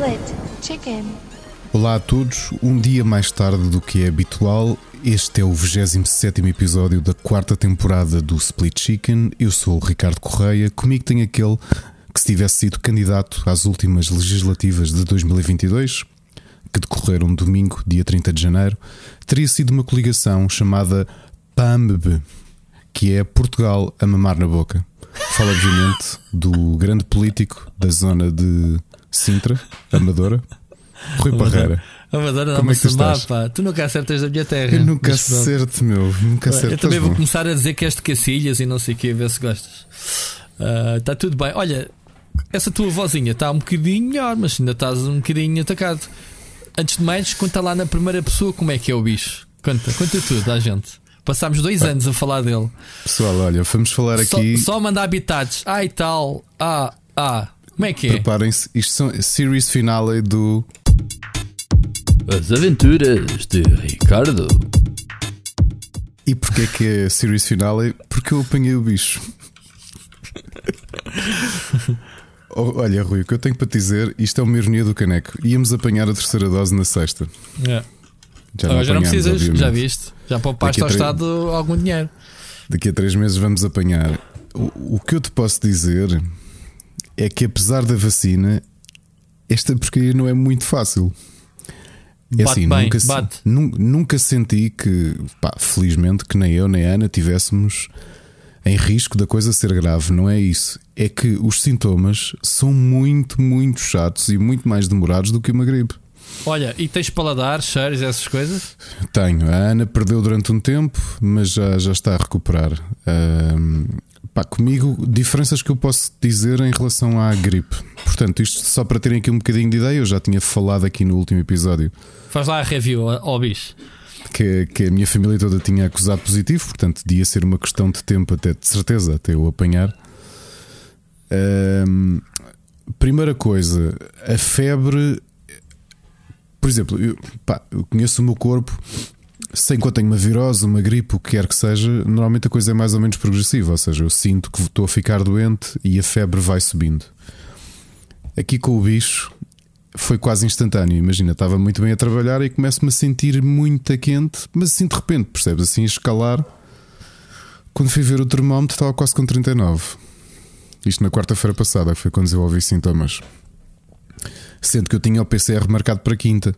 Split Chicken. Olá a todos, um dia mais tarde do que é habitual, este é o 27 episódio da quarta temporada do Split Chicken. Eu sou o Ricardo Correia, comigo tem aquele que, se tivesse sido candidato às últimas legislativas de 2022, que decorreram domingo, dia 30 de janeiro, teria sido uma coligação chamada PAMB, que é Portugal a mamar na boca. Fala, obviamente, do grande político da zona de Sintra, Amadora, Rui Parreira. Amadora não é mapa. Tu nunca acertas da minha terra. Eu nunca Mas acerto, meu. Nunca acerto. Eu também vou começar a dizer que és de Cacilhas e não sei o que, a ver se gostas. Está tudo bem. Olha, essa tua vozinha está um bocadinho melhor, mas ainda estás um bocadinho atacado. Antes de mais, conta lá na primeira pessoa como é que é o bicho. Conta, conta tudo à gente. Passámos dois anos a falar dele. Pessoal, olha, vamos falar Só, aqui. só a mandar habitats. Ah, e tal. Ah, ah. Como é que é? Preparem-se, isto são series finale do. As aventuras de Ricardo. E porquê que é series finale? Porque eu apanhei o bicho. Oh, Olha, Rui, o que eu tenho para te dizer, isto é uma ironia do caneco. Íamos apanhar a terceira dose na sexta. É. Já Agora já não precisas, obviamente. já viste? Já poupaste ao três- Estado algum dinheiro. Daqui a três meses vamos apanhar. O, o que eu te posso dizer é que, apesar da vacina, esta porcaria não é muito fácil. É Bate assim, bem, nunca, bate. nun- nunca senti que, pá, felizmente, que nem eu nem a Ana tivéssemos em risco da coisa ser grave. Não é isso. É que os sintomas são muito, muito chatos e muito mais demorados do que uma gripe. Olha, e tens paladar, cheiros, essas coisas? Tenho. A Ana perdeu durante um tempo, mas já, já está a recuperar. Pá, comigo, diferenças que eu posso dizer em relação à gripe. Portanto, isto só para terem aqui um bocadinho de ideia, eu já tinha falado aqui no último episódio Faz lá a review ao bicho. que, que a minha família toda tinha acusado positivo, portanto, devia ser uma questão de tempo, até de certeza, até eu apanhar. Primeira coisa, a febre. Por exemplo, eu, pá, eu conheço o meu corpo, sem eu tenha uma virose, uma gripe, o que quer que seja, normalmente a coisa é mais ou menos progressiva, ou seja, eu sinto que estou a ficar doente e a febre vai subindo. Aqui com o bicho foi quase instantâneo. Imagina, estava muito bem a trabalhar e começo-me a sentir muito quente, mas assim de repente, percebes? Assim escalar. Quando fui ver o termómetro, estava quase com 39. Isto na quarta-feira passada, foi quando desenvolvi sintomas. Sendo que eu tinha o PCR marcado para quinta.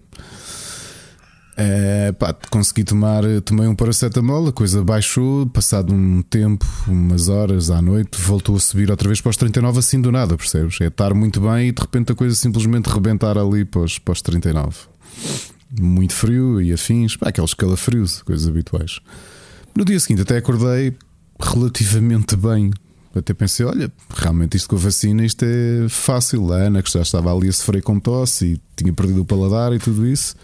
Eh, pá, consegui tomar, tomei um paracetamol, a coisa baixou, passado um tempo, umas horas à noite, voltou a subir outra vez para os 39 assim do nada, percebes? É estar muito bem e de repente a coisa simplesmente rebentar ali para os, para os 39. Muito frio e afins, pá, aqueles calafrios, coisas habituais. No dia seguinte até acordei relativamente bem. Até pensei, olha, realmente isto com a vacina, isto é fácil. A Ana, que já estava ali a sofrer com tosse e tinha perdido o paladar e tudo isso.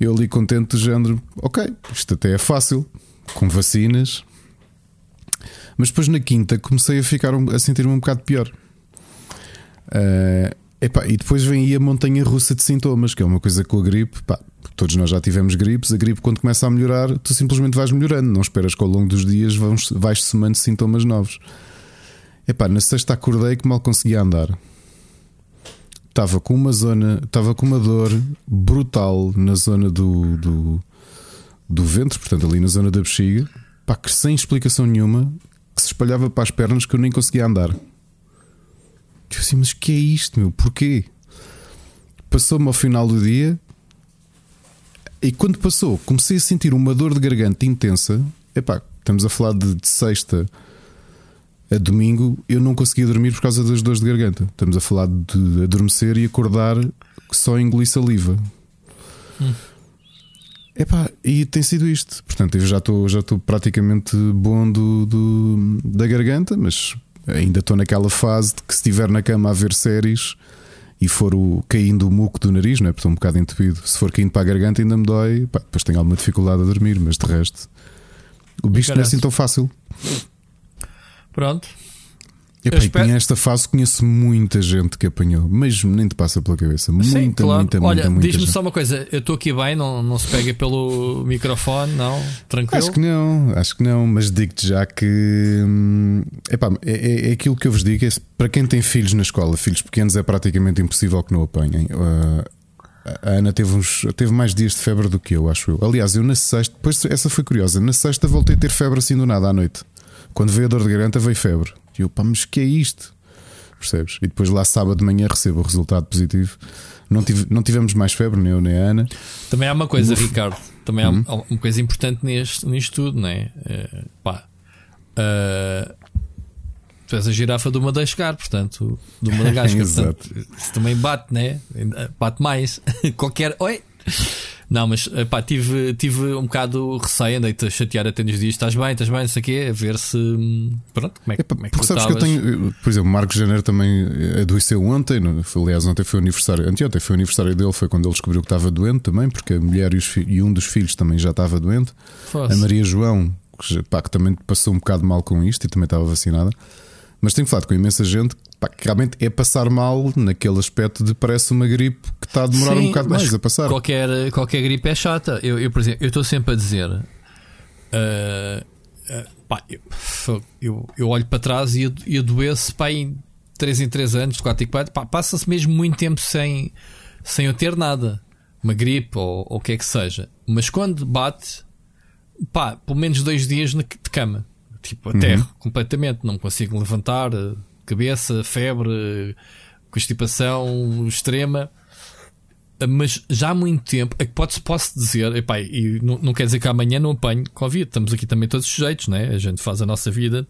Eu ali contente do género, ok, isto até é fácil, com vacinas. Mas depois na quinta comecei a ficar a sentir-me um bocado pior. Eh, epá, e depois vem aí a montanha russa de sintomas, que é uma coisa com a gripe. Pá, todos nós já tivemos gripes. A gripe, quando começa a melhorar, tu simplesmente vais melhorando. Não esperas que ao longo dos dias vais somando sintomas novos. Epá, na sexta acordei que mal conseguia andar. Estava com uma zona, estava com uma dor brutal na zona do, do, do ventre, portanto, ali na zona da bexiga, pá, que sem explicação nenhuma, que se espalhava para as pernas que eu nem conseguia andar. Eu assim, mas que é isto, meu? Porquê? Passou-me ao final do dia e quando passou, comecei a sentir uma dor de garganta intensa. Epá, estamos a falar de, de sexta a domingo, eu não conseguia dormir por causa das dores de garganta. Estamos a falar de adormecer e acordar só engolir saliva. Epá, e tem sido isto. Portanto, eu já estou já estou praticamente bom do, do- da garganta, mas ainda estou naquela fase de que se estiver na cama a ver séries e for o, caindo o muco do nariz, não é? Porque estou um bocado entupido. Se for caindo para a garganta, ainda me dói. Pá, depois tenho alguma dificuldade a dormir, mas de resto, o bicho não é assim tão fácil. Pronto. Epá, e espero- com esta fase conheço muita gente que apanhou, mas nem te passa pela cabeça. Muita, Sim, claro. muita, Olha, muita, muita diz-me só uma coisa: eu estou aqui bem, não, não se pega pelo microfone, não? Tranquilo? Acho que não, acho que não, mas digo-te já que hum, epá, é, é- é aquilo que eu vos digo: é, para quem tem filhos na escola, filhos pequenos, é praticamente impossível que não apanhem. Uh, a Ana teve, uns, teve mais dias de febre do que eu, acho eu. Aliás, eu na sexta, depois essa foi curiosa, na sexta voltei a ter febre assim do nada à noite. Quando veio a dor de garganta, veio febre. E eu, pá, mas que é isto? Percebes? E depois lá sábado de manhã recebo o resultado positivo. Não, tive, não tivemos mais febre, nem eu nem a Ana. Também há uma coisa, Ricardo, também Hum. há uma coisa importante nisto, nisto tudo, não é? Eh, pá, eh, tu és a girafa do Madagascar, portanto, do Madagascar, Exato. portanto, isso também bate, né? Bate mais. Qualquer. Oi! Não, mas eh, pá, tive, tive um bocado receio, andei-te a chatear até nos dias, estás bem, estás bem, não sei o quê, a ver se. hum, Pronto, como é, que- Epá, como é que porque sabes que eu tenho, por exemplo, Marcos Janeiro também adoeceu ontem. foi- Aliás, ontem foi o aniversário, anteontem foi o aniversário dele, foi quando ele descobriu que estava doente também, porque a mulher e, e um dos filhos também já estava doente. Fosse. A Maria João, que, pá, que também passou um bocado mal com isto e também estava vacinada. Mas tenho falado com imensa gente pá, que realmente é passar mal naquele aspecto de parece uma gripe que está a demorar Sim, um bocado mais a passar. Qualquer, qualquer gripe é chata. Eu, eu, por exemplo, eu estou sempre a dizer. ah, pá, eu, eu, eu olho para trás e, ado- e adoeço pá, em 3 em 3 anos, 4 em 4. Pá, Passa-se mesmo muito tempo sem, sem eu ter nada. Uma gripe ou, ou o que é que seja. Mas quando bate, pá, pelo menos dois dias de cama. Tipo, aterro completamente. Não consigo levantar, eh, cabeça, febre, eh, constipação extrema. Uh, Mas já há muito tempo, é que pode, posso dizer, epá, e não, não quer dizer que amanhã não apanho Covid, estamos aqui também todos sujeitos, né? a gente faz a nossa vida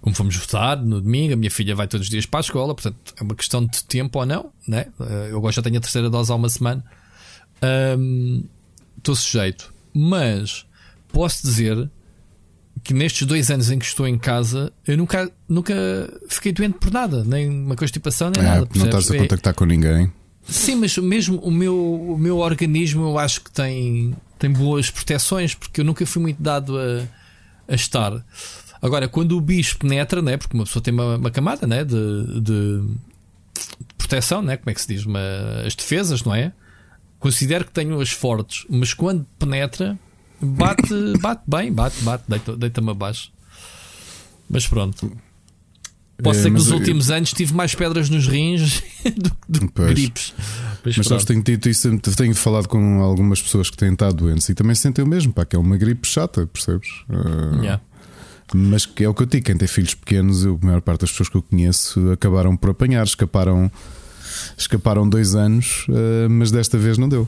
como fomos votar no domingo, a minha filha vai todos os dias para a escola, portanto é uma questão de tempo ou não, né? Eu agora já tenho a terceira dose há uma semana, estou sujeito, mas posso dizer que nestes dois anos em que estou em casa, eu nunca, nunca fiquei doente por nada, nem uma constipação, nem É, nada. não estás a É- contactar com ninguém. Sim, mas mesmo o meu, o meu organismo eu acho que tem, tem boas proteções, porque eu nunca fui muito dado a, a estar. Agora, quando o bicho penetra, né, porque uma pessoa tem uma, uma camada né, de, de proteção, né, como é que se diz? Uma, as defesas, não é? Considero que tenho as fortes, mas quando penetra, bate, bate bem, bate, bate, deita- deita-me abaixo. Mas pronto. Posso É, dizer que nos eu- últimos anos tive mais pedras nos rins do, que gripes. Mas, Mas sabes, tenho dito isso, tenho falado com algumas pessoas que têm estado doentes e também sentem o mesmo, pá, que é uma gripe chata, percebes? Ah, Yeah. Mas que é o que eu digo, quem tem filhos pequenos, eu, a maior parte das pessoas que eu conheço acabaram por apanhar, escaparam, escaparam dois anos, ah, mas desta vez não deu.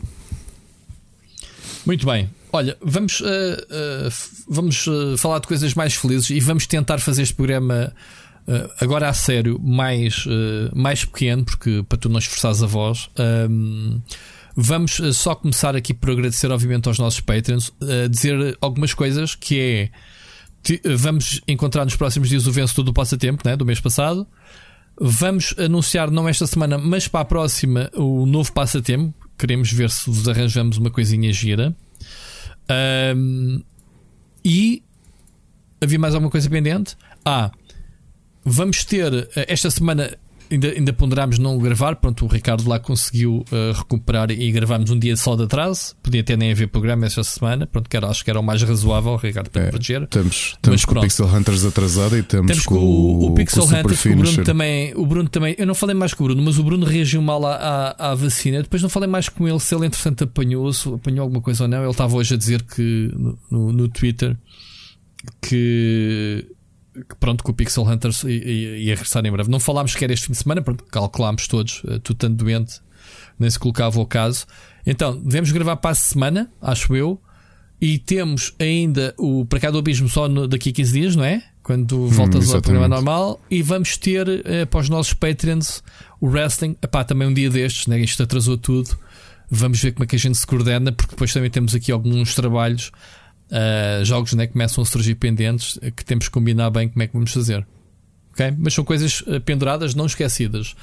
Muito bem. Olha, vamos, eh, f- vamos eh, falar de coisas mais felizes e vamos tentar fazer este programa agora a sério, mais, mais pequeno, porque para tu não esforçares a voz. Ahm, vamos só começar aqui por agradecer, obviamente, aos nossos patrons, dizer algumas coisas que é. Vamos encontrar nos próximos dias o vencedor do passatempo, né, do mês passado. Vamos anunciar, não esta semana, mas para a próxima, o novo passatempo. Queremos ver se vos arranjamos uma coisinha gira. Ahm, e havia mais alguma coisa pendente? Ah, vamos ter eh, esta semana. Ainda, ainda ponderámos não gravar. Pronto, o Ricardo lá conseguiu eh, recuperar e gravámos um dia só de atraso. Podia ter nem haver programa esta semana. Pronto, que era, acho que era o mais razoável. Ricardo para É, proteger. Estamos, estamos com o. Pixel Hunters atrasado e estamos, Temos com o, o Pixel com Hunters, o Bruno também. O Bruno também. Eu não falei mais com o Bruno, mas o Bruno reagiu mal à, à, à vacina. Depois não falei mais com ele se ele, entretanto, apanhou, se apanhou alguma coisa ou não. Ele estava hoje a dizer que no, no, no Twitter que pronto, que o Pixel Hunters ia, regressar em breve. Não falámos que era este fim de semana, pronto, calculámos todos, eh, tu tanto doente, nem se colocava o caso. Então, devemos gravar para a semana, acho eu. E temos ainda o Para cá do Abismo só no- daqui a 15 dias, não é? Quando voltas ao exatamente. programa normal. E vamos ter eh, para os nossos Patreons o wrestling. Epá, também um dia destes, né? isto atrasou tudo. Vamos ver como é que a gente se coordena, porque depois também temos aqui alguns trabalhos, eh, jogos né? começam a surgir pendentes, eh, que temos que combinar bem como é que vamos fazer. Ok? Mas são coisas eh, penduradas, não esquecidas.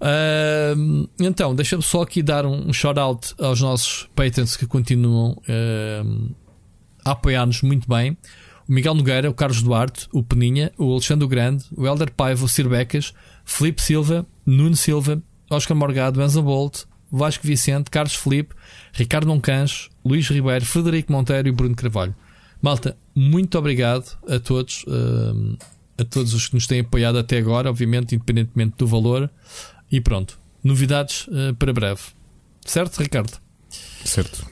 Ahm, então, deixa-me só aqui dar um, shout-out aos nossos patrons que continuam ahm, a apoiar-nos muito bem. o Miguel Nogueira, o Carlos Duarte, o Peninha, o Alexandre Grande, o Helder Paiva, o Sir Becas, Felipe Silva, Nuno Silva, Oscar Morgado, Enzo Bolt, Vasco Vicente, Carlos Felipe, Ricardo Moncancho, Luís Ribeiro, Frederico Monteiro e Bruno Carvalho. Malta, muito obrigado a todos, uh, a todos os que nos têm apoiado até agora, obviamente, independentemente do valor. E pronto, novidades uh, para breve. Certo, Ricardo? Certo.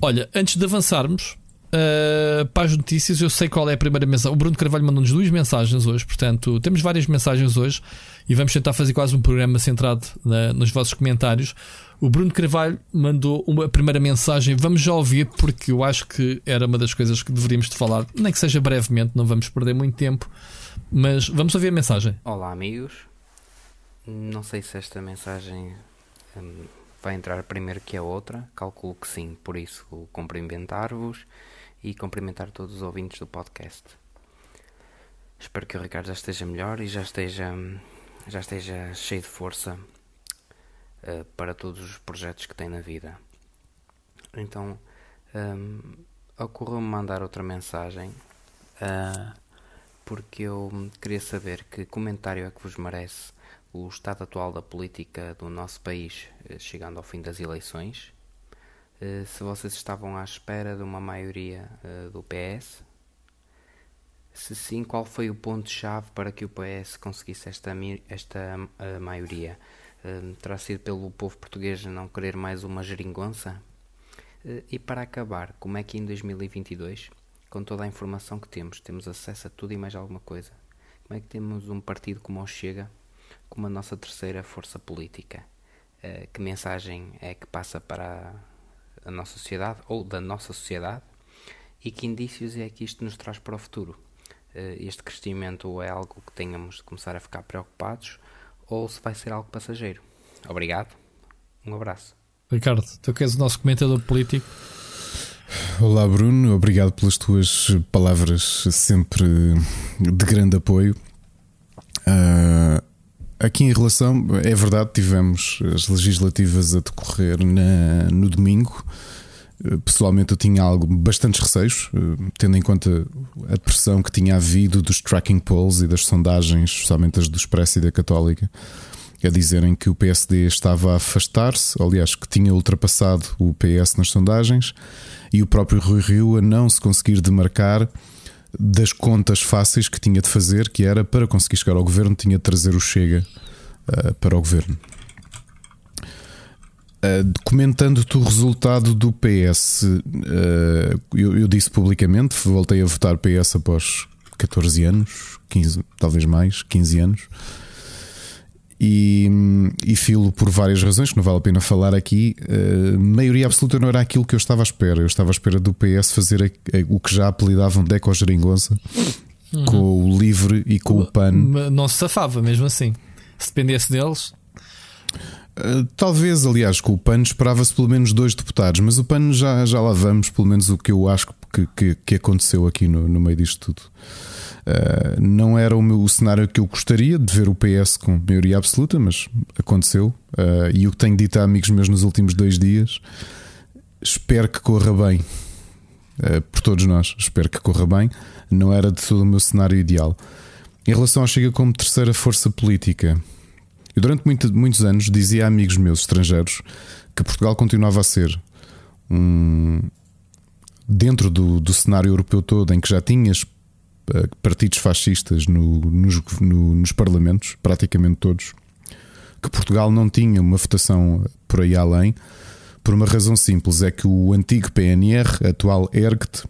Olha, antes de avançarmos uh, para as notícias, eu sei qual é a primeira mensagem. O Bruno Carvalho mandou-nos duas mensagens hoje, portanto, temos várias mensagens hoje e vamos tentar fazer quase um programa centrado na, nos vossos comentários. O Bruno Carvalho mandou uma primeira mensagem, vamos já ouvir, porque eu acho que era uma das coisas que deveríamos de falar, nem que seja brevemente, não vamos perder muito tempo, mas vamos ouvir a mensagem. Olá, amigos. Não sei se esta mensagem hum, vai entrar primeiro que a outra, calculo que sim, por isso cumprimentar-vos e cumprimentar todos os ouvintes do podcast. Espero que o Ricardo já esteja melhor e já esteja, já esteja cheio de força uh, para todos os projetos que tem na vida. Então, um, ocorreu-me mandar outra mensagem uh, porque eu queria saber que comentário é que vos merece o estado atual da política do nosso país, eh, chegando ao fim das eleições. Eh, se vocês estavam à espera de uma maioria eh, do PS, se sim, qual foi o ponto-chave para que o PS conseguisse esta, esta maioria? Terá sido pelo povo português não querer mais uma geringonça? E para acabar, como é que em 2022, com toda a informação que temos, temos acesso a tudo e mais alguma coisa, como é que temos um partido como o Chega como a nossa terceira força política. Uh, que mensagem é que passa para a nossa sociedade ou da nossa sociedade e que indícios é que isto nos traz para o futuro? Uh, este crescimento é algo que tenhamos de começar a ficar preocupados ou se vai ser algo passageiro? Obrigado, um abraço. Ricardo, tu que és o nosso comentador político. Olá, Bruno, obrigado pelas tuas palavras, sempre de grande apoio. Uh, Aqui em relação, é verdade, tivemos as legislativas a decorrer na, no domingo. Pessoalmente, eu tinha algo bastante receios, tendo em conta a pressão que tinha havido dos tracking polls e das sondagens, especialmente as do Expresso e da Católica, a dizerem que o PSD estava a afastar-se, aliás, que tinha ultrapassado o PS nas sondagens, e o próprio Rui Rio a não se conseguir demarcar das contas fáceis que tinha de fazer, que era para conseguir chegar ao governo, tinha de trazer o Chega uh, para o governo. Uh, comentando-te o resultado do PS, uh, eu, eu, disse publicamente, voltei a votar PS após 14 anos, 15, talvez mais, 15 anos e, e filo por várias razões que não vale a pena falar aqui. Uh, maioria absoluta não era aquilo que eu estava à espera. Eu estava à espera do PS fazer a, a, o que já apelidavam de eco-geringonça uhum. com o LIVRE e com o PAN. Não se safava mesmo assim. Se dependesse deles. Uh, talvez, aliás, com o PAN esperava-se pelo menos dois deputados, mas o PAN já, já lá vamos, pelo menos o que eu acho que, que, que aconteceu aqui no, no meio disto tudo. Uh, não era o, meu, o cenário que eu gostaria de ver o PS com maioria absoluta, mas aconteceu. Uh, e o que tenho dito a amigos meus nos últimos dois dias, espero que corra bem. Uh, por todos nós, espero que corra bem. Não era de todo o meu cenário ideal. Em relação ao Chega como terceira força política, eu durante muito, muitos anos dizia a amigos meus estrangeiros que Portugal continuava a ser um. Dentro do, do cenário europeu todo, em que já tinhas eh, partidos fascistas no, nos, no, nos parlamentos, praticamente todos, que Portugal não tinha uma votação por aí além, por uma razão simples: é que o antigo PNR, atual ERGT,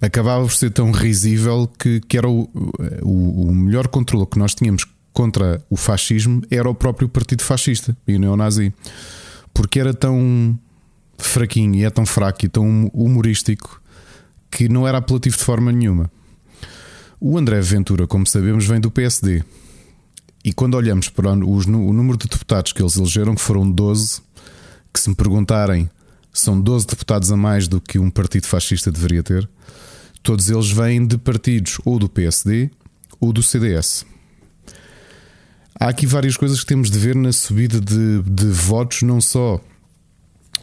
acabava por ser tão risível que, que era o, o, o melhor controle que nós tínhamos contra o fascismo era o próprio partido fascista e o neonazi, porque era tão fraquinho e é tão fraco e tão humorístico que não era apelativo de forma nenhuma. O André Ventura, como sabemos, vem do PSD. E quando olhamos para os, o número de deputados que eles elegeram, que foram 12, que se me perguntarem, são 12 deputados a mais do que um partido fascista deveria ter, todos eles vêm de partidos ou do PSD ou do CDS. Há aqui várias coisas que temos de ver na subida de, de votos, não só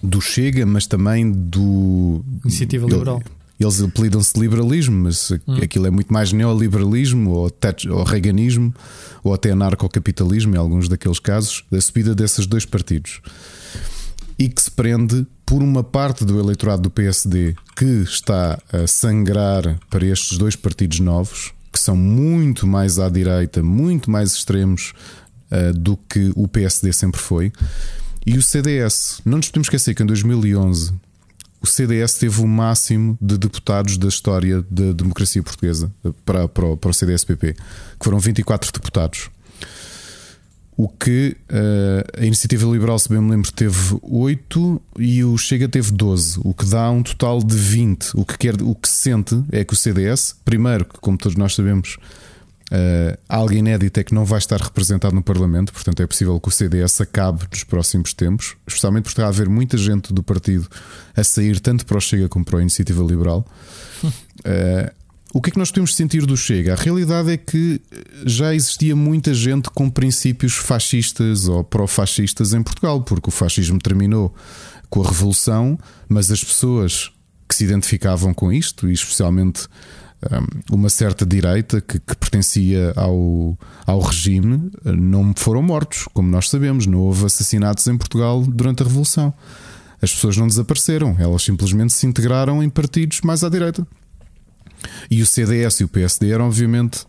do Chega, mas também do Iniciativa Liberal. eles apelidam-se liberalismo, mas Hum. aquilo é muito mais neoliberalismo ou, ou reaganismo ou até anarcocapitalismo, em alguns daqueles casos, da subida desses dois partidos. E que se prende por uma parte do eleitorado do PSD que está a sangrar para estes dois partidos novos, que são muito mais à direita, muito mais extremos ah, do que o PSD sempre foi, e o CDS. Não nos podemos esquecer que em 2011 o CDS teve o máximo de deputados da história da democracia portuguesa para, para, o- para o CDS-PP, que foram 24 deputados. O que eh, a Iniciativa Liberal, se bem me lembro, teve 8 e o Chega teve 12, o que dá um total de 20. O que, quer, o que se sente é que o CDS, primeiro, que como todos nós sabemos, eh, algo inédito é que não vai estar representado no Parlamento, portanto é possível que o CDS acabe nos próximos tempos, especialmente porque está a haver muita gente do partido a sair tanto para o Chega como para a Iniciativa Liberal. Eh, o que é que nós podemos sentir do Chega? A realidade é que já existia muita gente com princípios fascistas ou pró-fascistas em Portugal, porque o fascismo terminou com a Revolução, mas as pessoas que se identificavam com isto, e especialmente um, uma certa direita que, que pertencia ao, ao regime, não foram mortos, como nós sabemos. Não houve assassinatos em Portugal durante a Revolução. As pessoas não desapareceram, elas simplesmente se integraram em partidos mais à direita. E o CDS e o PSD eram, obviamente,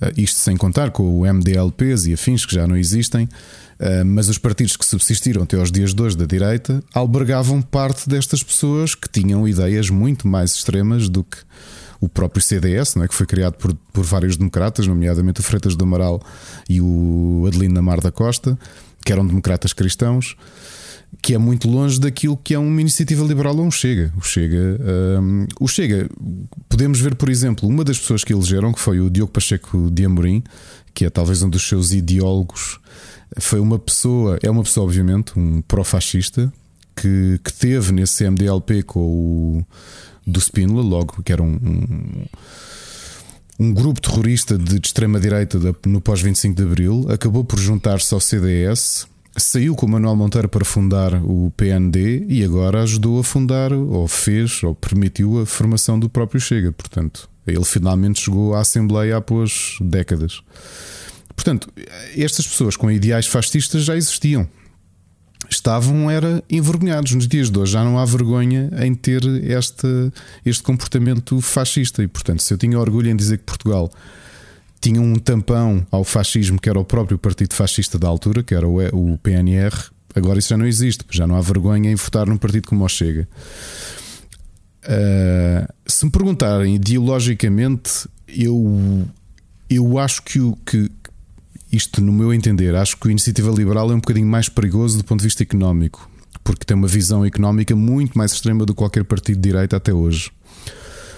eh, isto sem contar com o MDLPs e afins que já não existem, eh, mas os partidos que subsistiram até aos dias de hoje da direita albergavam parte destas pessoas que tinham ideias muito mais extremas do que o próprio CDS, não é? que foi criado por, por vários democratas, nomeadamente o Freitas do Amaral e o Adelino Namar da Costa, que eram democratas cristãos que é muito longe daquilo que é uma iniciativa liberal ou um Chega. O Chega, hum, o Chega, podemos ver, por exemplo, uma das pessoas que elegeram, que foi o Diogo Pacheco de Amorim, que é talvez um dos seus ideólogos, foi uma pessoa, é uma pessoa, obviamente, um pró-fascista, que, que teve nesse MDLP com o do Spínola, logo que era um, um um grupo terrorista de, extrema-direita no pós-25 de Abril acabou por juntar-se ao CDS, saiu com o Manuel Monteiro para fundar o PND e agora ajudou a fundar, ou fez, ou permitiu a formação do próprio Chega. Portanto, ele finalmente chegou à Assembleia após décadas. Portanto, estas pessoas com ideais fascistas já existiam. Estavam era envergonhados nos dias de hoje. Já não há vergonha em ter este, este comportamento fascista. E portanto, se eu tinha orgulho em dizer que Portugal tinha um tampão ao fascismo, que era o próprio partido fascista da altura, que era o, PNR, agora isso já não existe. Já não há vergonha em votar num partido como o Chega. Uh, se me perguntarem ideologicamente, eu, eu acho que, o, que isto, no meu entender, acho que a iniciativa liberal é um bocadinho mais perigoso do ponto de vista económico, porque tem uma visão económica muito mais extrema do que qualquer partido de direita até hoje.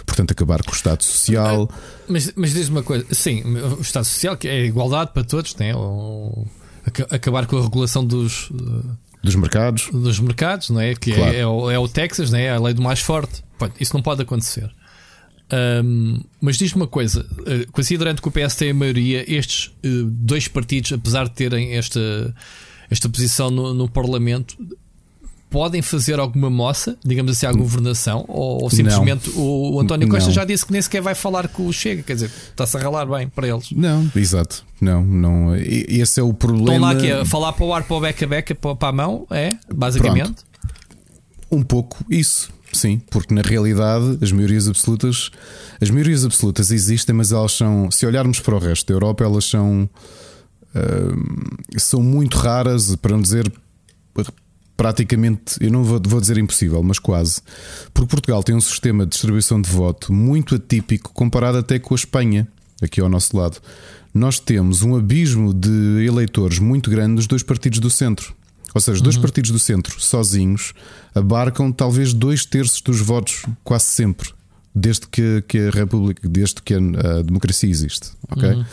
Portanto, acabar com o Estado Social. Mas, mas diz-me uma coisa: sim, o Estado Social, que é igualdade para todos, né? Acabar com a regulação dos, uh, Dos mercados, dos mercados, não é? Que Claro. é, é, o, é o Texas, né? é a lei do mais forte. Pode, isso não pode acontecer. Ahm, mas diz-me uma coisa: uh, considerando que o PS tem a maioria, estes uh, dois partidos, apesar de terem esta, esta posição no, no Parlamento, podem fazer alguma moça, digamos assim, à governação? Ou, ou simplesmente o, o António Costa Não. já disse que nem sequer vai falar com o Chega? Quer dizer, está-se a ralar bem para eles. não, exato, não, não. e- Esse é o problema. Estão lá aqui a falar para o ar, para o beca-beca, para para a mão, é? Basicamente. Um pouco isso, sim, porque na realidade as maiorias absolutas, as maiorias absolutas existem, mas elas são, se olharmos para o resto da Europa, elas são ah, são muito raras, para não dizer praticamente, eu não vou, vou dizer impossível, mas quase. Porque Portugal tem um sistema de distribuição de voto muito atípico comparado até com a Espanha, aqui ao nosso lado. Nós temos um abismo de eleitores muito grande nos dois partidos do centro. Ou seja, os dois partidos do centro, sozinhos, abarcam talvez dois terços dos votos, quase sempre, desde que, que a República, desde que a, a democracia existe. Ok? Uh,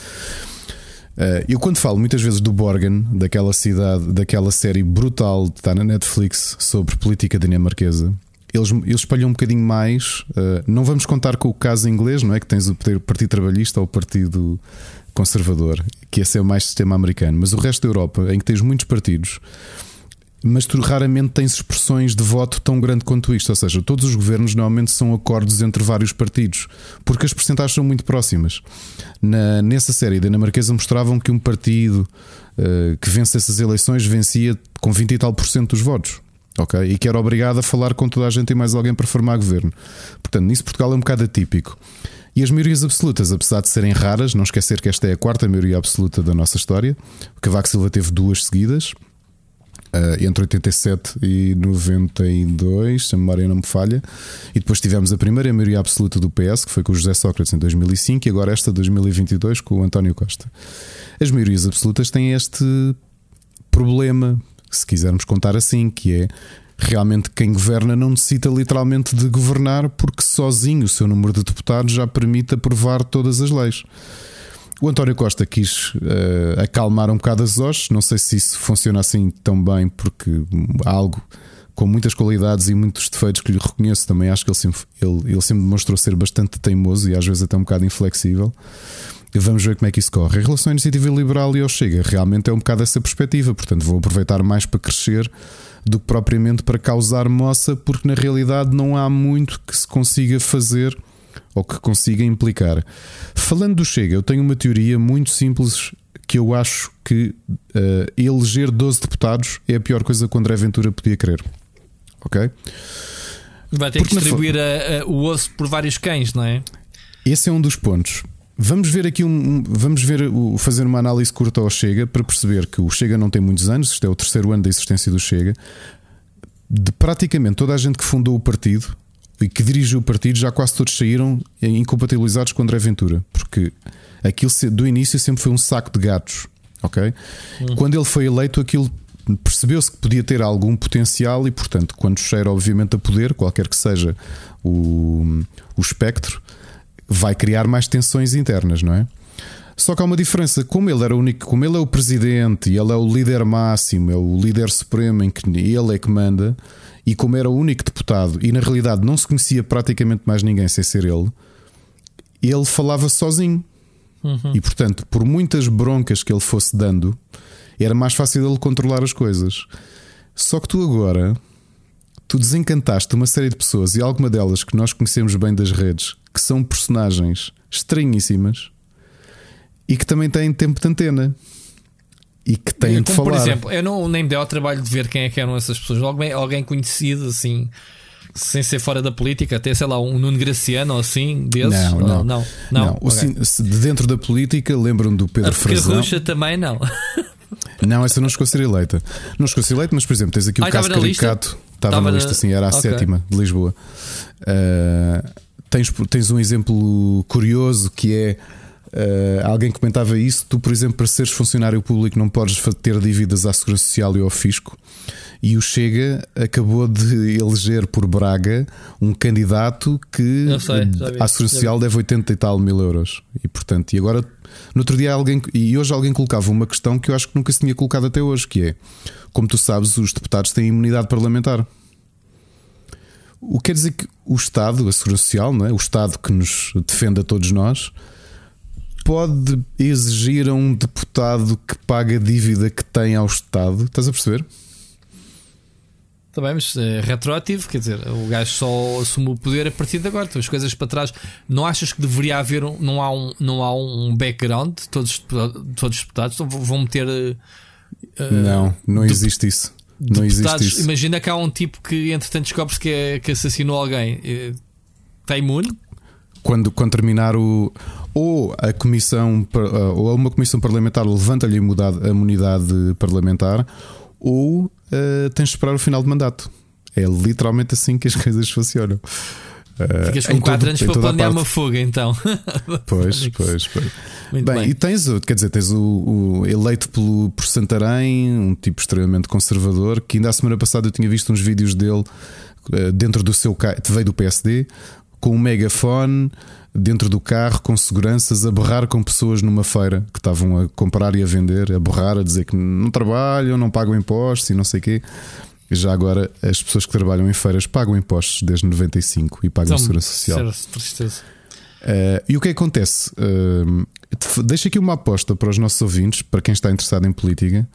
eu quando falo muitas vezes do Borgen, daquela cidade, daquela série brutal que está na Netflix sobre política dinamarquesa, eles, eles espalham um bocadinho mais. uh, não vamos contar com o caso inglês, não é? Que tens o Partido Trabalhista ou o Partido Conservador, que esse é o mais sistema americano, mas o resto da Europa, em que tens muitos partidos, mas tu raramente tens expressões de voto tão grande quanto isto. Ou seja, todos os governos normalmente são acordos entre vários partidos, porque as percentagens são muito próximas. Na, nessa série dinamarquesa mostravam que um partido uh, que vence essas eleições vencia com 20 e tal por cento dos votos. Ok? E que era obrigado a falar com toda a gente e mais alguém para formar governo. Portanto, nisso Portugal é um bocado atípico. E as maiorias absolutas, apesar de serem raras, não esquecer que esta é a quarta maioria absoluta da nossa história. O Cavaco Silva teve duas seguidas, uh, entre 87 e 92, se a memória não me falha. E depois tivemos a primeira maioria absoluta do PS, que foi com o José Sócrates em 2005, e agora esta 2022 com o António Costa. As maiorias absolutas têm este problema, se quisermos contar assim, que é realmente quem governa não necessita literalmente de governar, porque sozinho o seu número de deputados já permite aprovar todas as leis. O António Costa quis uh, acalmar um bocado as hostes, não sei se isso funciona assim tão bem, porque algo com muitas qualidades e muitos defeitos que lhe reconheço, também acho que ele sempre, ele, ele sempre demonstrou ser bastante teimoso e às vezes até um bocado inflexível. Vamos ver como é que isso corre. Em relação à iniciativa liberal e ao Chega, realmente é um bocado essa perspectiva, portanto vou aproveitar mais para crescer do que propriamente para causar moça, porque na realidade não há muito que se consiga fazer ou que consiga implicar. Falando do Chega, eu tenho uma teoria muito simples que eu acho que uh, eleger 12 deputados é a pior coisa que o André Ventura podia querer. Ok? Vai ter Porque que distribuir a, a, o osso por vários cães, não é? Esse é um dos pontos. Vamos ver aqui um, vamos ver fazer uma análise curta ao Chega para perceber que o Chega não tem muitos anos, isto é o terceiro ano da existência do Chega. De praticamente toda a gente que fundou o partido, e que dirigiu o partido, já quase todos saíram incompatibilizados com André Ventura, porque aquilo do início sempre foi um saco de gatos, ok? Hum. Quando ele foi eleito, aquilo percebeu-se que podia ter algum potencial e, portanto, quando cheira obviamente a poder, qualquer que seja o, o espectro, vai criar mais tensões internas, não é? Só que há uma diferença, como ele era o único, como ele é o presidente e ele é o líder máximo, é o líder supremo em que ele é que manda, e como era o único deputado e na realidade não se conhecia praticamente mais ninguém sem ser ele, ele falava sozinho. Uhum. E portanto, por muitas broncas que ele fosse dando, era mais fácil ele controlar as coisas. Só que tu agora, tu desencantaste uma série de pessoas e alguma delas que nós conhecemos bem das redes, que são personagens estranhíssimas e que também têm tempo de antena e que têm de falar. Por exemplo, eu não nem me dei ao trabalho de ver quem é que eram essas pessoas. Alguém, alguém conhecido, assim, sem ser fora da política, até sei lá, um Nuno Graciano ou assim, desses? Não, não. não, não, não. Okay. de dentro da política, lembram do Pedro Frazão. A também não. Não, essa não chegou a ser eleita. Não chegou a ser eleita, mas por exemplo, tens aqui o caso Caricato. Estava na lista, sim, era a okay. sétima de Lisboa. Uh, tens, tens um exemplo curioso que é Uh, alguém comentava isso. Tu, por exemplo, para seres funcionário público, não podes ter dívidas à Segurança Social e ao Fisco. E o Chega acabou de eleger por Braga um candidato que sei, vi, à Segurança Social deve 80 e tal mil euros. E portanto, e agora, no outro dia, alguém, e hoje alguém colocava uma questão que eu acho que nunca se tinha colocado até hoje: que é, como tu sabes, os deputados têm imunidade parlamentar. O que quer dizer que o Estado, a Segurança Social, não é? o Estado que nos defende a todos nós, pode exigir a um deputado que paga a dívida que tem ao Estado? Estás a perceber? Também, mas é retroativo, quer dizer, o gajo só assume o poder a partir de agora, as coisas para trás. Não achas que deveria haver um, não há um, não há um background de todos, todos os deputados? Então vão meter. Uh, não, não existe isso. Não existe isso. Imagina que há um tipo que entretanto descobre-se que, é, que assassinou alguém. Está imune? Quando, quando terminar o ou a comissão ou uma comissão parlamentar levanta-lhe a imunidade parlamentar ou uh, tens de esperar o final de mandato. É literalmente assim que as coisas funcionam. Uh, Ficas com 4 anos para planear uma fuga, então. Pois, pois, pois. bem, bem, e tens, quer dizer, tens o, o, eleito pelo, por Santarém, um tipo extremamente conservador, que ainda a semana passada eu tinha visto uns vídeos dele dentro do seu veio do PSD, com um megafone dentro do carro com seguranças a berrar com pessoas numa feira que estavam a comprar e a vender, a berrar, a dizer que não trabalham, não pagam impostos e não sei o quê. Já agora, as pessoas que trabalham em feiras pagam impostos desde 95 e pagam então, segurança social. Tristeza. Uh, e o que acontece? Uh, deixa aqui uma aposta para os nossos ouvintes, para quem está interessado em política.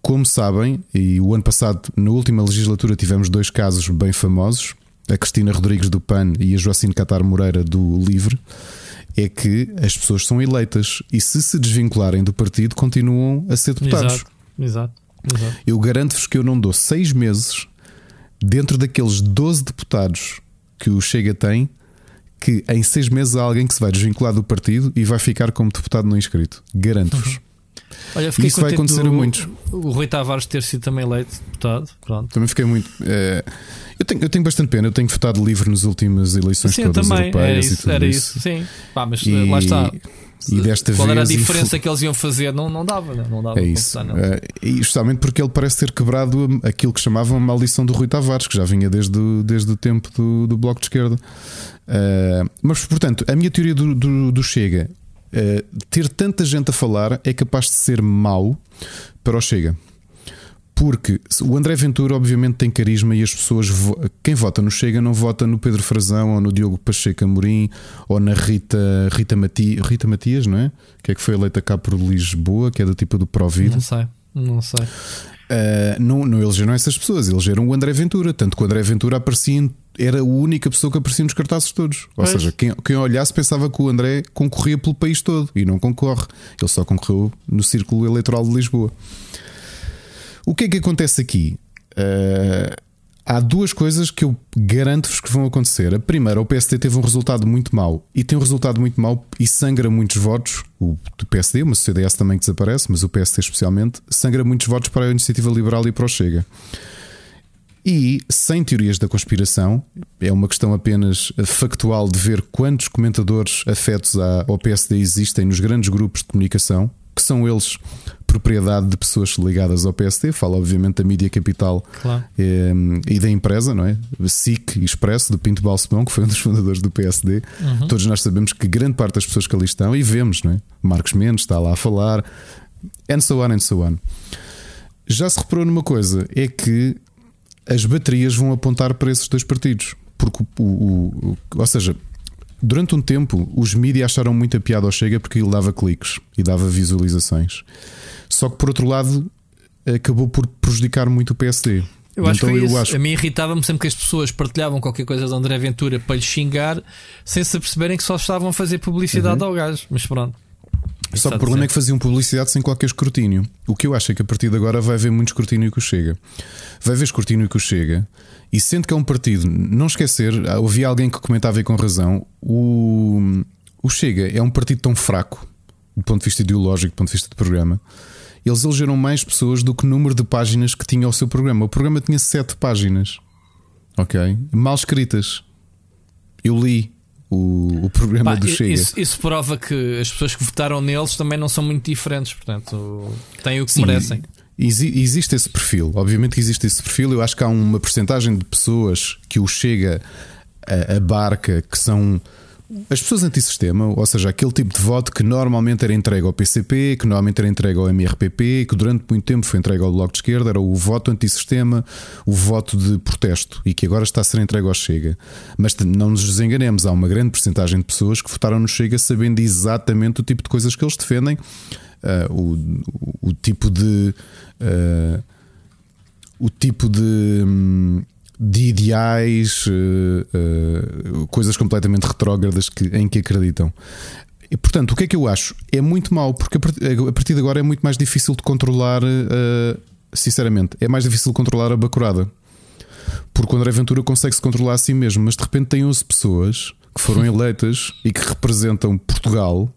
como sabem, e o ano passado, na última legislatura, tivemos dois casos bem famosos: a Cristina Rodrigues do PAN e a Joacine Catar Moreira do Livre. É que as pessoas são eleitas e, se se desvincularem do partido, continuam a ser deputados. Exato, exato. exato. Eu garanto-vos que eu não dou seis meses dentro daqueles 12 deputados que o Chega tem, que em seis meses há alguém que se vai desvincular do partido e vai ficar como deputado não inscrito. Garanto-vos. Olha, Isso vai acontecer a do- muitos. O Rui Tavares ter sido também eleito deputado. Pronto. Também fiquei muito. eh, eu, tenho, eu tenho bastante pena. Eu tenho votado livre nas últimas eleições Sim, eu todas também. Era europeias e isso, tudo era isso. isso. Sim. Pá, mas E- lá está. E desta Qual vez. era a diferença que eles iam fazer? Não, não dava, não, não dava É isso. não. Eh, e justamente porque ele parece ter quebrado aquilo que chamavam a maldição do Rui Tavares, que já vinha desde, o- desde o tempo do, do Bloco de Esquerda. Eh, mas, portanto, a minha teoria do, do, do Chega, ter tanta gente a falar é capaz de ser mau para o Chega. Porque o André Ventura, obviamente, tem carisma e as pessoas. vo- Quem vota no Chega não vota no Pedro Frazão ou no Diogo Pacheco Amorim ou na Rita, Rita, Mati, Rita Matias, não é? Que é que foi eleita cá por Lisboa, que é do tipo do Provida. Não sei. Não sei. Uh, não, não elegeram essas pessoas, elegeram o André Ventura. Tanto que o André Ventura aparecia, em- era a única pessoa que aparecia nos cartazes todos. Ou seja, quem, quem olhasse pensava que o André concorria pelo país todo e não concorre. Ele só concorreu no círculo eleitoral de Lisboa. O que é que acontece aqui? Uh, há duas coisas que eu garanto-vos que vão acontecer. A primeira, o PSD teve um resultado muito mau e tem um resultado muito mau e sangra muitos votos. O PSD, mas o CDS também desaparece, mas o PSD especialmente, sangra muitos votos para a Iniciativa Liberal e para o Chega. E sem teorias da conspiração, é uma questão apenas factual de ver quantos comentadores afetos ao PSD existem nos grandes grupos de comunicação, que são eles propriedade de pessoas ligadas ao PSD. Falo, obviamente, da mídia capital Claro. eh, e da empresa, não é? SIC Expresso, do Pinto Balsemão, que foi um dos fundadores do PSD. Todos nós sabemos que grande parte das pessoas que ali estão, e vemos, não é? Marcos Mendes está lá a falar, and so on, and so on. Já se reparou numa coisa, é que as baterias vão apontar para esses dois partidos. Porque o, o- o- ou seja, durante um tempo os mídias acharam muita piada ao Chega porque ele dava cliques e dava visualizações. Só que por outro lado acabou por prejudicar muito o PSD. Eu acho então que foi eu acho A mim irritava-me sempre que as pessoas partilhavam qualquer coisa de André Ventura para lhe xingar sem se aperceberem que só estavam a fazer publicidade ao gajo. Mas pronto. Só que o problema é que faziam publicidade sem qualquer escrutínio. O que eu acho é que a partir de agora vai haver muito escrutínio que o chega. Vai haver escrutínio que o chega. E sendo que é um partido, não esquecer, ouvi alguém que comentava aí com razão: o, o Chega é um partido tão fraco, do ponto de vista ideológico, do ponto de vista de programa. Eles elegeram mais pessoas do que o número de páginas que tinha o seu programa. O programa tinha sete páginas, ok? Mal escritas. Eu li o, o programa Pá, do Chega. isso, isso prova que as pessoas que votaram neles também não são muito diferentes. Portanto, têm o que Sim, merecem. exi- existe esse perfil, obviamente que existe esse perfil. Eu acho que há uma percentagem de pessoas que o chega a, a barca que são as pessoas antissistema, ou seja, aquele tipo de voto que normalmente era entregue ao PCP, que normalmente era entregue ao MRPP, que durante muito tempo foi entregue ao Bloco de Esquerda, era o voto antissistema, o voto de protesto e que agora está a ser entregue ao Chega. Mas não nos desenganemos, há uma grande percentagem de pessoas que votaram no Chega sabendo exatamente o tipo de coisas que eles defendem, ah, o, o tipo de. ah, o tipo de, hum, de ideais, eh, eh, coisas completamente retrógradas que, em que acreditam. E, portanto, o que é que eu acho? É muito mau, porque a part- a partir de agora é muito mais difícil de controlar, eh, sinceramente, é mais difícil de controlar a bacurada. Porque o André Ventura consegue-se controlar a si mesmo, mas de repente tem 11 pessoas que foram eleitas e que representam Portugal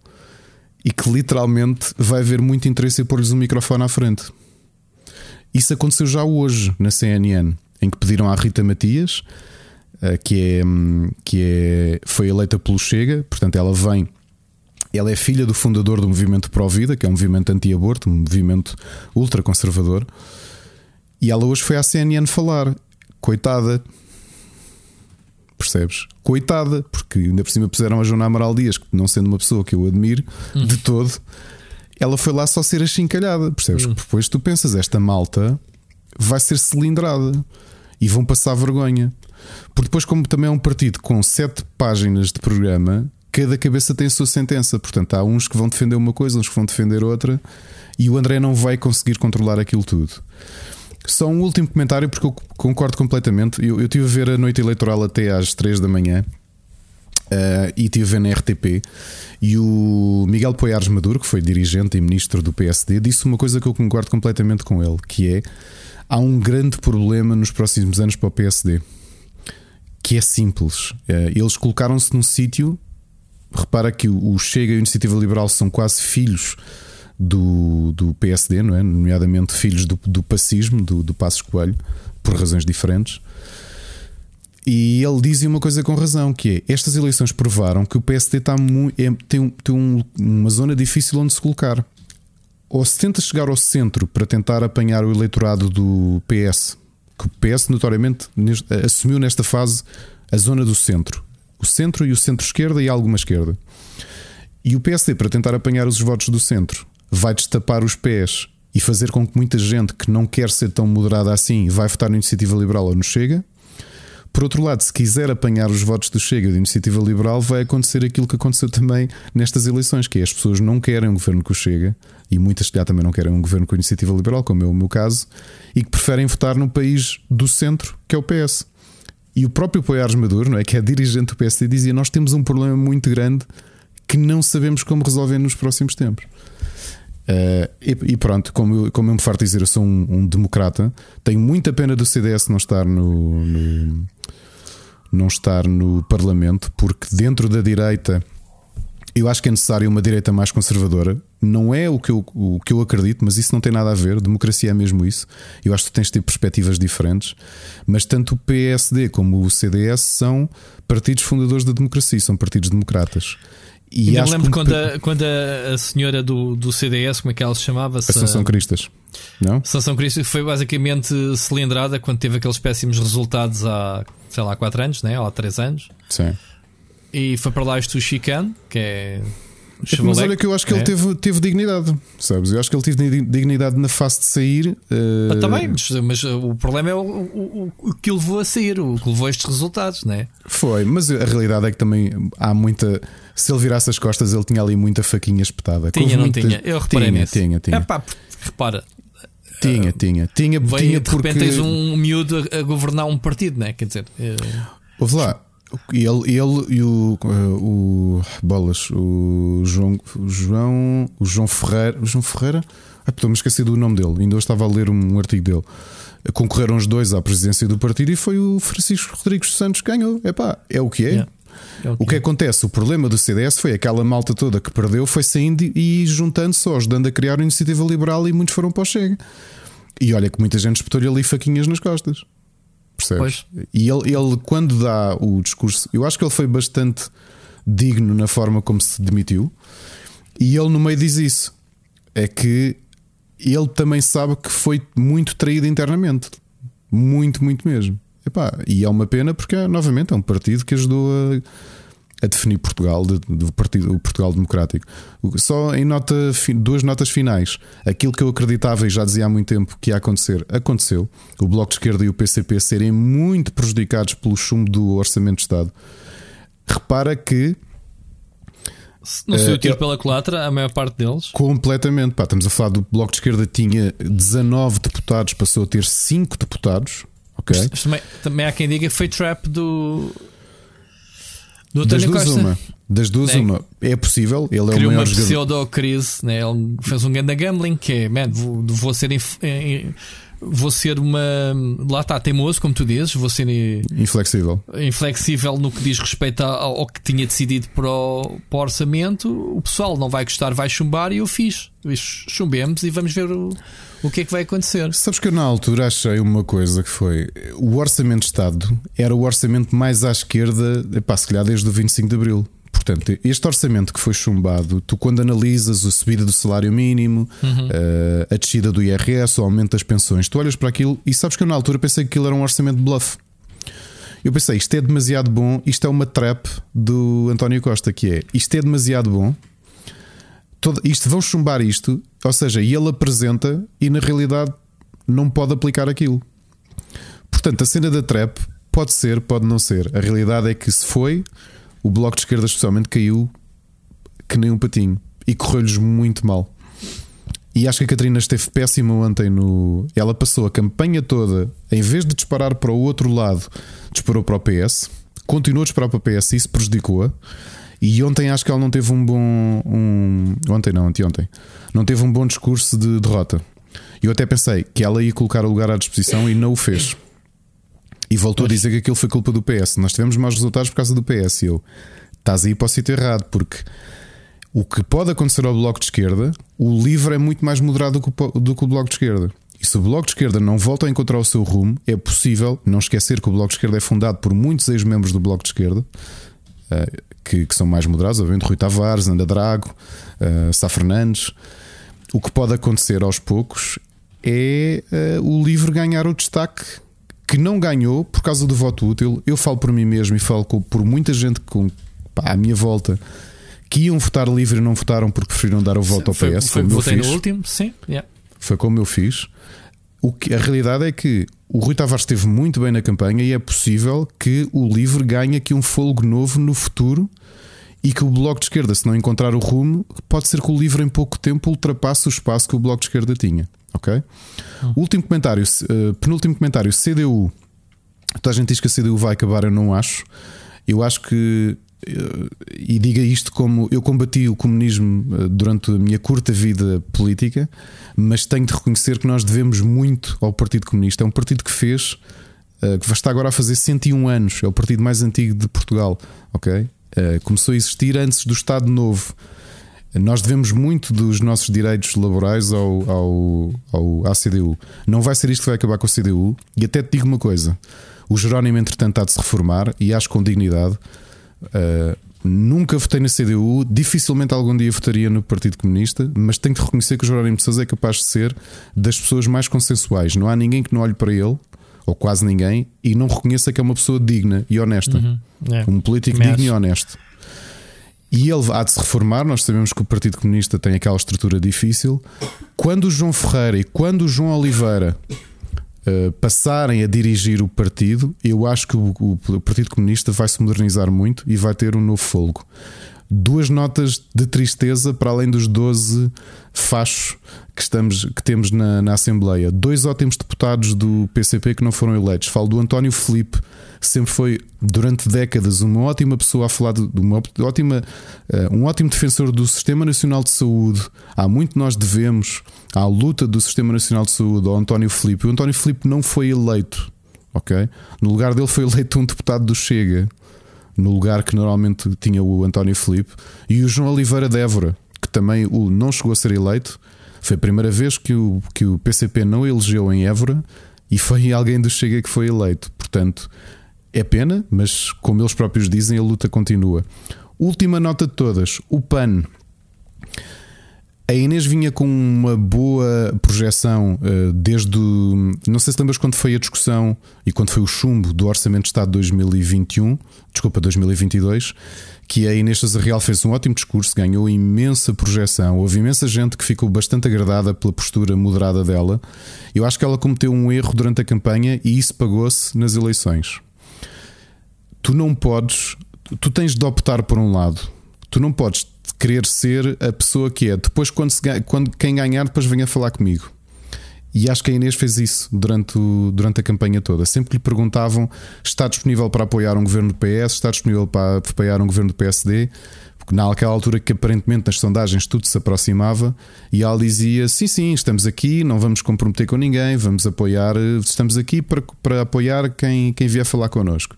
e que literalmente vai haver muito interesse em pôr-lhes um microfone à frente. Isso aconteceu já hoje na CNN, em que pediram à Rita Matias, eh, que, é, hum, que é, foi eleita pelo Chega, portanto, ela vem. Ela é filha do fundador do movimento Pró-Vida, que é um movimento anti-aborto, um movimento ultraconservador. E ela hoje foi à CNN falar. Coitada. Percebes? Coitada, porque ainda por cima puseram a Joana Amaral Dias, que não sendo uma pessoa que eu admiro de todo, ela foi lá só ser achincalhada. Percebes? Depois tu pensas, esta malta vai ser cilindrada e vão passar vergonha. Porque depois, como também é um partido com sete páginas de programa, cada cabeça tem a sua sentença. Portanto, há uns que vão defender uma coisa, uns que vão defender outra, e o André não vai conseguir controlar aquilo tudo. Só um último comentário, porque eu concordo completamente. Eu, eu tive a ver a noite eleitoral até às 3 da manhã. Uh, e tive na RTP e o Miguel Poiares Maduro, que foi dirigente e ministro do PSD, disse uma coisa que eu concordo completamente com ele, que é há um grande problema nos próximos anos para o PSD, que é simples. Uh, eles colocaram-se num sítio, repara que o Chega e a Iniciativa Liberal são quase filhos do, do PSD, não é? nomeadamente filhos do, do pacismo, do, do Passos Coelho, por razões diferentes. E ele dizia uma coisa com razão, que é estas eleições provaram que o PSD está é, tem, tem um, uma zona difícil onde se colocar. Ou se tenta chegar ao centro para tentar apanhar o eleitorado do PS, que o PS notoriamente assumiu nesta fase a zona do centro. O centro e o centro-esquerda e alguma esquerda. E o PSD, para tentar apanhar os votos do centro, vai destapar os pés e fazer com que muita gente que não quer ser tão moderada assim vai votar na Iniciativa Liberal ou no Chega. Por outro lado, se quiser apanhar os votos do Chega de Iniciativa Liberal, vai acontecer aquilo que aconteceu também nestas eleições, que é as pessoas não querem um governo com o Chega, e muitas se calhar também não querem um governo com Iniciativa Liberal, como é o meu caso, e que preferem votar no país do centro, que é o PS. E o próprio Poiares Maduro, não é, que é dirigente do PSD, dizia: Nós temos um problema muito grande que não sabemos como resolver nos próximos tempos. Uh, e, e, pronto, como eu, como eu me farto dizer, eu sou um, um, democrata. Tenho muita pena do CDS não estar no, no, não estar no Parlamento, porque dentro da direita eu acho que é necessário uma direita mais conservadora. Não é o que, eu, o que eu acredito, mas isso não tem nada a ver. Democracia é mesmo isso. Eu acho que tens de ter perspectivas diferentes. Mas tanto o PSD como o CDS são partidos fundadores da democracia, são partidos democratas. E eu lembro quando, a, quando a, senhora do, do CDS, como é que ela se chamava? -se? Assunção Cristas. Não? Assunção Cristas foi basicamente cilindrada quando teve aqueles péssimos resultados há, sei lá, 4 anos, né? ou há 3 anos. Sim. E foi para lá este Chican, que é é mas olha que eu acho que é. ele teve, teve dignidade, sabes? Eu acho que ele teve dignidade na fase de sair. Uh... Ah, também, mas, mas, o problema é o, o, o, que o levou a sair, o que levou a estes resultados, não é? Foi, mas a realidade é que também há muita. Se ele virasse as costas, ele tinha ali muita faquinha espetada. Tinha, não muita... tinha? Eu reparei tinha, nisso. Tinha, tinha. Epá, repara. Tinha, tinha, tinha. Veio, tinha de repente tens um miúdo a, governar um partido, não é? Quer dizer. Uh... Ouve lá, ele, ele e o, o Bolas, o João, o João, o João Ferreira, o João Ferreira, ah, estou-me esquecido do nome dele, ainda hoje estava a ler um artigo dele. Concorreram os dois à presidência do partido e foi o Francisco Rodrigues Santos que ganhou. Epá, é o que é. Yeah. É o, que, o que é. acontece? O problema do CDS foi aquela malta toda que perdeu, foi saindo e juntando-se, ajudando a criar uma iniciativa liberal e muitos foram para o Chega. E olha que muita gente espetou-lhe ali faquinhas nas costas. Percebes? Pois. E ele, ele, quando dá o discurso, eu acho que ele foi bastante digno na forma como se demitiu. E ele no meio diz isso: é que ele também sabe que foi muito traído internamente. Muito, muito mesmo. Epá, e é uma pena porque, novamente, é um partido que ajudou a a definir Portugal, do partido, o Portugal Democrático. Só em nota, duas notas finais. Aquilo que eu acreditava e já dizia há muito tempo que ia acontecer, aconteceu. O Bloco de Esquerda e o PCP serem muito prejudicados pelo chumbo do Orçamento de Estado. Repara que. Não sei o tiro pela culatra, a maior parte deles. Completamente. Pá, estamos a falar do Bloco de Esquerda tinha 19 deputados, passou a ter 5 deputados. Ok. Também, também há quem diga que foi trap do do das duas Costa. uma. Das duas né? uma. É possível, ele é Criou o maior uma pseudo-crise, né? ele fez um grande gambling que é, man, vou, vou ser vou ser uma. Lá está, teimoso, como tu dizes, vou ser inflexível. Inflexível no que diz respeito ao, ao que tinha decidido para o, para o, orçamento. O pessoal não vai gostar, vai chumbar e eu fiz. Chumbemos e vamos ver o, o que é que vai acontecer. Sabes que eu na altura achei uma coisa que foi o orçamento de Estado era o orçamento mais à esquerda, epá, se calhar desde o 25 de Abril. Portanto, este orçamento que foi chumbado, tu quando analisas a subida do salário mínimo, uhum. uh, a descida do IRS, o aumento das pensões, tu olhas para aquilo e sabes que eu na altura pensei que aquilo era um orçamento de bluff. Eu pensei, isto é demasiado bom, isto é uma trap do António Costa, que é isto é demasiado bom, todo, isto vão chumbar isto, ou seja, ele apresenta e na realidade não pode aplicar aquilo. Portanto, a cena da trap pode ser, pode não ser. A realidade é que se foi, o bloco de esquerda, especialmente, caiu que nem um patinho e correu-lhes muito mal. E acho que a Catarina esteve péssima ontem no. Ela passou a campanha toda, em vez de disparar para o outro lado, disparou para o PS, continuou a disparar para o PS e isso prejudicou-a. E ontem acho que ela não teve um bom. Um... Ontem não, anteontem. Não teve um bom discurso de derrota. Eu até pensei que ela ia colocar o lugar à disposição e não o fez. E voltou a dizer que aquilo foi culpa do PS. Nós tivemos maus resultados por causa do PS. E eu, estás aí para o sítio errado, porque o que pode acontecer ao Bloco de Esquerda, o livro é muito mais moderado do que, o, do que o Bloco de Esquerda. E se o Bloco de Esquerda não volta a encontrar o seu rumo, é possível não esquecer que o Bloco de Esquerda é fundado por muitos ex-membros do Bloco de Esquerda, eh, que, que, são mais moderados, obviamente, Rui Tavares, Anda Drago, uh, Sá Fernandes. O que pode acontecer aos poucos é uh, o livro ganhar o destaque que não ganhou por causa do voto útil. Eu falo por mim mesmo e falo por muita gente com, pá, à minha volta que iam votar livre e não votaram porque preferiram dar o voto ao PS. Foi, foi votei no último, sim. Yeah. Foi como eu fiz. O que, a realidade é que o Rui Tavares esteve muito bem na campanha e é possível que o LIVRE ganhe aqui um fôlego novo no futuro e que o Bloco de Esquerda, se não encontrar o rumo, pode ser que o LIVRE em pouco tempo ultrapasse o espaço que o Bloco de Esquerda tinha. Ok? Hum. Último comentário, uh, penúltimo comentário: CDU. Toda a gente diz que a CDU vai acabar, eu não acho. Eu acho que e diga isto como eu combati o comunismo eh, durante a minha curta vida política, mas tenho de reconhecer que nós devemos muito ao Partido Comunista. É um partido que fez, eh, que está agora a fazer 101 anos, é o partido mais antigo de Portugal, ok? Eh, começou a existir antes do Estado Novo. Nós devemos muito dos nossos direitos laborais ao, ao, ao, à CDU. Não vai ser isto que vai acabar com a CDU. E até te digo uma coisa: o Jerónimo, entretanto, há de se reformar e acho com dignidade. Uh, nunca votei na CDU, dificilmente algum dia votaria no Partido Comunista, mas tenho que reconhecer que o Jerónimo de Sousa é capaz de ser das pessoas mais consensuais. Não há ninguém que não olhe para ele, ou quase ninguém, e não reconheça que é uma pessoa digna e honesta. Uhum. É. Um político Mas... digno e honesto. E ele há de se reformar. Nós sabemos que o Partido Comunista tem aquela estrutura difícil. Quando o João Ferreira e quando o João Oliveira eh, passarem a dirigir o partido, eu acho que o, o, Partido Comunista vai se modernizar muito e vai ter um novo folgo. Duas notas de tristeza para além dos 12 fachos que, estamos, que temos na, na Assembleia. Dois ótimos deputados do PCP que não foram eleitos. Falo do António Felipe sempre foi, durante décadas, uma ótima pessoa a falar de uma ótima, uh, um ótimo defensor do Sistema Nacional de Saúde. Há muito nós devemos à luta do Sistema Nacional de Saúde ao António Filipe. O António Filipe não foi eleito, ok? No lugar dele foi eleito um deputado do Chega, no lugar que normalmente tinha o António Filipe, e o João Oliveira de Évora, que também o não chegou a ser eleito. Foi a primeira vez que o, que o PCP não elegeu em Évora e foi alguém do Chega que foi eleito. Portanto, é pena, mas como eles próprios dizem, a luta continua. Última nota de todas: o PAN. A Inês vinha com uma boa projeção uh, desde. Não sei se lembras quando foi a discussão e quando foi o chumbo do Orçamento de Estado 2021, desculpa, 2022, que a Inês Real fez um ótimo discurso, ganhou imensa projeção. Houve imensa gente que ficou bastante agradada pela postura moderada dela. Eu acho que ela cometeu um erro durante a campanha e isso pagou-se nas eleições tu não podes, tu tens de optar por um lado. Tu não podes querer ser a pessoa que é. Depois, quando, se, quando quem ganhar, depois venha falar comigo. E acho que a Inês fez isso durante, o, durante a campanha toda. Sempre que lhe perguntavam está disponível para apoiar um governo do PS, está disponível para apoiar um governo do PSD, porque naquela altura que aparentemente nas sondagens tudo se aproximava, e ela dizia: sim, sim, estamos aqui, não vamos comprometer com ninguém, vamos apoiar, estamos aqui para, para apoiar quem, quem vier falar connosco.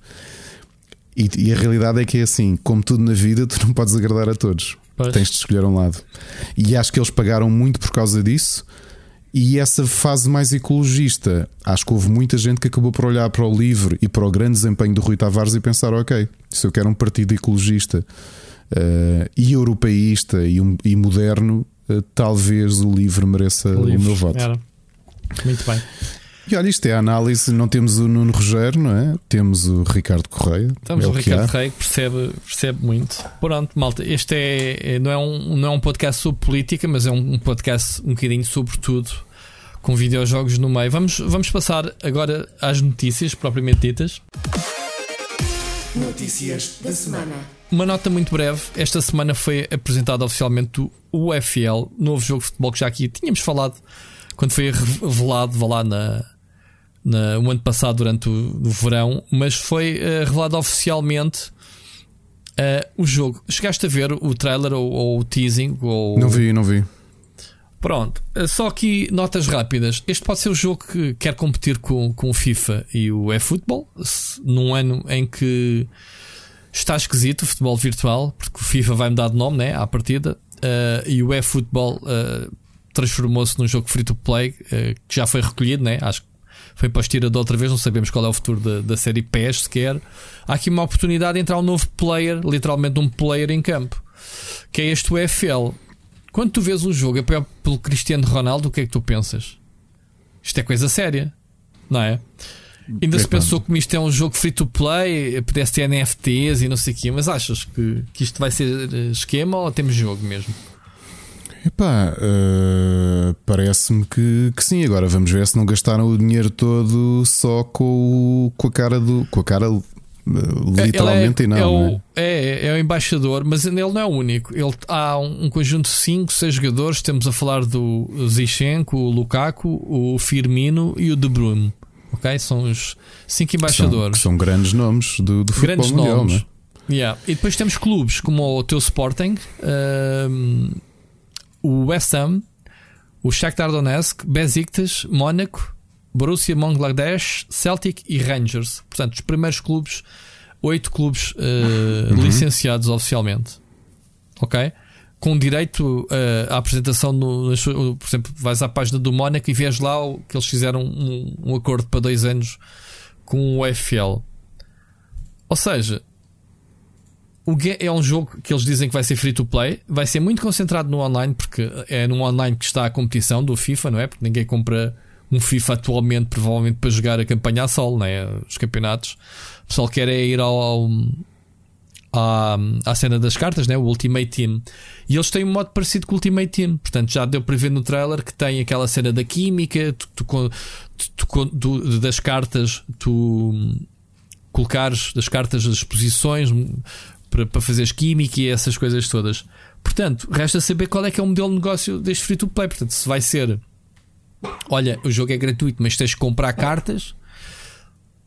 E, e, a realidade é que é assim, como tudo na vida, tu não podes agradar a todos. Pois. Tens de escolher um lado. E acho que eles pagaram muito por causa disso. E essa fase mais ecologista, acho que houve muita gente que acabou por olhar para o livro e para o grande desempenho do Rui Tavares e pensar: ok, se eu quero um partido ecologista uh, e europeísta e, um, e moderno, uh, talvez o livro mereça o, meu voto. Era. Muito bem. E olha, isto é a análise. Não temos o Nuno Rogério, não é? Temos o Ricardo Correia. Temos é o, Ricardo Correia que percebe, percebe muito. Pronto, malta, este é, é, não, é um, não é um podcast sobre política, mas é um, um podcast um bocadinho sobre tudo, com videojogos no meio. Vamos, vamos passar agora às notícias propriamente ditas. Notícias da semana. uma nota muito breve. Esta semana foi apresentado oficialmente o UFL, novo jogo de futebol que já aqui tínhamos falado quando foi revelado, vá lá na, na, o ano passado, durante o, o verão, mas foi uh, revelado oficialmente uh, o jogo. Chegaste a ver o trailer ou, ou o teasing? Ou... Não vi, não vi. Pronto, eh, só aqui notas rápidas. Este pode ser o jogo que quer competir com, com o FIFA e o eFootball, num ano em que está esquisito o futebol virtual, porque o FIFA vai mudar de nome né, à partida, uh, e o eFootball uh, transformou-se num jogo free to play uh, que já foi recolhido, né? acho que foi para de outra vez, não sabemos qual é o futuro da, da série PES sequer. Há aqui uma oportunidade de entrar um novo player, literalmente um player em campo, que é este UFL. Quando tu vês um jogo apoiado pelo Cristiano Ronaldo, o que é que tu pensas? Isto é coisa séria, não é? Ainda se pensou que isto é um jogo free to play, pudesse ter NFTs e não sei o quê, mas achas que, que isto vai ser eh, esquema ou temos jogo mesmo? Epá, uh, parece-me que, que sim. Agora vamos ver se não gastaram o dinheiro todo só com, o, com a cara do. com a cara eh, literalmente é, e não. É o, é? é, é, o embaixador, mas ele não é o único. Ele, há um, um conjunto de 5, 6 jogadores. Temos a falar do Zichenko, o Lukaku, o Firmino e o De Bruyne. Ok? São os 5 embaixadores. São, são, grandes nomes do, do grandes futebol mundial, nomes. É? Yeah. E depois temos clubes como o teu Sporting. Uh, o West Ham, o Shakhtar Donetsk, Besiktas, Mónaco, Borussia Mönchengladbach, Celtic e Rangers. Portanto, os primeiros clubes, oito clubes uh, uhum. licenciados oficialmente. Ok? Com direito uh, à apresentação, no, por exemplo, vais à página do Mónaco e vês lá que eles fizeram um, um acordo para dois anos com o FL. Ou seja, o é um jogo que eles dizem que vai ser free to play, vai ser muito concentrado no online, porque é no online que está a competição do FIFA, não é? Porque ninguém compra um FIFA atualmente, provavelmente para jogar a campanha a sol, não é? Os campeonatos. O pessoal quer é ir ao, à, à cena das cartas, né? o Ultimate Team. E eles têm um modo parecido com o Ultimate Team. Portanto, já deu para ver no trailer que tem aquela cena da química, tu, tu, tu, das cartas, tu colocares das cartas as posições, para, para fazeres química e essas coisas todas. Portanto, resta saber qual é que é o modelo de negócio deste free to play. Portanto, se vai ser olha, o jogo é gratuito, mas tens que comprar cartas.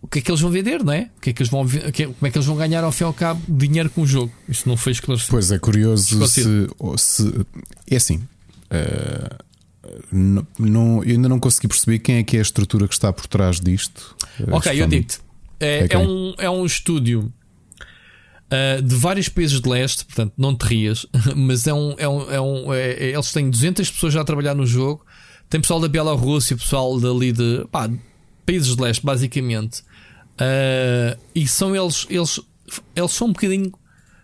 O que é que eles vão vender, não é? O que é que eles vão, como é que eles vão ganhar ao fim e ao cabo dinheiro com o jogo? Isso não foi esclarecido. Pois é, curioso se, se, É assim. Uh, não, não, eu ainda não consegui perceber quem é que é a estrutura que está por trás disto. Ok, eu digo-te. É, é, é, um, é um estúdio uh, de vários países de leste, portanto, não te rias, mas é um. É um, é um é, é, eles têm 200 pessoas já a trabalhar no jogo. Tem pessoal da Bielorrússia, pessoal dali de pá, países de leste, basicamente. Uh, e são eles, eles, eles são um bocadinho.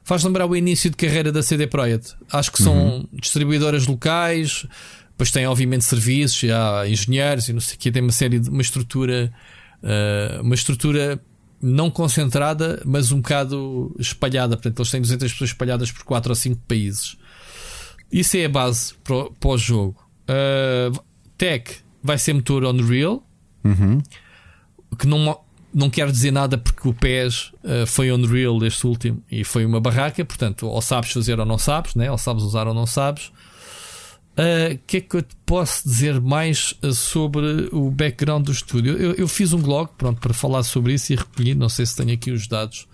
Faz lembrar o início de carreira da CD Projekt. Acho que são uhum. distribuidoras locais, depois têm, obviamente, serviços, há engenheiros e não sei o que, tem uma série de uma estrutura, uh, uma estrutura não concentrada, mas um bocado espalhada. Portanto, eles têm 200 pessoas espalhadas por 4 ou 5 países. Isso é a base para, para o jogo. Uh, tech vai ser motor Unreal, uhum. que não, não quer dizer nada porque o PES uh, foi Unreal este último e foi uma barraca. Portanto, ou sabes fazer ou não sabes, né? ou sabes usar ou não sabes. O uh, que é que eu te posso dizer mais uh, sobre o background do estúdio? Eu, eu, fiz um blog pronto, para falar sobre isso e recolhi, não sei se tenho aqui os dados,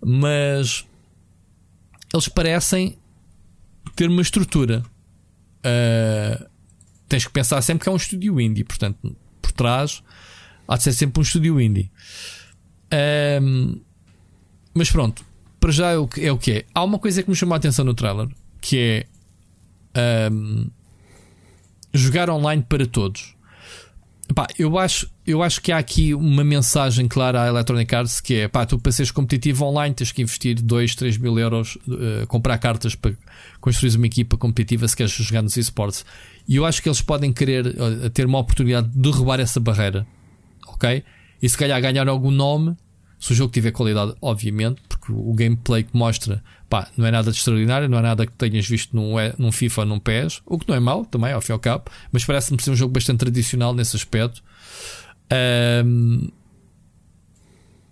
mas eles parecem ter uma estrutura. Uh, tens que pensar sempre que é um estúdio indie, portanto, por trás há de ser sempre um estúdio indie. Mas pronto, para já é o, que, é o que é. Há uma coisa que me chamou a atenção no trailer que é jogar online para todos. Pá, eu, acho, eu acho que há aqui uma mensagem clara à Electronic Arts que é pá, tu para seres competitivo online tens que investir 2, 3 mil euros, uh, comprar cartas para construir uma equipa competitiva se queres jogar nos esportes. E eu acho que eles podem querer uh, ter uma oportunidade de derrubar essa barreira, ok? E se calhar ganhar algum nome, se o jogo tiver qualidade, obviamente, porque o gameplay que mostra Pá, não é nada de extraordinário, não é nada que tenhas visto num, num FIFA ou num PES, o que não é mau também, ao fim e ao cabo, mas parece-me ser um jogo bastante tradicional nesse aspecto. Um,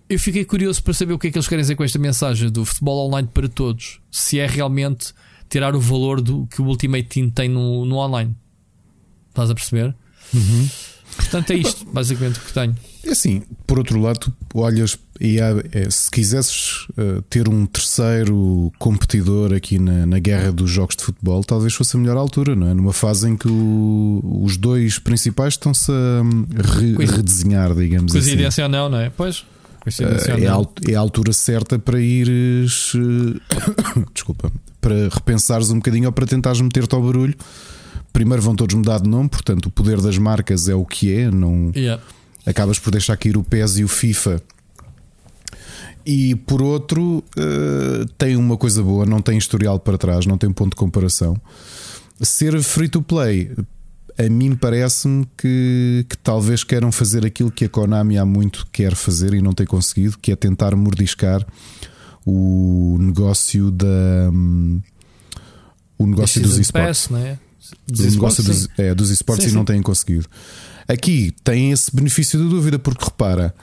eu fiquei curioso para saber o que é que eles querem dizer com esta mensagem do futebol online para todos. Se é realmente tirar o valor do que o Ultimate Team tem no, no online. Estás a perceber? Uhum. Portanto, é isto, basicamente, o que tenho. É assim, por outro lado, olhas e há, é, se quisesses uh, ter um terceiro competidor aqui na, na, guerra dos jogos de futebol, talvez fosse a melhor altura, não é? Numa fase em que o, os dois principais estão-se a hum, re, redesenhar, digamos Coincidência assim. ou não, não é? Pois. Uh, é, a, é, a, altura certa para ires. Desculpa. Para repensares um bocadinho ou para tentares meter-te ao barulho. Primeiro vão todos mudar de nome, portanto, o poder das marcas é o que é. Não. Yeah acabas por deixar cair o PES e o FIFA. E por outro, uh, tem uma coisa boa, não tem historial para trás, não tem ponto de comparação. Ser free to play, a mim parece-me que, que, talvez queiram fazer aquilo que a Konami há muito quer fazer e não tem conseguido, que é tentar mordiscar o negócio da. Um, o negócio dos esportes. É? Dos o negócio dos, é, dos esportes e não têm conseguido. Aqui tem esse benefício da dúvida, porque repara,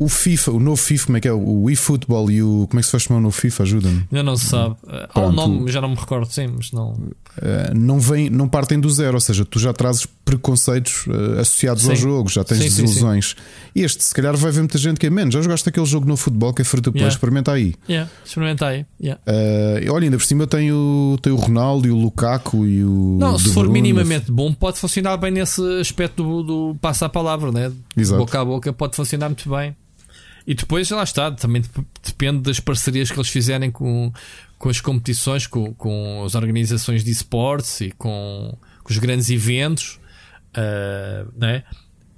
o FIFA, o novo FIFA, como é que é? O eFootball e o. Como é que se faz chamar o novo FIFA? Ajuda-me. Ainda não se sabe. Há um nome, já não me recordo, sim, mas não. Uh, não, vem, não partem do zero, ou seja, tu já trazes preconceitos uh, associados sim. ao jogo, já tens sim, desilusões. Sim, este, se calhar, vai ver muita gente que é menos. Já jogaste aquele jogo no futebol que é free to play, yeah. experimenta aí. Yeah, experimenta aí. Yeah. Uh, olha, ainda por cima tem o, tem o Ronaldo e o Lukaku e o. Não, se for minimamente bom, pode funcionar bem nesse aspecto do, do passa a palavra, né? Exato. boca a boca, pode funcionar muito bem. E depois, lá está, também depende das parcerias que eles fizerem com, com as competições, com, com as organizações de esportes e com, com os grandes eventos, uh, né?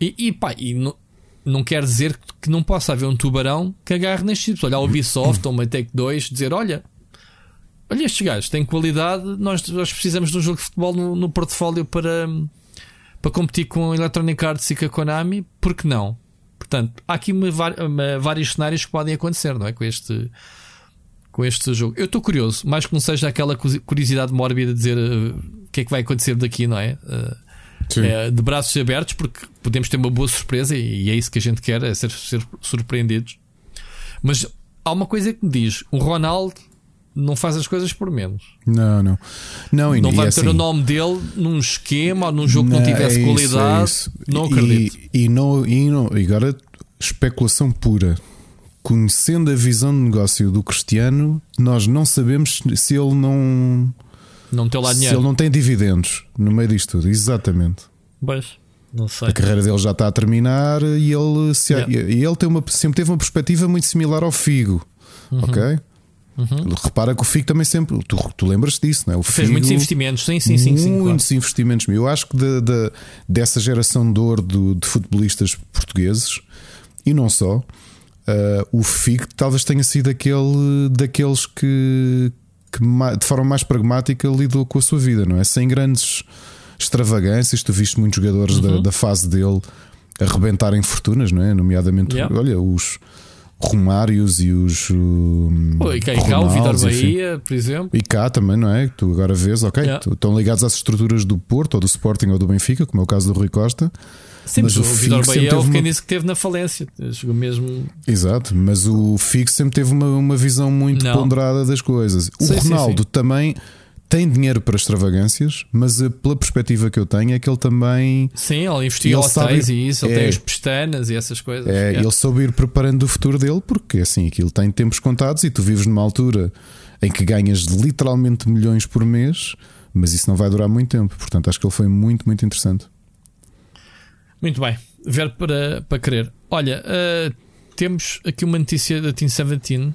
E, e pá, e não, não quer dizer que não possa haver um tubarão que agarre nestes tipos. Olha, a Ubisoft ou uma Take 2 dizer: olha, olha, estes gajos têm qualidade, nós, nós precisamos de um jogo de futebol no, no portfólio para, para competir com a Electronic Arts e com a Konami, porque não? Portanto, há aqui uma, uma, vários cenários que podem acontecer, não é? Com este, com este jogo. Eu estou curioso, mais que não seja aquela curiosidade mórbida de dizer uh, o que é que vai acontecer daqui, não é? Uh, de braços abertos, porque podemos ter uma boa surpresa e, e é isso que a gente quer, é ser, ser surpreendidos. Mas há uma coisa que me diz: o Ronaldo não faz as coisas por menos. Não, não. Não, não vai é ter assim, o nome dele num esquema ou num jogo que não tivesse é qualidade. Isso, é isso. Não acredito. E, e, não, e, não, e agora, especulação pura. Conhecendo a visão de negócio do Cristiano, nós não sabemos se ele não. Não tem lá se dinheiro. ele não tem dividendos no meio disto tudo. Exatamente. Pois, não. A carreira dele já está a terminar e ele, se, Yeah. e ele tem uma, sempre teve uma perspectiva muito similar ao Figo. Uhum. Ok? Repara que o Figo também sempre. Tu, tu lembras disso, não é? O Fez Figo, muitos investimentos, sim, sim, sim. sim claro. muitos investimentos. Eu acho que de, de- dessa geração de ouro do- de futebolistas portugueses e não só, ah, o Figo talvez tenha sido aquele daqueles que, que de forma mais pragmática lidou com a sua vida, não é? Sem grandes extravagâncias. Tu viste muitos jogadores da, Uhum. da fase dele arrebentarem fortunas, não é? Nomeadamente, Yeah. olha, os Romários e os. Pô, e cá, e cá o Vitor. Bahia, por exemplo. E cá também, não é? Que tu agora vês, ok, Yeah. estão ligados às estruturas do Porto ou do Sporting ou do Benfica, como é o caso do Rui Costa. Sim, Mas o o Vitor Bahia teve houve quem uma- disse que teve na falência. Chegou mesmo. Exato, mas o Figo sempre teve uma, uma visão muito Não. ponderada das coisas. O Sim, sim, Ronaldo sim. também tem dinheiro para extravagâncias, mas eh, pela perspectiva que eu tenho é que ele também Sim, ele investiu em hotéis sabe- e isso, ele é. tem os pestanas e essas coisas. É, Yeah. ele soube ir preparando o futuro dele, porque assim aquilo tem tempos contados e tu vives numa altura em que ganhas literalmente milhões por mês, mas isso não vai durar muito tempo. Portanto, acho que ele foi muito, muito interessante. Muito bem, ver para, para querer. Olha, uh, temos aqui uma notícia da Team 17.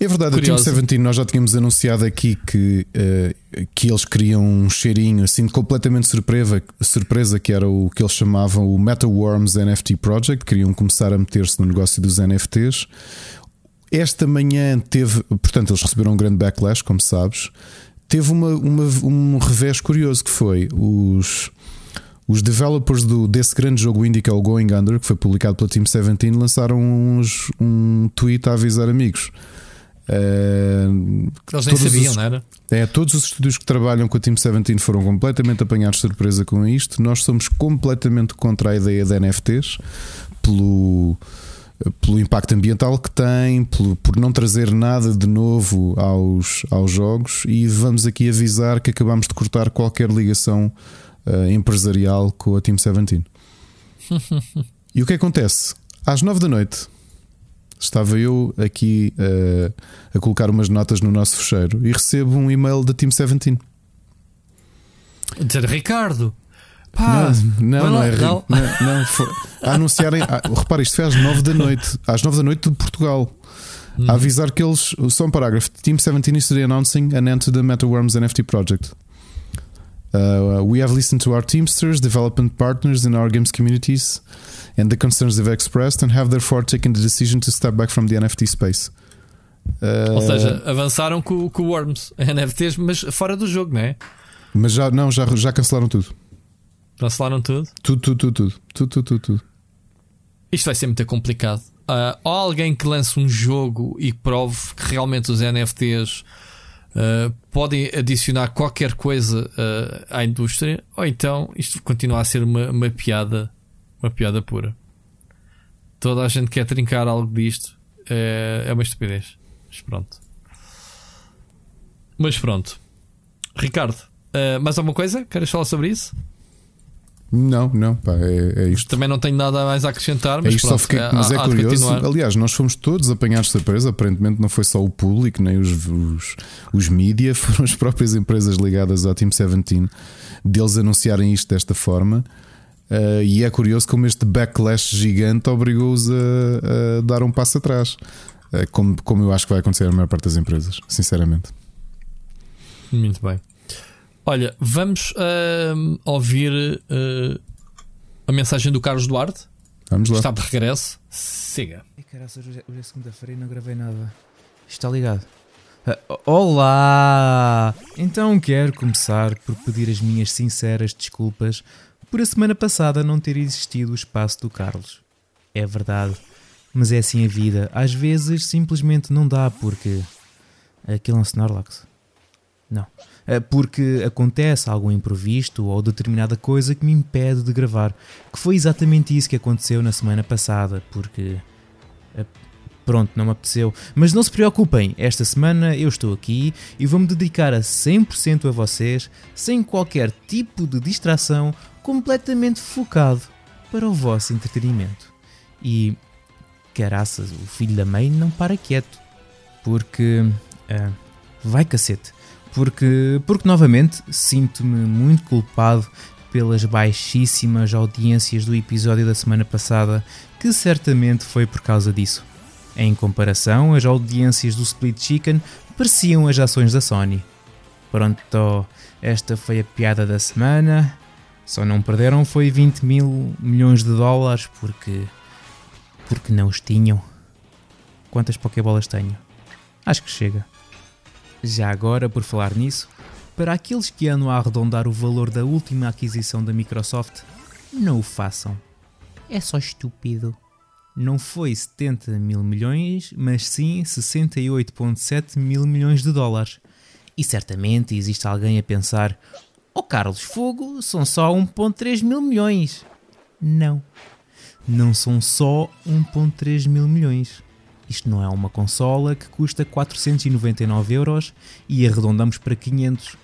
É verdade, Curioso. a Team 17 nós já tínhamos anunciado aqui que, eh, que eles queriam um cheirinho assim de completamente surpresa, surpresa, que era o que eles chamavam o MetaWorms NFT Project, queriam começar a meter-se no negócio dos NFTs. Esta manhã teve, portanto, eles receberam um grande backlash, como sabes. Teve uma, uma- um revés curioso que foi os, os developers do, desse grande jogo indie que é o Going Under, que foi publicado pela Team 17, lançaram uns- um tweet a avisar amigos. Eh, Eles nem sabiam, os- não era? é, todos os estúdios que trabalham com a Team 17 foram completamente apanhados de surpresa com isto. Nós somos completamente contra a ideia de NFTs, pelo, pelo impacto ambiental que tem, pelo, por não trazer nada de novo aos, aos jogos, e vamos aqui avisar que acabamos de cortar qualquer ligação uh, empresarial com a Team 17. e o que acontece? Às 9 da noite estava eu aqui uh, a colocar umas notas no nosso fecheiro e recebo um e-mail da Team 17. Dizer Ricardo, Pá, não, não, não, é não. não, não foi, a anunciarem. A, repara, isto foi às 9 da noite, às 9 da noite de Portugal. Hum. A avisar que eles. Só um parágrafo. Team 17 is announcing an end to the MetaWorms NFT project. Uh, we have listened to our Teamsters, development partners in our games communities, and the concerns they've expressed, and have therefore taken the decision to step back from the NFT space. Uh, Ou seja, avançaram com, com o Worms, NFTs, mas fora do jogo, não é? Mas já, não, já, já cancelaram tudo. Cancelaram tudo? Tudo, tudo, tudo, tudo, tudo, tudo, tudo. Isto vai ser muito complicado. Uh, ou alguém que lance um jogo e prove que realmente os NFTs uh, podem adicionar qualquer coisa uh, à indústria, ou então isto continua a ser uma, uma piada, uma piada pura. Toda a gente quer trincar algo disto. É, é uma estupidez. Mas pronto. Mas pronto. Ricardo, mais alguma coisa? Queres falar sobre isso? Não, não, pá, é, é isto. Também não tenho nada mais a acrescentar, mas, é isto pronto, só fiquei, mas é curioso. Aliás, nós fomos todos apanhados de surpresa. Aparentemente, não foi só o público, nem os, os, os mídia, foram as próprias empresas ligadas ao Team 17 deles anunciarem isto desta forma. Uh, e é curioso como este backlash gigante obrigou-os a, a, dar um passo atrás, uh, como, como eu acho que vai acontecer na maior parte das empresas, sinceramente. Muito bem. Olha, vamos uh, ouvir uh, a mensagem do Carlos Duarte. Vamos lá. Está de regresso. Siga. Ai, caraças, hoje, é, hoje é segunda-feira e não gravei nada. Está ligado? Uh, olá! Então quero começar por pedir as minhas sinceras desculpas por a semana passada não ter existido o espaço do Carlos. É verdade, mas é assim a vida. Às vezes simplesmente não dá porque. Aquilo é um Snorlax. Não. Eh, porque acontece algum imprevisto ou determinada coisa que me impede de gravar. Que foi exatamente isso que aconteceu na semana passada, porque. Eh, pronto, não me apeteceu. Mas não se preocupem, esta semana eu estou aqui e vou-me dedicar a 100% a vocês, sem qualquer tipo de distração, completamente focado para o vosso entretenimento. E. Caraças, o filho da mãe não para quieto. Porque. Uh, vai cacete porque, porque novamente sinto-me muito culpado pelas baixíssimas audiências do episódio da semana passada, que certamente foi por causa disso. Em comparação, as audiências do Split Chicken pareciam as ações da Sony. Pronto, esta foi a piada da semana. Só não perderam foi 20 mil milhões de dólares porque. porque não os tinham. Quantas Pokébolas tenho? Acho que chega. Já agora, por falar nisso, para aqueles que andam a arredondar o valor da última aquisição da Microsoft, não o façam. É só estúpido. Não foi 70 mil milhões, mas sim 68,7 mil milhões de dólares. E certamente existe alguém a pensar: Oh Carlos Fogo, são só 1,3 mil milhões. Não. Não são só 1,3 mil milhões. Isto não é uma consola que custa 499 euros e arredondamos para 500.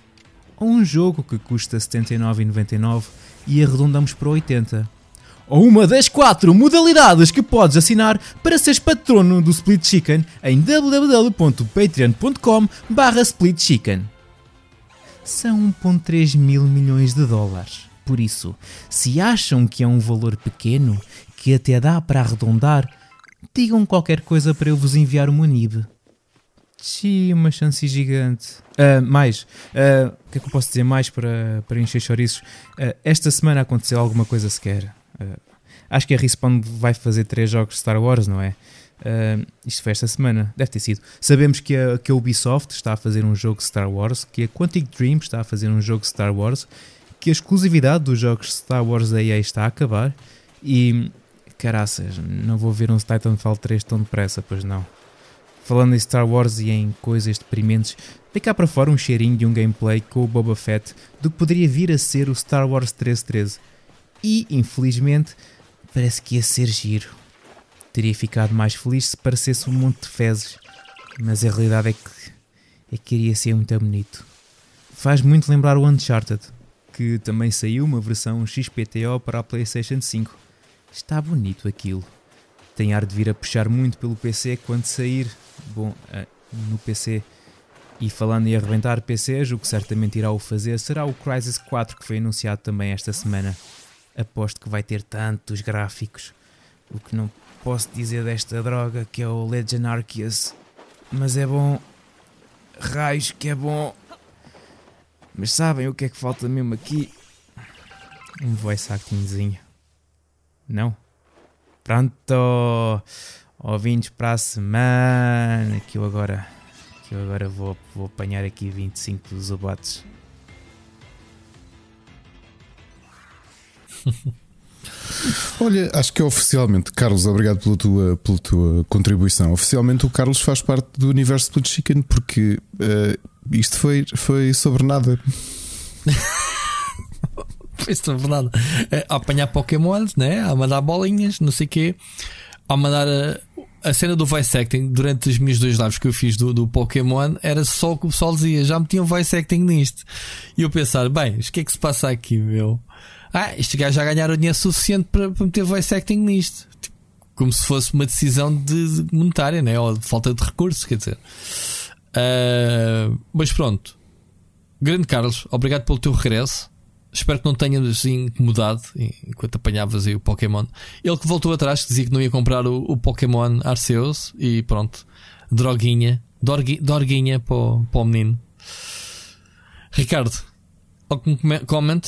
Ou um jogo que custa 79,99 e arredondamos para 80. Ou uma das quatro modalidades que podes assinar para seres patrono do Split Chicken em www.patreon.com barra Split Chicken. São 1.3 mil milhões de dólares. Por isso, se acham que é um valor pequeno, que até dá para arredondar, digam qualquer coisa para eu vos enviar uma NIB. Xiii, uma chance gigante. Uh, mais, uh, o que é que eu posso dizer mais para, para encher chouriços? Uh, esta semana aconteceu alguma coisa sequer. acho que a Respawn vai fazer três jogos de Star Wars, não é? isto foi esta semana, deve ter sido. Sabemos que a, que a Ubisoft está a fazer um jogo de Star Wars, que a Quantic Dream está a fazer um jogo de Star Wars, que a exclusividade dos jogos Star Wars da EA está a acabar e Caraças, não vou ver um Titanfall 3 tão depressa, pois não. Falando em Star Wars e em coisas deprimentes, vem cá para fora um cheirinho de um gameplay com o Boba Fett do que poderia vir a ser o Star Wars 1313. E, infelizmente, parece que ia ser giro. Teria ficado mais feliz se parecesse um monte de fezes, mas a realidade é que, é que iria ser muito bonito. Faz muito lembrar o Uncharted, que também saiu uma versão XPTO para a PlayStation 5. Está bonito aquilo. Tem ar de vir a puxar muito pelo PC quando sair. Bom, eh, no PC. E falando em arrebentar PCs, o que certamente irá o fazer será o Crysis 4 que foi anunciado também esta semana. Aposto que vai ter tantos gráficos. O que não posso dizer desta droga que é o Legend Arceus. Mas é bom. Raios que é bom. Mas sabem o que é que falta mesmo aqui? Um voice actingzinho. Não? Pronto! Ouvintes para a semana. Que eu agora. Que eu agora vou, vou apanhar aqui 25 dos abates. Olha, acho que é oficialmente, Carlos, obrigado pela tua, pela tua contribuição. Oficialmente o Carlos faz parte do universo Split Chicken porque eh, isto foi, foi sobre nada. Foi sobre nada. É, a apanhar Pokémons, né? A mandar bolinhas, não sei o quê. A mandar a, a cena do voice acting durante as minhas dois lives que eu fiz do, do Pokémon era só o que o pessoal dizia, já metiam voice acting nisto. E eu pensar, bem, o que é que se passa aqui, meu? Ah, este gajo já ganharam dinheiro suficiente para, para meter voice acting nisto. Tipo, como se fosse uma decisão de, monetária, né? Ou de falta de recursos, quer dizer. Ah, mas pronto. Grande Carlos, obrigado pelo teu regresso. Espero que não tenhas assim incomodado enquanto apanhavas aí o Pokémon. Ele que voltou atrás, que dizia que não ia comprar o, o Pokémon Arceus e pronto, droguinha, dorgui, dorguinha para o, para o menino. Ricardo, algum comment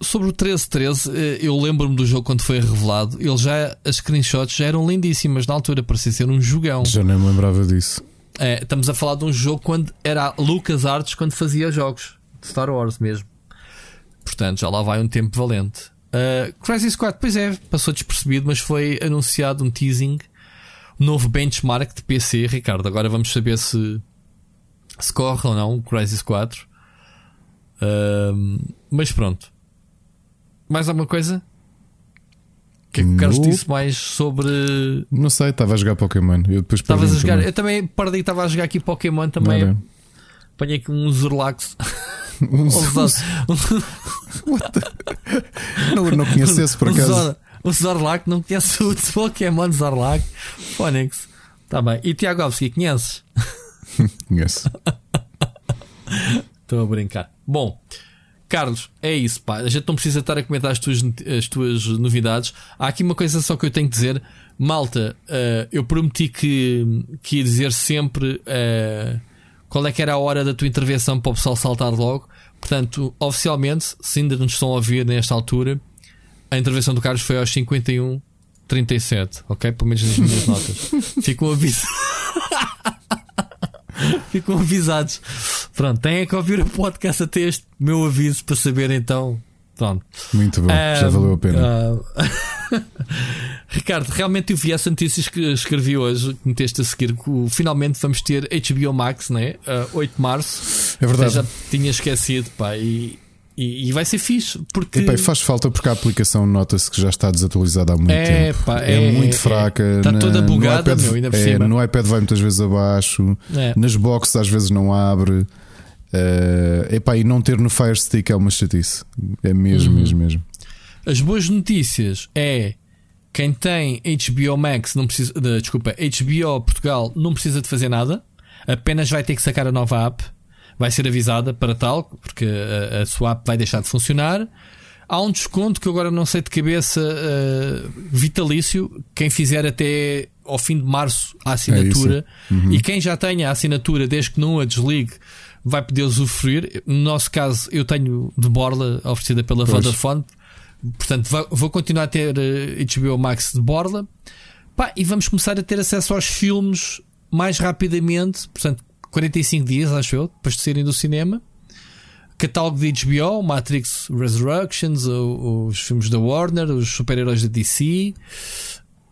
sobre o 1313? eh, Eu lembro-me do jogo quando foi revelado. Ele já, as screenshots já eram lindíssimas na altura, parecia ser um jogão. Já nem me lembrava disso. É, estamos a falar de um jogo quando era Lucas Arts quando fazia jogos de Star Wars mesmo. Portanto, já lá vai um tempo valente. Uh, Crisis 4, pois é, passou despercebido, mas foi anunciado um teasing, um novo benchmark de PC, Ricardo. Agora vamos saber se, se corre ou não o Crisis 4. Um, mas pronto. Mais alguma coisa? O que é que o Carlos disse mais sobre. Não sei, estava a jogar Pokémon. Eu depois Estavas a jogar. também. Eu também parei, estava a jogar aqui Pokémon também. Apanhei aqui um Zurlax. Um- Um Zor- não, não conheço esse por um acaso. Zor- um Zorlac, não conheço o Pokémon Zorlac. Phonics. Tá bem. E Tiago Alves, conheces? Conheço. Estou a brincar. Bom, Carlos, é isso, pá. A gente não precisa estar a comentar as tuas, as tuas novidades. Há aqui uma coisa só que eu tenho que dizer. Malta, eh, eu prometi que, que ia dizer sempre eh, qual é que era a hora da tua intervenção para o pessoal saltar logo. Portanto, oficialmente, se ainda nos estão a ouvir nesta altura, a intervenção do Carlos foi aos 51 37, ok? Pelo menos nas minhas notas. Ficam avisados. Ficam avisados. Pronto, têm que ouvir o podcast até este meu aviso para saber então. Pronto. Muito bom, já Ah, valeu a pena. ah, Ricardo, realmente eu vi essa notícia que escrevi hoje, que meteste a seguir, que finalmente vamos ter HBO Max, né? Ah, 8 de março. É verdade. Já tinha esquecido, pá, e, e, e vai ser fixe, porque. Epá, faz falta porque a aplicação nota-se que já está desatualizada há muito É, tempo. pá, é, é- muito é- fraca. está na- toda no bugada, iPad, meu, é. No iPad vai muitas vezes abaixo. É. Nas boxes às vezes não abre. Eh, epá, e não ter no Fire Stick é uma chatice. É mesmo, Uhum. mesmo, mesmo. As boas notícias é quem tem HBO Max não precisa, de- desculpa, HBO Portugal não precisa de fazer nada, apenas vai ter que sacar a nova app, vai ser avisada para tal, porque a, a sua app vai deixar de funcionar. Há um desconto que eu agora não sei de cabeça eh, vitalício, quem fizer até ao fim de março a assinatura e quem já tenha a assinatura desde que não a desligue vai poder usufruir. No nosso caso, eu tenho de borla oferecida pela Pois. Vodafone, Portanto, vou continuar a ter eh, HBO Max de borla Pá, e vamos começar a ter acesso aos filmes mais rapidamente. Portanto, 45 dias, acho eu, depois de saírem do cinema. Catálogo de HBO, Matrix Resurrections, os filmes da Warner, os super-heróis da DC.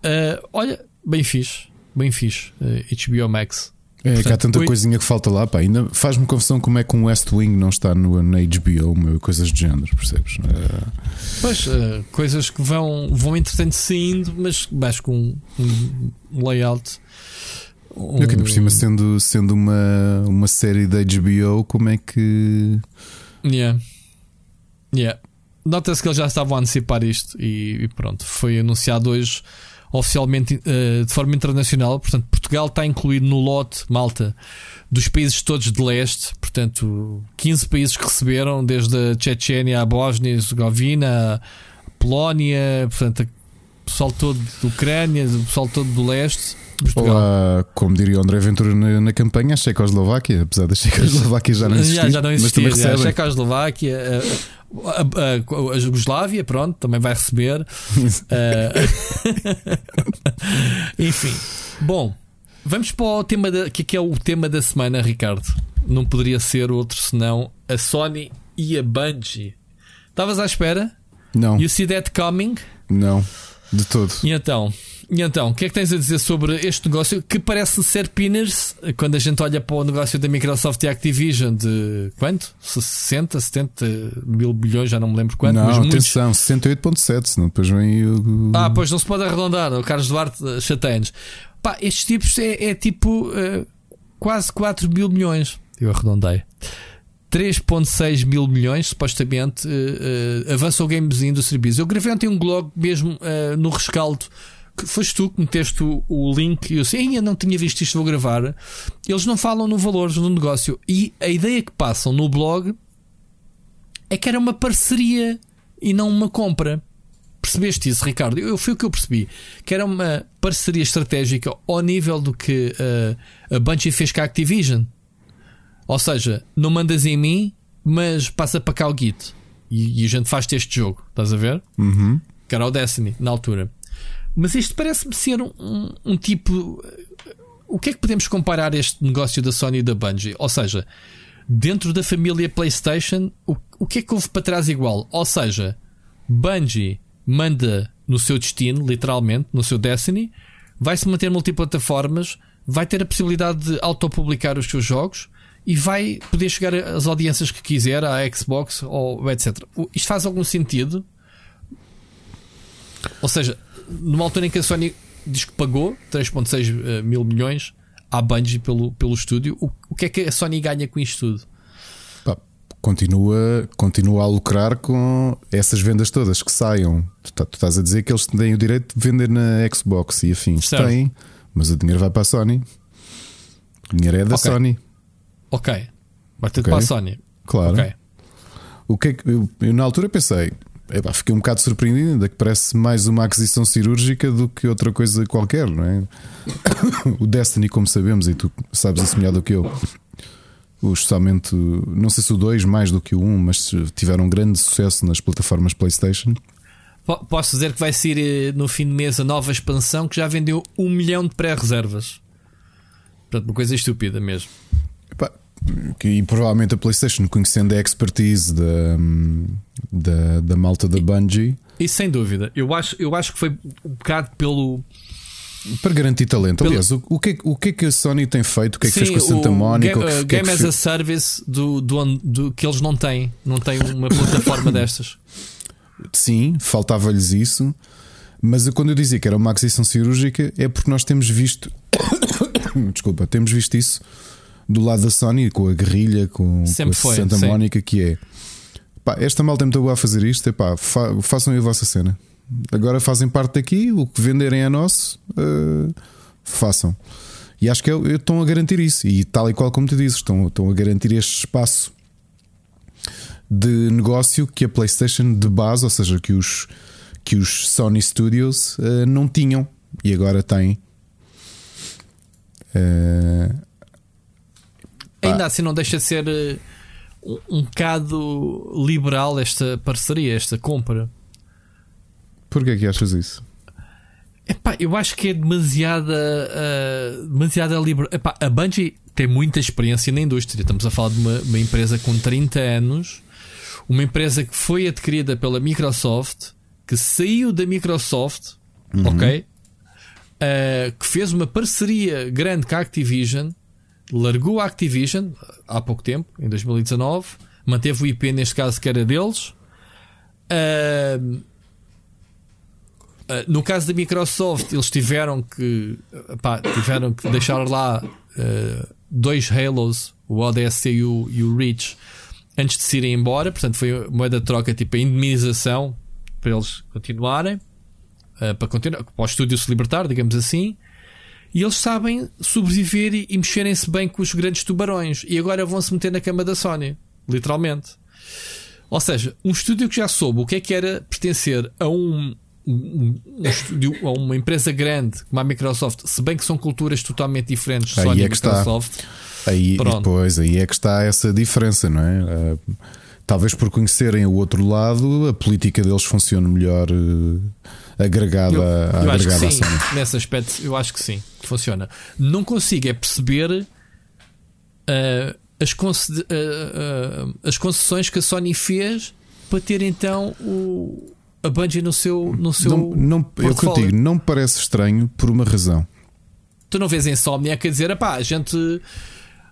Eh, olha, bem fixe, bem fixe. eh, HBO Max. É que há Portanto, tanta oi- coisinha que falta lá, pá. Ainda faz-me confusão como é que um West Wing não está no, na HBO, coisas de género, percebes? É, Pois, eh, coisas que vão, vão entretanto saindo, mas mais com um, um layout. Um, Eu que ainda por cima, sendo, sendo uma, uma série da HBO, como é que. Yeah. Yeah. Nota-se que eles já estavam a antecipar isto e, e pronto, foi anunciado hoje oficialmente eh, de forma internacional. Portanto, Portugal está incluído no lote, malta, dos países todos de leste. Portanto, 15 países que receberam, desde a Chechênia, a Bósnia, Herzegovina, Polónia, portanto, o pessoal todo da Ucrânia, o pessoal todo do leste. Ou Portugal. como diria o André Ventura na, na campanha, a Checoslovaquia, apesar da Checoslováquia já não existir. já, já não mas existia. também Já. A. Checoslováquia, a, a, a, Jugoslávia, pronto, também vai receber. Eh, enfim, bom, vamos para o tema da, que é que é o tema da semana, Ricardo. Não poderia ser outro senão a Sony e a Bungie. Estavas à espera? Não, You see that coming? não, de todo. E então, e então, o que é que tens a dizer sobre este negócio que parece ser pinners quando a gente olha para o negócio da Microsoft e Activision de quanto? 60, 70 mil bilhões, já não me lembro quanto, não, mas muitos. atenção, 68.7, senão depois vem o. Ah, pois não se pode arredondar, o Carlos Duarte chateia-nos. Pá, estes tipos é, é tipo eh, quase 4 mil milhões. Eu arredondei. 3.6 mil milhões, supostamente, eh, eh, avança o Games Industry Biz. Eu gravei ontem um blog mesmo eh, no rescaldo. Que foste tu que meteste o, o link e eu disse, ainda não tinha visto isto, vou gravar. Eles não falam no valores no negócio. E a ideia que passam no blog é que era uma parceria e não uma compra. Percebeste isso, Ricardo? Eu, foi o que eu percebi. Que era uma parceria estratégica ao nível do que eh, a Bungie fez com a Activision. Ou seja, não mandas em mim, mas passa para cá o Git. E, e a gente faz este jogo. Estás a ver? Uhum. Que era o Destiny, na altura. Mas isto parece-me ser um, um- um tipo. O que é que podemos comparar este negócio da Sony e da Bungie? Ou seja, dentro da família PlayStation, o, o que é que houve para trás igual? Ou seja, Bungie manda no seu destino, literalmente, no seu Destiny, vai se manter multiplataformas, vai ter a possibilidade de autopublicar os seus jogos e vai poder chegar às audiências que quiser, à Xbox ou etc. Isto faz algum sentido? Ou seja, numa altura em que a Sony diz que pagou 3,6 eh, mil milhões à Bungie pelo, pelo estúdio, o, o que é que a Sony ganha com isto tudo? Pá, continua, continua a lucrar com essas vendas todas que saiam. Tu, tá- tu estás a dizer que eles têm o direito de vender na Xbox e afins. Certo. Têm, mas o dinheiro vai para a Sony. O dinheiro é da Ok. Sony, Ok, vai ter Ok. para a Sony. claro. Ok. O que é que eu, eu na altura pensei, epá, fiquei um bocado surpreendido, ainda que parece mais uma aquisição cirúrgica do que outra coisa qualquer, não é? o Destiny, como sabemos, e tu sabes isso melhor do que eu, o, especialmente, não sei se o 2 mais do que o 1, mas tiveram grande sucesso nas plataformas PlayStation. Po- Posso dizer que vai ser eh, no fim de mês a nova expansão que já vendeu um milhão de pré-reservas. Portanto, uma coisa estúpida mesmo. Que- e provavelmente a PlayStation, conhecendo a expertise da, da, da malta da Bungie, E sem dúvida, eu acho, eu acho que foi um bocado pelo. para garantir talento. Pelo- Aliás, o, o que é, que- o que é que a Sony tem feito? O que é que fez com a Sim, Santa Mónica? Game, O que- uh, que é que game as a Service do, do, do- que eles não têm. Não têm uma plataforma destas. Sim, faltava-lhes isso. Mas quando eu dizia que era uma aquisição cirúrgica, é porque nós temos visto. Desculpa, temos visto isso do lado da Sony, com a guerrilha, com, com a foi, Santa sim. Mónica, que é pá, esta malta é muito boa a fazer isto, epá, fa façam aí a vossa cena. Agora fazem parte daqui, o que venderem é nosso, eh, façam. E acho que é- estão a garantir isso, e tal e qual como tu dizes, estão, estão a garantir este espaço de negócio que a PlayStation de base, ou seja, que os, que os Sony Studios eh, não tinham e agora têm. Pá. Ainda assim, não deixa de ser eh, um, um bocado liberal esta parceria, esta compra. Porquê que achas isso? Epá, eu acho que é demasiada, ah, demasiada liber... Epá, a Bungie tem muita experiência na indústria. Estamos a falar de uma, uma empresa com 30 anos, uma empresa que foi adquirida pela Microsoft, que saiu da Microsoft, ok? Ah, que fez uma parceria grande com a Activision, largou a Activision há pouco tempo, em 2019, manteve o IP neste caso que era deles. Uh, no caso da Microsoft, eles tiveram que pá, tiveram que deixar lá uh, dois Halos, o ODST e o, e o Reach, antes de se irem embora. Portanto, foi moeda de troca, tipo a indemnização para eles continuarem, uh, para, continuar, para o estúdio se libertar, digamos assim. E eles sabem sobreviver e, e mexerem-se bem com os grandes tubarões. E agora vão se meter na cama da Sony, literalmente. Ou seja, um estúdio que já soube o que é que era pertencer a um um, um estúdio a uma empresa grande como a Microsoft, se bem que são culturas totalmente diferentes, aí Sony é e que Microsoft. Está. Aí, depois, aí é que está essa diferença, não é? Uh, talvez por conhecerem o outro lado, a política deles funcione melhor uh, agregada, eu, eu agregada acho que sim, à Sony. Nesse aspecto, eu acho que sim, que funciona. Não consigo é perceber uh, as, conced as concessões que a Sony fez para ter então o a Bungie no seu. No seu não, não, eu contigo, não me parece estranho por uma razão. Tu não vês Insomniac a dizer, pá, a gente.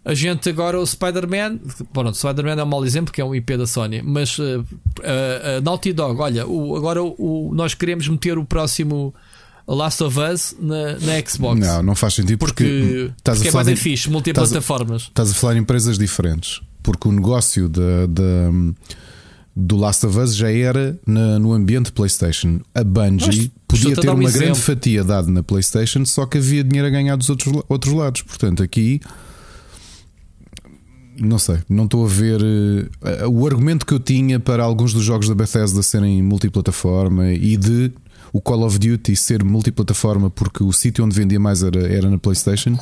A gente agora, o Spider-Man. Bom, o Spider-Man é um mau exemplo, que é um IP da Sony. Mas uh, uh, Naughty Dog, olha, o, agora o, nós queremos meter o próximo Last of Us na, na Xbox. Não, não faz sentido porque, porque, porque é mais em, fixe, multiplataformas. Estás a, estás a falar em empresas diferentes. Porque o negócio da. da do Last of Us já era na, no ambiente PlayStation. A Bungie Mas, podia ter um uma exemplo. grande fatia dada na PlayStation, só que havia dinheiro a ganhar dos outros, outros lados. Portanto, aqui não sei, não estou a ver uh, o argumento que eu tinha para alguns dos jogos da Bethesda serem multiplataforma e de o Call of Duty ser multiplataforma porque o sítio onde vendia mais era, era na PlayStation.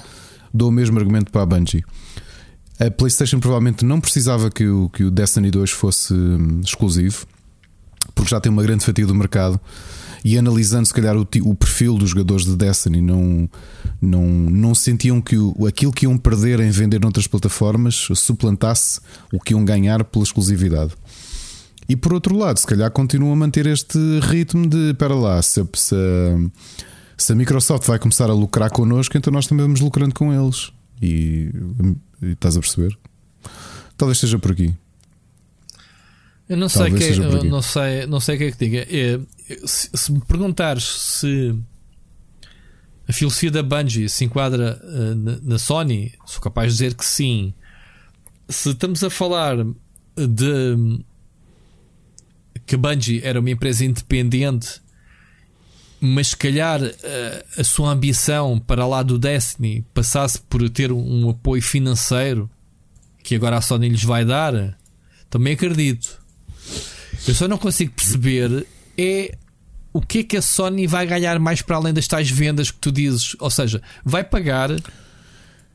Dou o mesmo argumento para a Bungie. A PlayStation provavelmente não precisava que o, que o Destiny 2 fosse hum, exclusivo, porque já tem uma grande fatia do mercado. E analisando, se calhar, o, o perfil dos jogadores de Destiny, não, não, não sentiam que o, aquilo que iam perder em vender noutras plataformas suplantasse o que iam ganhar pela exclusividade. E por outro lado, se calhar continuam a manter este ritmo de para lá, se, se, se a Microsoft vai começar a lucrar connosco, então nós também vamos lucrando com eles. E Estás a perceber? Talvez seja por aqui. Eu não sei, que, eu não sei, não sei o que é que diga. É, se, se, me perguntares se a filosofia da Bungie se enquadra uh, na, na, Sony, sou capaz de dizer que sim. Se estamos a falar de que a Bungie era uma empresa independente mas se calhar a, eh, a sua ambição para lá do Destiny passasse por ter um, um, apoio financeiro que agora a Sony lhes vai dar, também acredito. Eu só não consigo perceber é o que é que a Sony vai ganhar mais para além das tais vendas que tu dizes, ou seja, vai pagar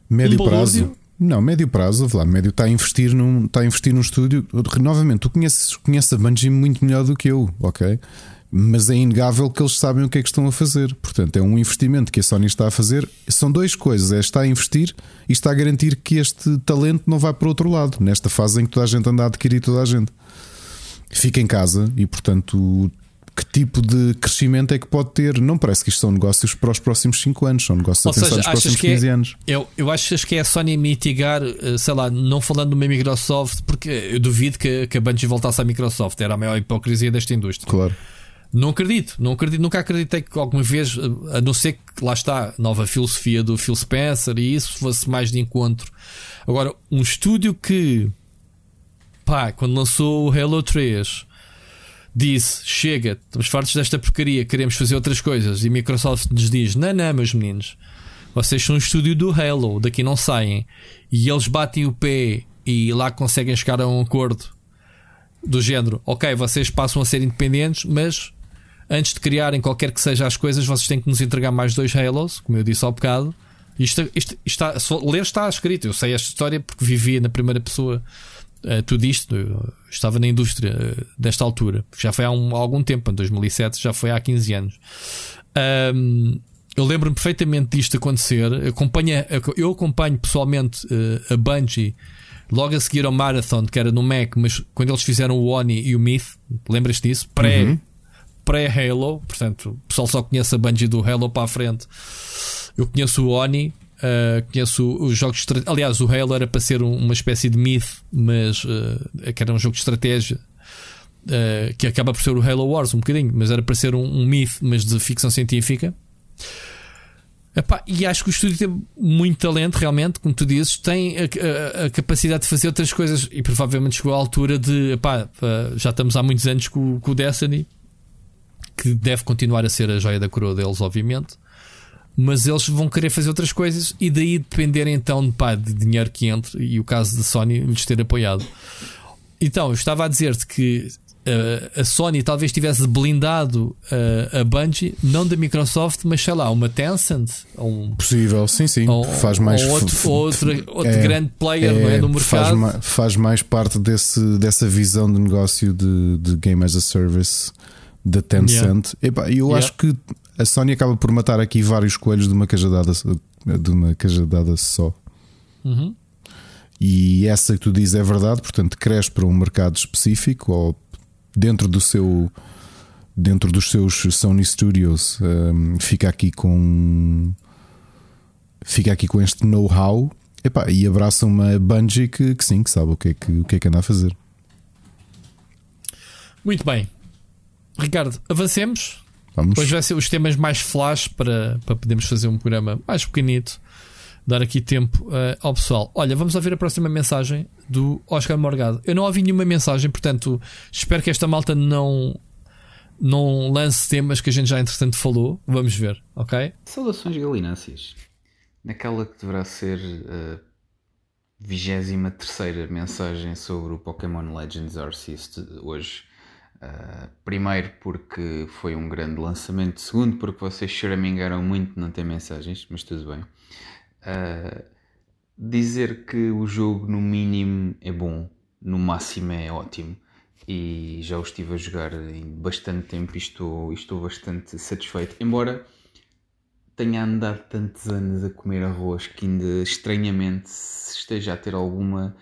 médio um prazo. Não, médio prazo, lá, médio está a investir num, está a investir num estúdio. Novamente, tu conheces, conheces a Bungie muito melhor do que eu, ok? mas é inegável que eles sabem o que é que estão a fazer. Portanto, é um investimento que a Sony está a fazer. São duas coisas: é está a investir e está a garantir que este talento não vai para o outro lado, nesta fase em que toda a gente anda a adquirir toda a gente. Fica em casa e, portanto, que tipo de crescimento é que pode ter? Não parece que isto são negócios para os próximos 5 anos, são negócios Ou a pensar seja, nos próximos 15 é, anos. Eu, eu acho que é a Sony mitigar, eh, sei lá, não falando de uma Microsoft, porque eu duvido que, que a Bungie voltasse à Microsoft, era a maior hipocrisia desta indústria. Claro. Não acredito, não acredito, nunca acreditei que alguma vez, a não ser que lá está, nova filosofia do Phil Spencer e isso fosse mais de encontro. Agora, um estúdio que, pá, quando lançou o Halo 3, disse: Chega, estamos fartos desta porcaria, queremos fazer outras coisas. E Microsoft nos diz: Não, não, meus meninos, vocês são um estúdio do Halo, daqui não saem. E eles batem o pé e lá conseguem chegar a um acordo do género: Ok, vocês passam a ser independentes, mas antes de criarem qualquer que seja as coisas, vocês têm que nos entregar mais dois Halos, como eu disse há bocado. Isto, isto, isto está, ler está escrito. Eu sei esta história porque vivia na primeira pessoa uh, tudo isto. Eu estava na indústria uh, desta altura. Já foi há, um, há, algum tempo, em 2007, já foi há 15 anos. Um, eu lembro-me perfeitamente disto acontecer. Acompanha, eu acompanho pessoalmente uh, a Bungie logo a seguir ao Marathon, que era no Mac, mas quando eles fizeram o Oni e o Myth, lembras disso? Pré, uhum pré-Halo, portanto, o pessoal só conhece a Bungie do Halo para a frente. Eu conheço o Oni Uh, conheço os jogos de Aliás, o Halo era para ser uma espécie de myth, mas uh, que era um jogo de estratégia uh, que acaba por ser o Halo Wars um bocadinho, mas era para ser um, um myth, mas de ficção científica. Epá, e acho que o estúdio tem muito talento, realmente, como tu dizes, tem a, a, a, capacidade de fazer outras coisas e provavelmente chegou à altura de epá, já estamos há muitos anos com, com o Destiny, que deve continuar a ser a joia da coroa deles, obviamente mas eles vão querer fazer outras coisas e daí depender então de, pá, de dinheiro que entre e o caso de Sony lhes ter apoiado. Então, eu estava a dizer-te que uh, a Sony talvez tivesse blindado uh, a Bungie, não da Microsoft, mas sei lá, uma Tencent. Um, Possível, sim, sim. Ou, faz mais. Ou outro, outro, outro é, grande player é, é, do mercado. Faz, faz, mais parte desse, dessa visão de negócio de, de Game as a Service da Tencent. Yeah. eu yeah. acho que a Sony acaba por matar aqui vários coelhos de uma cajadada, de uma cajadada só. Uhum. E essa que tu dizes é verdade, portanto, cresce para um mercado específico ou dentro do seu dentro dos seus Sony Studios um, fica aqui com fica aqui com este know-how e abraça uma Bungie que, que, sim, que sabe o que, é que, o que é que anda a fazer. Muito bem, Ricardo, avancemos. Vamos. Hoje vai ser os temas mais flash para, para podermos fazer um programa mais pequenito. Dar aqui tempo uh, ao pessoal. Olha, vamos ouvir a próxima mensagem do Oscar Morgado. Eu não ouvi nenhuma mensagem, portanto, espero que esta malta não, não lance temas que a gente já entretanto falou. Vamos ver, ok? Saudações galináceas. Naquela que deverá ser a vigésima terceira mensagem sobre o Pokémon Legends Arceus hoje. Uh, primeiro porque foi um grande lançamento, segundo porque vocês choramingaram muito não ter mensagens, mas tudo bem. Uh, dizer que o jogo no mínimo é bom, no máximo é ótimo e já o estive a jogar em bastante tempo e estou, estou bastante satisfeito, embora tenha andado tantos anos a comer arroz que ainda estranhamente esteja a ter alguma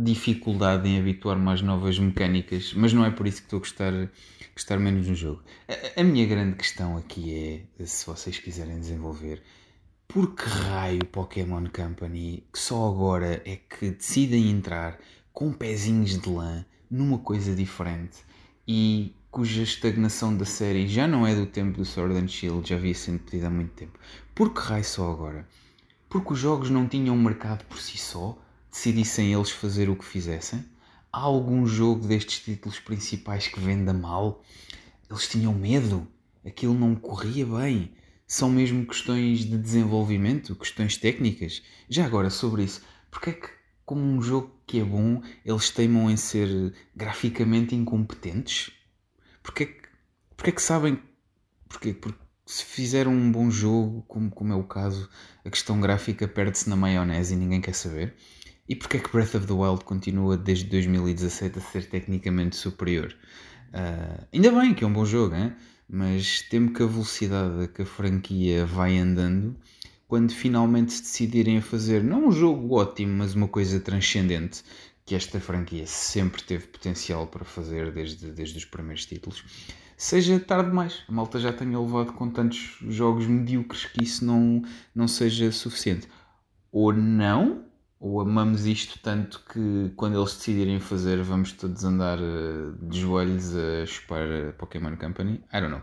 dificuldade em habituar-me às novas mecânicas, mas não é por isso que estou a gostar, gostar menos no jogo. A, a, minha grande questão aqui é, se vocês quiserem desenvolver, por que raio Pokémon Company, que só agora é que decidem entrar com pezinhos de lã numa coisa diferente e cuja estagnação da série já não é do tempo do Sword and Shield, já havia sendo pedida há muito tempo. Por que raio só agora? Porque os jogos não tinham mercado por si só? Decidissem eles fazer o que fizessem? Há algum jogo destes títulos principais que venda mal? Eles tinham medo? Aquilo não corria bem? São mesmo questões de desenvolvimento? Questões técnicas? Já agora, sobre isso, porque é que, como um jogo que é bom, eles teimam em ser graficamente incompetentes? Porque é que, porque é que sabem. Porque, porque se fizeram um bom jogo, como, como é o caso, a questão gráfica perde-se na maionese e ninguém quer saber. E porquê é que Breath of the Wild continua desde 2017 a ser tecnicamente superior? Uh, ainda bem que é um bom jogo, hein? mas temo que a velocidade que a franquia vai andando, quando finalmente se decidirem a fazer não um jogo ótimo, mas uma coisa transcendente, que esta franquia sempre teve potencial para fazer desde, desde os primeiros títulos, seja tarde demais. A malta já tenha levado com tantos jogos medíocres que isso não, não seja suficiente. Ou não, ou amamos isto tanto que quando eles decidirem fazer vamos todos andar eh, de joelhos a chupar a Pokémon Company? I don't know.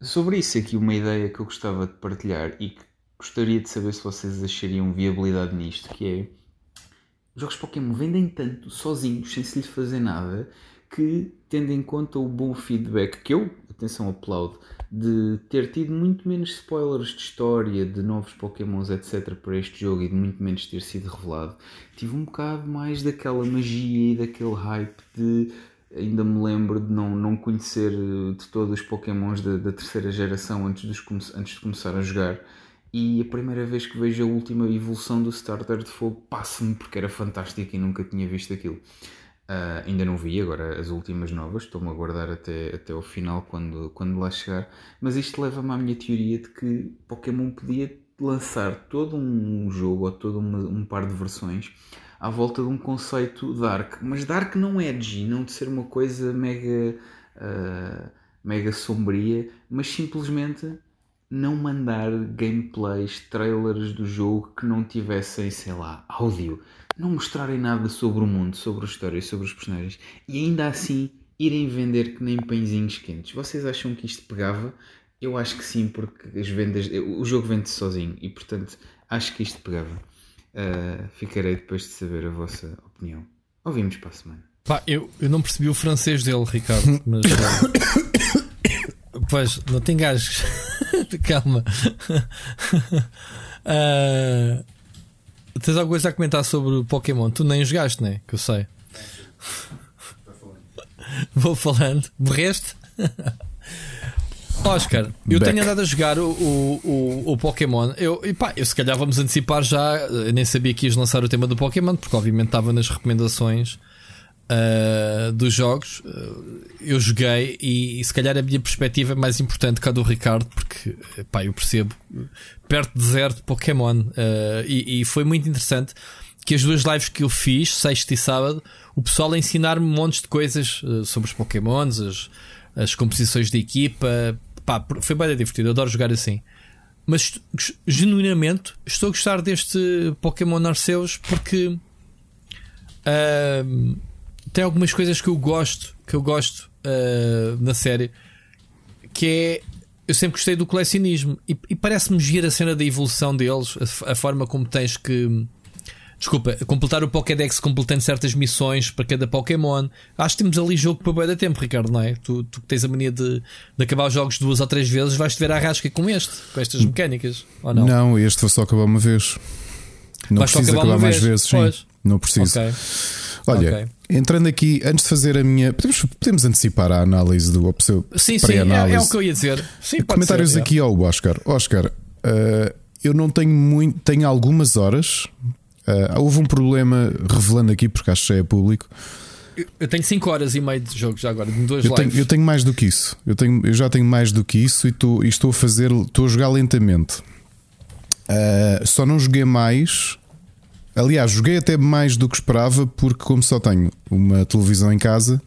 Sobre isso aqui uma ideia que eu gostava de partilhar e que gostaria de saber se vocês achariam viabilidade nisto, que é jogos Pokémon vendem tanto sozinhos, sem se lhes fazer nada, que tendo em conta o bom feedback que eu, atenção, aplaudo, de ter tido muito menos spoilers de história, de novos Pokémons, etc. para este jogo e de muito menos ter sido revelado, tive um bocado mais daquela magia e daquele hype de. Ainda me lembro de não, não conhecer eh, de todos os Pokémons da, da terceira geração antes, dos, antes de começar a jogar. E a primeira vez que vejo a última evolução do Starter de Fogo passa-me porque era fantástico e nunca tinha visto aquilo. Uh, ainda não vi agora as últimas novas, estou-me a guardar até, até ao final quando, quando lá chegar. Mas isto leva-me à minha teoria de que Pokémon podia lançar todo um jogo ou todo uma, um par de versões à volta de um conceito dark. Mas dark não é edgy, não de ser uma coisa mega, uh, mega sombria, mas simplesmente não mandar gameplays, trailers do jogo que não tivessem, sei lá, áudio. Não mostrarem nada sobre o mundo, sobre a história, sobre os personagens. E ainda assim irem vender que nem pãezinhos quentes. Vocês acham que isto pegava? Eu acho que sim, porque as vendas, o jogo vende sozinho e portanto acho que isto pegava. Uh, ficarei depois de saber a vossa opinião. Ouvimos para a semana. Pá, eu, eu não percebi o francês dele, Ricardo, mas. pois, não tem gajos. Calma. Uh, tens alguma coisa a comentar sobre o Pokémon? Tu nem jogaste, né? Que eu sei. Vou falando. Morreste? Oscar, eu Back. tenho andado a jogar o, o, o, o Pokémon. Eu, e pá, eu, se calhar vamos antecipar já. Eu nem sabia que ias lançar o tema do Pokémon, porque obviamente estava nas recomendações uh, dos jogos. Uh, eu joguei e, e, se calhar a minha perspectiva é mais importante que a do Ricardo, porque pá, eu percebo perto de zero de Pokémon. Uh, e, e, foi muito interessante que as duas lives que eu fiz, sexta e sábado, o pessoal a ensinar-me montes de coisas sobre os Pokémons, as, as composições de equipa. Pá, foi bem divertido, eu adoro jogar assim mas genuinamente estou a gostar deste Pokémon Arceus porque uh, tem algumas coisas que eu gosto, que eu gosto uh, na série, que é eu sempre gostei do colecionismo e, e parece-me gira a cena da evolução deles, a, a, forma como tens que desculpa, completar o Pokédex completando certas missões para cada Pokémon. Acho que temos ali jogo para bem da tempo, Ricardo, não é? Tu, tu que tens a mania de, de acabar os jogos duas ou três vezes, vais-te ver a rasca com este, com estas mecânicas, ou não? Não, este foi só acabar uma vez. Não vais preciso acabar, acabar mais vez? vezes. Não preciso. Okay. Olha, okay. Entrando aqui, antes de fazer a minha. Podemos, podemos antecipar a análise do seu Sim, sim, é, é, o que eu ia dizer. Sim, Comentários ser, aqui ao Oscar. Oscar, uh, eu não tenho muito. Tenho algumas horas. Uh, houve um problema revelando aqui, porque acho que é público. Eu tenho 5 horas e meio de jogo já agora, de duas eu lives. Tenho, eu tenho mais do que isso. Eu, tenho, eu já tenho mais do que isso e, tô, e estou a fazer. Estou a jogar lentamente. Uh, só não joguei mais Aliás, joguei até mais do que esperava, porque, como só tenho uma televisão em casa,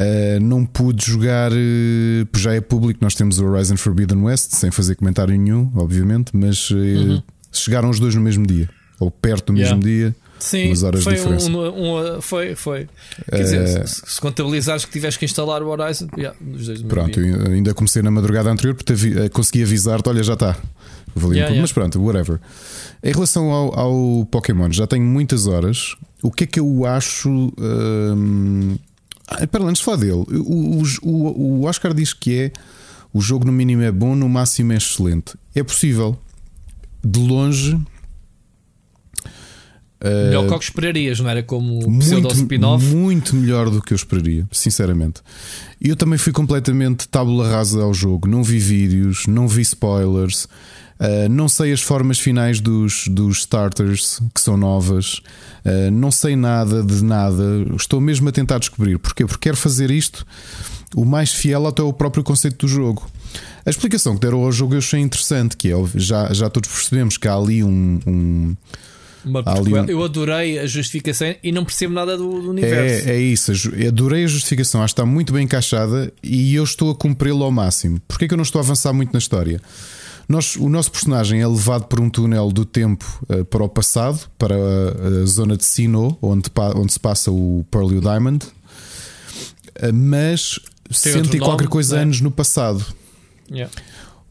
uh, não pude jogar. Uh, já é público, nós temos o Horizon Forbidden West, sem fazer comentário nenhum, obviamente, mas uh, uhum. chegaram os dois no mesmo dia, ou perto do yeah. mesmo dia. Sim, umas horas foi diferença. Um, um, foi, foi. Quer dizer, se, se, contabilizares que tiveste que instalar o Horizon, yeah, os dois Pronto, ainda comecei na madrugada anterior porque consegui avisar-te: olha, já está. Yeah, yeah. Mas pronto, whatever. Em relação ao, ao, Pokémon, já tenho muitas horas. O que é que eu acho. Hum... Ah, antes de falar dele, o, o, o Oscar diz que é o jogo no mínimo é bom, no máximo é excelente. É possível. De longe. Melhor uh, que o que esperarias, não era como o pseudo spin-off? Muito melhor do que eu esperaria, sinceramente. Eu também fui completamente tábula rasa ao jogo. Não vi vídeos, não vi spoilers. Uh, não sei as formas finais dos, dos starters que são novas, uh, não sei nada de nada, estou mesmo a tentar descobrir. Porquê? Porque quero fazer isto o mais fiel até ao próprio conceito do jogo. A explicação que deram ao jogo eu achei interessante, que é já, já todos percebemos que há ali um. um. Eu adorei a justificação e não percebo nada do, do universo. É, é isso, adorei a justificação, acho que está muito bem encaixada e eu estou a cumpri-la ao máximo. Porquê que eu não estou a avançar muito na história? Nós, o nosso personagem é levado por um túnel do tempo uh, para o passado, para a, a zona de Sinnoh, onde, onde se passa o Pearl e o Diamond, uh, mas Tem cento e qualquer coisa né? anos no passado. Yeah.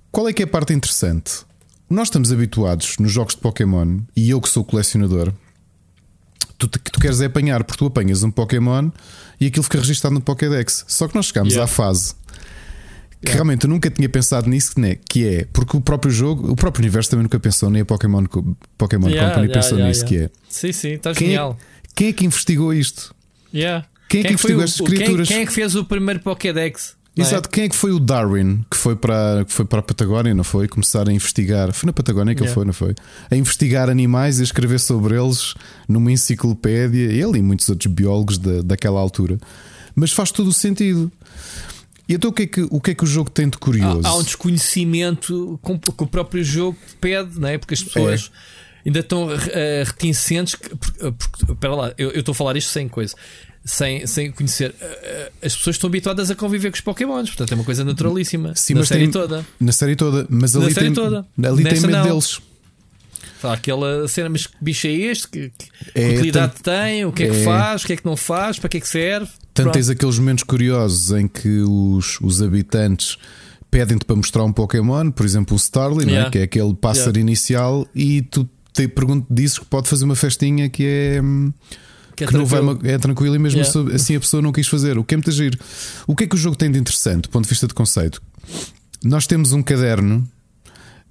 Qual é que é a parte interessante? Nós estamos habituados nos jogos de Pokémon, e eu que sou colecionador, tu, que tu queres é apanhar, porque tu apanhas um Pokémon e aquilo fica registado no Pokédex. Só que nós chegamos yeah. à fase que realmente eu nunca tinha pensado nisso, né? que é porque o próprio jogo, o próprio universo também nunca pensou, nem a Pokémon, Pokémon yeah, Company yeah, pensou yeah, nisso, que é sim, sim, está quem é genial. É, quem é que investigou isto? Yeah. Quem, é que investigou estas criaturas? Quem, quem, é que fez o primeiro Pokédex? É? Exato, quem é que foi o Darwin que foi para, que foi para a Patagónia, não foi? Começar a investigar. Foi na Patagónia que ele foi, não foi? A investigar animais e a escrever sobre eles numa enciclopédia, ele e muitos outros biólogos da, daquela altura. Mas faz todo o sentido. E então o que é que o, que é que o jogo tem de curioso? Há, há um desconhecimento com, que o próprio jogo pede, não é? Porque as pessoas é. ainda estão uh, reticentes. Que, porque, porque, lá, eu, eu estou a falar isto sem coisa. sem, sem conhecer. Uh, As pessoas estão habituadas a conviver com os Pokémons, portanto é uma coisa naturalíssima. Sim, na série tem- toda. Na série toda, mas Na ali série tem, toda. ali tem medo não. deles. Há aquela cena, mas que bicho é este? Que, que É, utilidade tem? O que é que é. faz? O que é que não faz? Para que é que serve? Tanto Pronto. tens aqueles momentos curiosos em que os, os habitantes pedem-te para mostrar um Pokémon, por exemplo, o Starly, é? Yeah. que é aquele pássaro Yeah. inicial, e tu te pergunto, dizes que pode fazer uma festinha que é. hum, Que é que não vai é tranquilo e mesmo Yeah. assim- assim a pessoa não quis fazer. O que é muito giro. O que é que o jogo tem de interessante do ponto de vista de conceito? Nós temos um caderno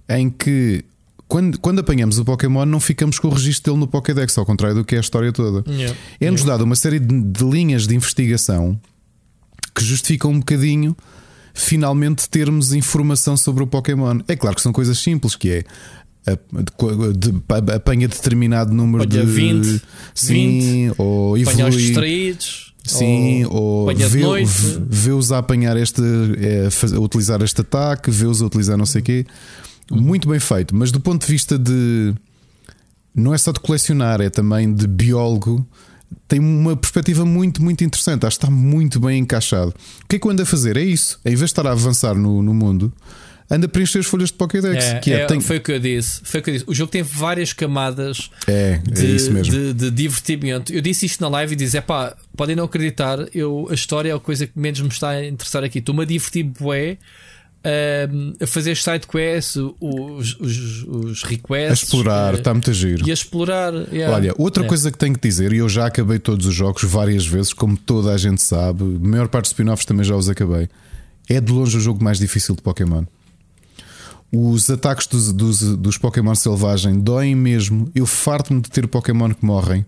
em que quando, quando apanhamos o Pokémon não ficamos com o registro dele no Pokédex, ao contrário do que é a história toda. Yeah. É-nos dado uma série de, de linhas de investigação que justificam um bocadinho finalmente termos informação sobre o Pokémon. É claro que são coisas simples, que é a- de- de- apanha determinado número Olha, de 20, sim, ou Apanhar os evolui distraídos. Sim, ou, apanha de vê- vê-os a apanhar este, é, faz- a utilizar este ataque, vê-os a utilizar não sei o quê. Muito bem feito, mas do ponto de vista de não é só de colecionar, é também de biólogo. Tem uma perspectiva muito, muito interessante. Acho que está muito bem encaixado. O que é que eu ando a fazer? É isso. Em vez de estar a avançar no, no mundo, anda a preencher as folhas de Pokédex. É, que é, é, tem- Foi o que eu disse. Foi o que eu disse. O jogo tem várias camadas é, é de, isso mesmo. de- de divertimento. Eu disse isto na live e disse: é pá, podem não acreditar, eu, a história é a coisa que menos me está a interessar aqui. Estou-me a divertir, bué. Ahm, a fazer side quests, os, os, os a requests explorar, eh, está muito a giro. e a explorar. yeah. Olha, outra É. coisa que tenho que dizer, e eu já acabei todos os jogos várias vezes, como toda a gente sabe, a maior parte dos spin-offs também já os acabei. É de longe o jogo mais difícil de Pokémon. Os ataques dos, dos, dos Pokémon selvagem doem mesmo. Eu farto-me de ter Pokémon que morrem.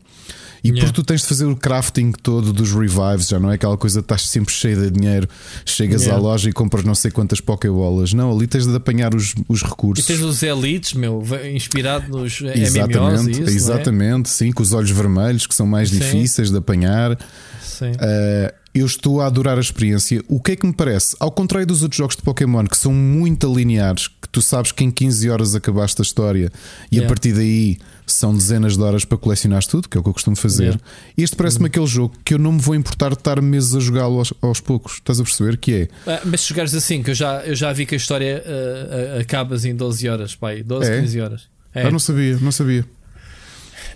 E Yeah. porque tu tens de fazer o crafting todo dos revives, já não é aquela coisa que estás sempre cheio de dinheiro, chegas Yeah. à loja e compras não sei quantas Pokébolas. Não, ali tens de apanhar os, os E recursos. tens os elites, meu, inspirado nos MMOs e Exatamente, isso, não é? exatamente, sim, com os olhos vermelhos que são mais Sim. difíceis de apanhar. Sim. Uh, eu estou a adorar a experiência. O que é que me parece? Ao contrário dos outros jogos de Pokémon que são muito lineares, que tu sabes que em 15 horas acabaste a história e a Yeah. partir daí são dezenas de horas para colecionar tudo, que é o que eu costumo fazer. Yeah. Este parece-me aquele jogo que eu não me vou importar de estar meses a jogá-lo aos, aos poucos. Estás a perceber? Que é Ah, mas se jogares assim, que eu já, eu já vi que a história ah, acabas em 12 horas, pai, 12, É? 15 horas. É. Ah, não sabia, não sabia.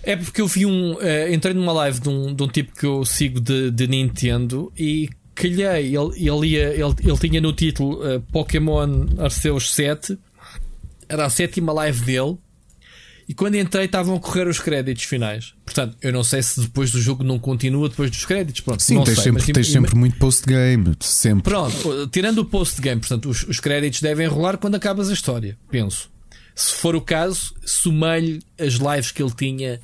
É porque eu vi um. eh, entrei numa live de um, de um tipo que eu sigo de, de Nintendo e calhei. Ele, ele, ia, ele, ele tinha no título eh, Pokémon Arceus 7. Era a sétima live dele. E quando entrei estavam a correr os créditos finais. Portanto, eu não sei se depois do jogo não continua depois dos créditos. Pronto, Sim, não tens, sei, sempre, mas tens sempre muito post-game. Sempre. Pronto, tirando o post-game, portanto, os, os créditos devem rolar quando acabas a história, penso. Se for o caso, somei-lhe as lives que ele tinha,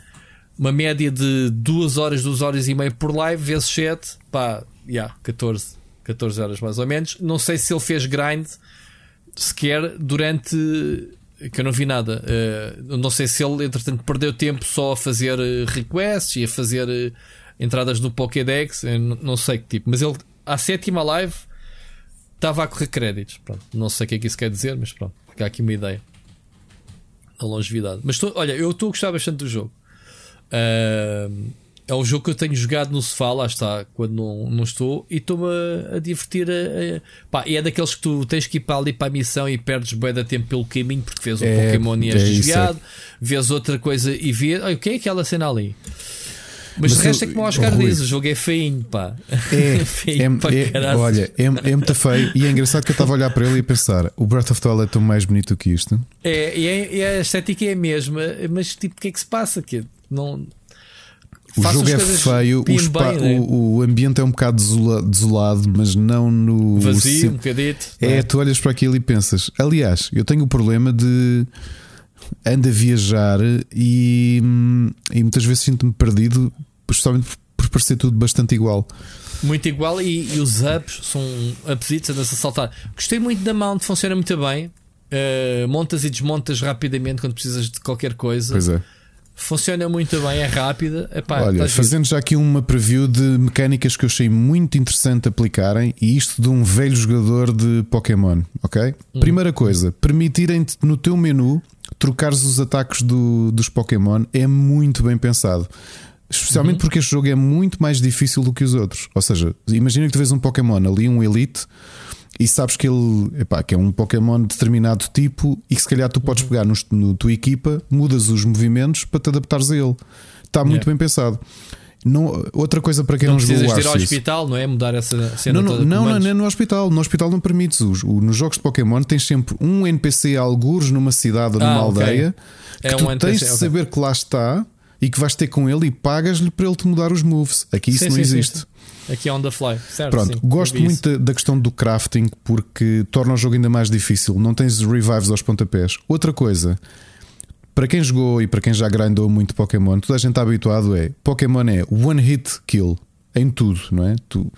uma média de 2 horas, 2 horas e meia por live, vezes 7, pá, já, yeah, 14, 14 horas mais ou menos. Não sei se ele fez grind sequer durante. que eu não vi nada. Eh, não sei se ele, entretanto, perdeu tempo só a fazer eh, requests e a fazer eh, entradas no Pokédex, não sei que tipo, mas ele, à sétima live, estava a correr créditos. Pronto, não sei o que é que isso quer dizer, mas pronto, fica aqui uma ideia. A longevidade. Mas tô, olha, eu estou a gostar bastante do jogo. É um jogo que eu tenho jogado no sofá, lá está, quando não, não estou, e estou-me a, a divertir. A, a- pá, e é daqueles que tu tens que ir para ali para a missão e perdes bem de tempo pelo caminho porque vês um É, Pokémon e és é isso, desviado, vês outra coisa e vês. Olha, o que é aquela cena ali? Mas, Mas de resto eu- é como o Oscar Rui. diz: o jogo é feinho, pá. É, é, é, caralho. olha, é, é muito feio. E é engraçado que eu estava a olhar para ele e a pensar: o Breath of the Wild é tão mais bonito que isto. É, e é- e a estética é a mesma, mas tipo, o que é que se passa? Que não. O jogo é feio, o, bem, espa- né? o, o ambiente é um bocado desola- desolado, mas não no. vazio, sim- um bocadito. É, tu olhas para aquilo e pensas. Aliás, eu tenho o problema de ando a viajar e, hum, e muitas vezes sinto-me perdido, justamente por, por parecer tudo bastante igual. Muito igual e, e os ups são upsitos, andas a saltar. Gostei muito da mount, funciona muito bem. Uh, montas e desmontas rapidamente quando precisas de qualquer coisa. Pois é. Funciona muito bem, é rápida. Epá, Olha, fazendo já aqui uma preview de mecânicas que eu achei muito interessante aplicarem, e isto de um velho jogador de Pokémon, ok? Hum. Primeira coisa, permitirem-te no teu menu trocares os ataques do- dos Pokémon é muito bem pensado. Especialmente Uhum. porque este jogo é muito mais difícil do que os outros. Ou seja, imagina que tu vês um Pokémon ali, um Elite, e sabes que ele epá, que é um Pokémon de determinado tipo e que se calhar tu Uhum. podes pegar no, no tua equipa, mudas os movimentos para te adaptares a ele. Está muito Yeah. bem pensado. Não, outra coisa para quem Não não, precisas o de ir ao hospital, não é? Mudar essa cena Não, não, de não, não, não é no hospital. No hospital não permites. Os, o- nos jogos de Pokémon tens sempre um NPC algures numa cidade ou numa Ah, ok. aldeia que É tu um tens NPC, de ok. saber que lá está e que vais ter com ele e pagas-lhe para ele te mudar os moves. Aqui isso Sim, não sim, sim, existe. sim. Aqui é on the fly. Certo, Pronto, sim, gosto muito da, da questão do crafting porque torna o jogo ainda mais difícil. Não tens revives aos pontapés. Outra coisa, para quem jogou e para quem já grindou muito Pokémon, toda a gente está habituado é Pokémon é one hit kill em tudo, não é? Tu,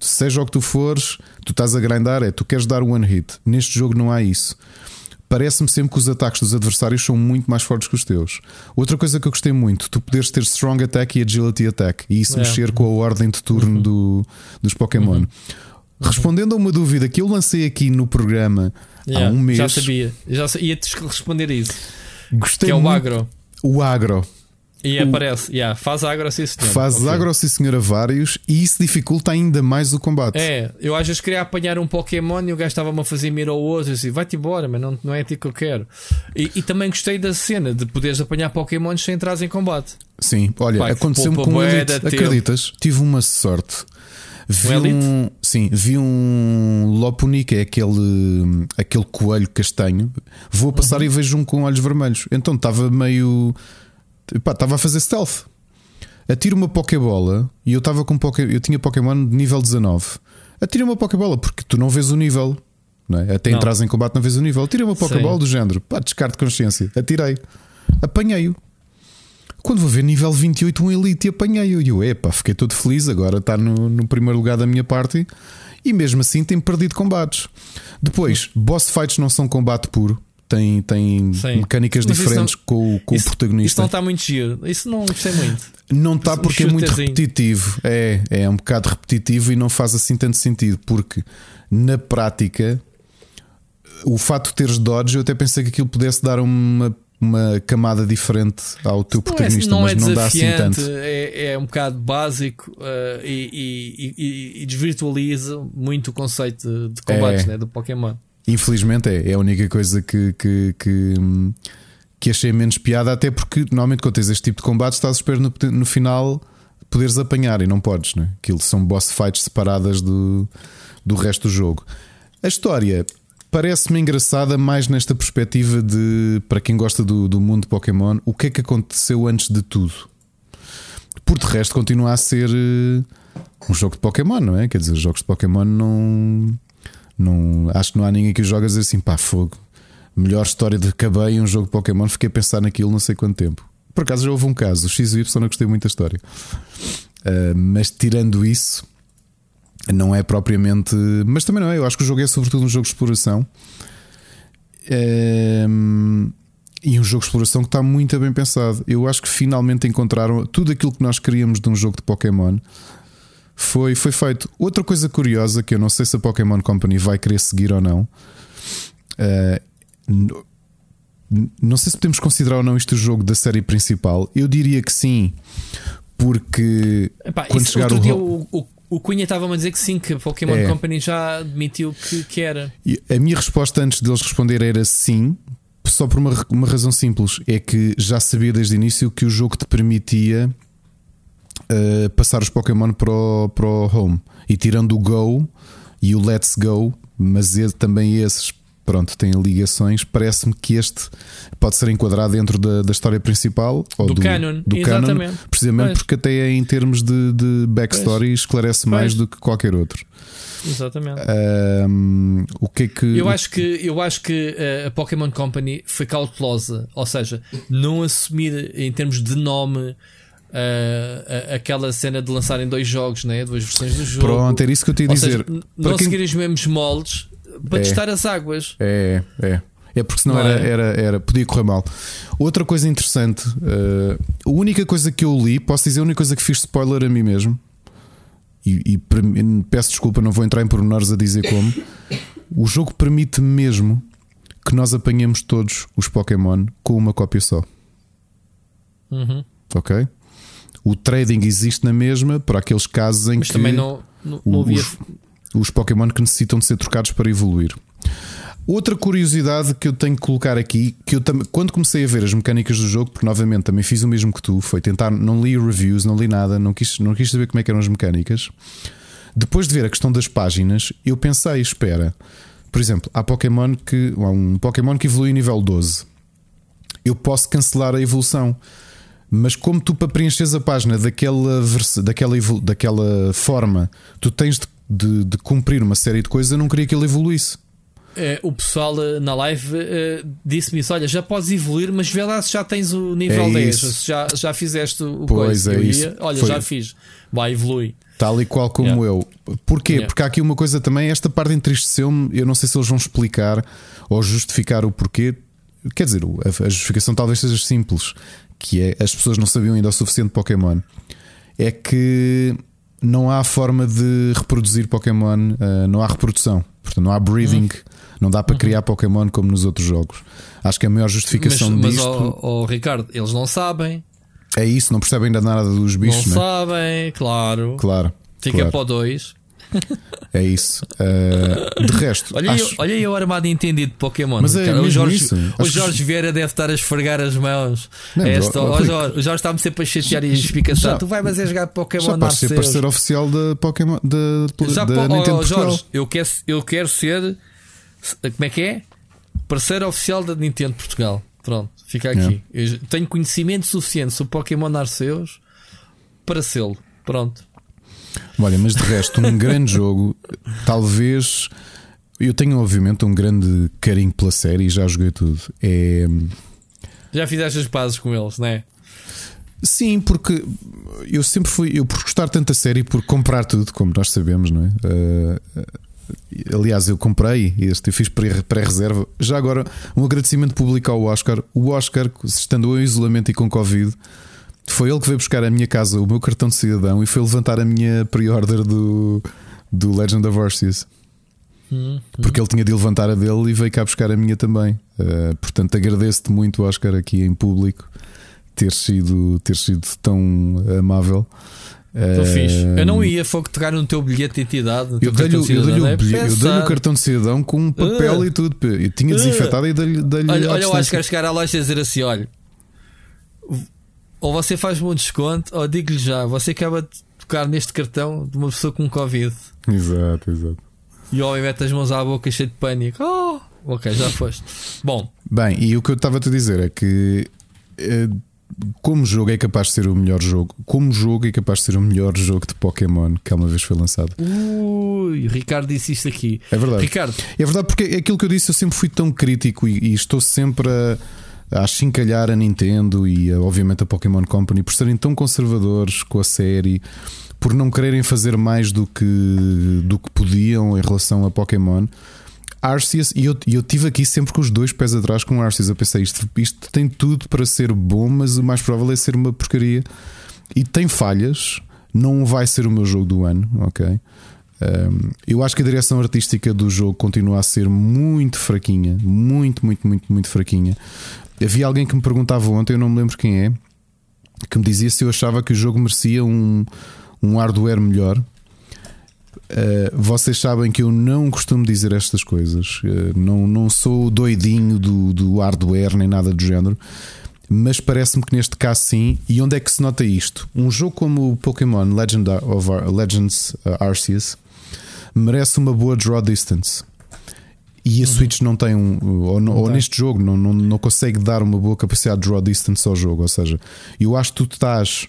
seja o que tu fores, tu estás a grindar, é tu queres dar one hit. Neste jogo não há isso. Parece-me sempre que os ataques dos adversários são muito mais fortes que os teus. Outra coisa que eu gostei muito, tu poderes ter Strong Attack e Agility Attack e isso É. mexer com a ordem de turno do, dos Pokémon. Respondendo a uma dúvida que eu lancei aqui no programa Yeah, há um mês, Já sabia. Já Ia-te responder a isso. gostei que é o muito- agro. O agro. E aparece. Yeah, faz agro, sim, senhor. Faz Ok. agro, sim senhor, a vários e isso dificulta ainda mais o combate. É, eu às vezes queria apanhar um Pokémon e o gajo estava-me a fazer mira ao outro. Assim, vai-te embora, mas não, não é a ti que eu quero. E, e também gostei da cena de poderes apanhar Pokémons sem entrar em combate. Sim, olha, aconteceu-me com um Elite, acreditas? Tive uma sorte. Vi Um um, sim, vi um Lopuni, que é aquele, aquele coelho castanho. Vou a passar Uhum. e vejo um com olhos vermelhos. Então estava meio. Estava a fazer stealth. Atiro uma Pokébola e eu estava com Poké, eu tinha Pokémon de nível 19. Atira uma Pokébola porque tu não vês o nível. Não é? Até Não. entras em combate não vês o nível. Tira uma Pokébola do género. Pá, descarte de consciência. Atirei. Apanhei-o. Quando vou ver nível 28, um Elite e apanhei-o. E eu, epá, fiquei todo feliz. Agora está no, no primeiro lugar da minha party. E mesmo assim tem perdido combates. Depois, boss fights não são combate puro. Tem, tem Sim. mecânicas Mas isso diferentes com, o- com o Isso protagonista. não está muito giro. Isso não gostei muito. Não está Um porque é muito repetitivo. É, é um bocado repetitivo e não faz assim tanto sentido. Porque na prática, o fato de teres dodge, eu até pensei que aquilo pudesse dar uma, uma camada diferente ao teu Não é, protagonista, não mas é não dá assim tanto. é, é um bocado básico uh, e, e- e- e desvirtualiza muito o conceito de, de combates É. né, do Pokémon. Infelizmente é, é a única coisa que, que, que, que achei menos piada, até porque normalmente quando tens este tipo de combate estás a esperar no, no final poderes apanhar e não podes, né? Aquilo são boss fights separadas do, do resto do jogo. A história parece-me engraçada mais nesta perspectiva de para quem gosta do, do mundo Pokémon, o que é que aconteceu antes de tudo. Por de resto, continua a ser eh, um jogo de Pokémon, não é? Quer dizer, os jogos de Pokémon não. Não acho que não há ninguém que joga a dizer assim, pá, fogo. Melhor história de acabei um jogo de Pokémon, fiquei a pensar naquilo não sei quanto tempo. Por acaso já houve um caso, o X e o Y, não gostei muito da história. Ah, mas tirando isso, não é propriamente. Mas também não é, eu acho que o jogo é sobretudo um jogo de exploração. Ehm, e um jogo de exploração que está muito bem pensado. Eu acho que finalmente encontraram tudo aquilo que nós queríamos de um jogo de Pokémon. Foi, foi feito. Outra coisa curiosa que eu não sei se a Pokémon Company vai querer seguir ou não. n- não sei se podemos considerar ou não isto o jogo da série principal. Eu diria que sim, porque Epá, quando isso, chegar outro o, o, o, Cunha estava-me a dizer que sim, que a Pokémon É. Company já admitiu que, que era. E A minha resposta antes deles responder era sim, só por uma, uma razão simples: é que já sabia desde o início que o jogo te permitia uh, passar os Pokémon para o, para o Home. E tirando o Go e o Let's Go, mas ele, também esses, pronto, têm ligações. Parece-me que este pode ser enquadrado dentro da, da história principal ou Do do, canon, do canon, exatamente. precisamente Pois. porque até é em termos de, de backstory esclarece mais Pois. do que qualquer outro. Exatamente. Um, o que é que Eu acho que, eu acho que eh, a Pokémon Company foi cautelosa, ou seja, não assumir em termos de nome a- aquela cena de lançarem dois jogos, né? duas versões do jogo. Pronto, era isso que eu te ia Ou dizer. seja, não quem- seguir os mesmos moldes para É. testar as águas. É, é. É porque senão Não era, é? era, era, podia correr mal. Outra coisa interessante, eh, a única coisa que eu li, posso dizer, a única coisa que fiz spoiler a mim mesmo, e, e peço desculpa, não vou entrar em pormenores a dizer como. O jogo permite mesmo que nós apanhemos todos os Pokémon com uma cópia só. Uhum. Ok? O trading existe na mesma para aqueles casos em Mas que também não, não, não havia. os, os Pokémon que necessitam de ser trocados para evoluir. Outra curiosidade que eu tenho que colocar aqui, que eu tam- quando comecei a ver as mecânicas do jogo, porque novamente também fiz o mesmo que tu, foi tentar, não li reviews, não li nada, não quis, não quis saber como é que eram as mecânicas. Depois de ver a questão das páginas, eu pensei, espera, por exemplo, há Pokémon que há um Pokémon que evolui nível 12. Eu posso cancelar a evolução. Mas como tu para preencheres a página daquela, daquela, daquela forma, tu tens de, de- de cumprir uma série de coisas, eu não queria que ele evoluísse. Eh, o pessoal eh, na live eh, disse-me isso: olha, já podes evoluir, mas vê lá se já tens o nível É 10, isso. se já, já fizeste o Pois, coisa. é isso. ia, olha, Foi- já fiz, vai, evolui. Tal e qual como Yeah. eu. Porquê? Yeah. Porque há aqui uma coisa também, esta parte entristeceu-me. Eu não sei se eles vão explicar ou justificar o porquê. Quer dizer, a justificação talvez seja simples, que é as pessoas não sabiam ainda o suficiente de Pokémon. É que não há forma de reproduzir Pokémon, ah, não há reprodução. Portanto, não há breeding, não dá para criar Pokémon como nos outros jogos. Acho que a maior Mas, justificação mas disto ó, ó, Ricardo, eles não sabem, é isso, não percebem ainda nada dos bichos, não né? sabem, claro. Claro. Fica claro. para o 2. É isso. Ah, de resto, Olha, acho- eu, olha aí o armado entendido de Pokémon. Mas é cara. o Jorge, isso. o Acho que- Jorge Vieira deve estar a esfregar as mãos. Não, mas, esta, Rico, Jorge, o Jorge está-me sempre a chatear e a explicação. já- Tu vai mas é jogar Pokémon Já podes ser parceiro oficial da Pokémon da, Já da po- Nintendo Portugal. Jorge, eu quero, eu quero ser. Como é que é? Parceiro oficial da Nintendo Portugal. Pronto, fica aqui. Eu já tenho conhecimento suficiente sobre Pokémon Arceus para sê-lo. Pronto. Olha, mas de resto, um grande jogo. Talvez eu tenho, obviamente, um grande carinho pela série e já joguei tudo. É. Já fizeste as pazes com eles, não é? Sim, porque eu sempre fui. Eu por gostar tanto da série, por comprar tudo, como nós sabemos, não é? Ah, aliás, eu comprei este, eu fiz pré- pré-reserva. Já agora, um agradecimento público ao Oscar. O Oscar, estando em isolamento e com Covid, foi ele que veio buscar à minha casa o meu cartão de cidadão e foi levantar a minha pre-order do, do Legend of Arceus. Porque ele tinha de levantar a dele e veio cá buscar a minha também. Ah, portanto, agradeço-te muito, Oscar, aqui em público, ter sido, ter sido tão amável. Estou fixe. Eu não ia fogo tocar no teu bilhete de teu Eu dei-lhe cartão o- de eu dei-lhe cidadão, o é eu dei-lhe o cartão de cidadão com um papel Ah. e tudo. Eu tinha desinfetado e dei-lhe dei-lhe Olha, olha o distância. Oscar chegar à loja e dizer assim: olha, ou você faz-me um desconto, ou digo-lhe já, você acaba de tocar neste cartão de uma pessoa com Covid. Exato, exato. E o homem mete as mãos à boca cheio de pânico. Oh, ok, já foste. Bom, Bem, e o que eu estava a te dizer é que eh, como jogo é capaz de ser o melhor jogo, como jogo é capaz de ser o melhor jogo de Pokémon que alguma vez foi lançado. ui, o Ricardo disse isto aqui. É verdade. Ricardo, É verdade, porque aquilo que eu disse, eu sempre fui tão crítico e, e estou sempre a, a achincalhar a Nintendo e a, obviamente a Pokémon Company por serem tão conservadores com a série, por não quererem fazer mais do que, do que podiam em relação a Pokémon. Arceus, e eu, eu tive aqui sempre com os dois pés atrás com Arceus. Eu pensei, isto, isto tem tudo para ser bom, mas o mais provável é ser uma porcaria. E tem falhas, não vai ser o meu jogo do ano, ok? Um, eu acho que a direção artística do jogo continua a ser muito fraquinha, muito, muito, muito, muito fraquinha. Havia alguém que me perguntava ontem, eu não me lembro quem é, que me dizia se eu achava que o jogo merecia um, um hardware melhor. Uh, vocês sabem que eu não costumo dizer estas coisas, Uh, não, não sou doidinho do, do hardware nem nada do género, mas parece-me que neste caso sim. E onde é que se nota isto? Um jogo como o Pokémon Legend of Legends uh, Arceus merece uma boa draw distance. E a Switch não tem um. Ou, não- ou neste jogo não, não, não consegue dar uma boa capacidade de draw distance ao jogo. Ou seja, eu acho que tu estás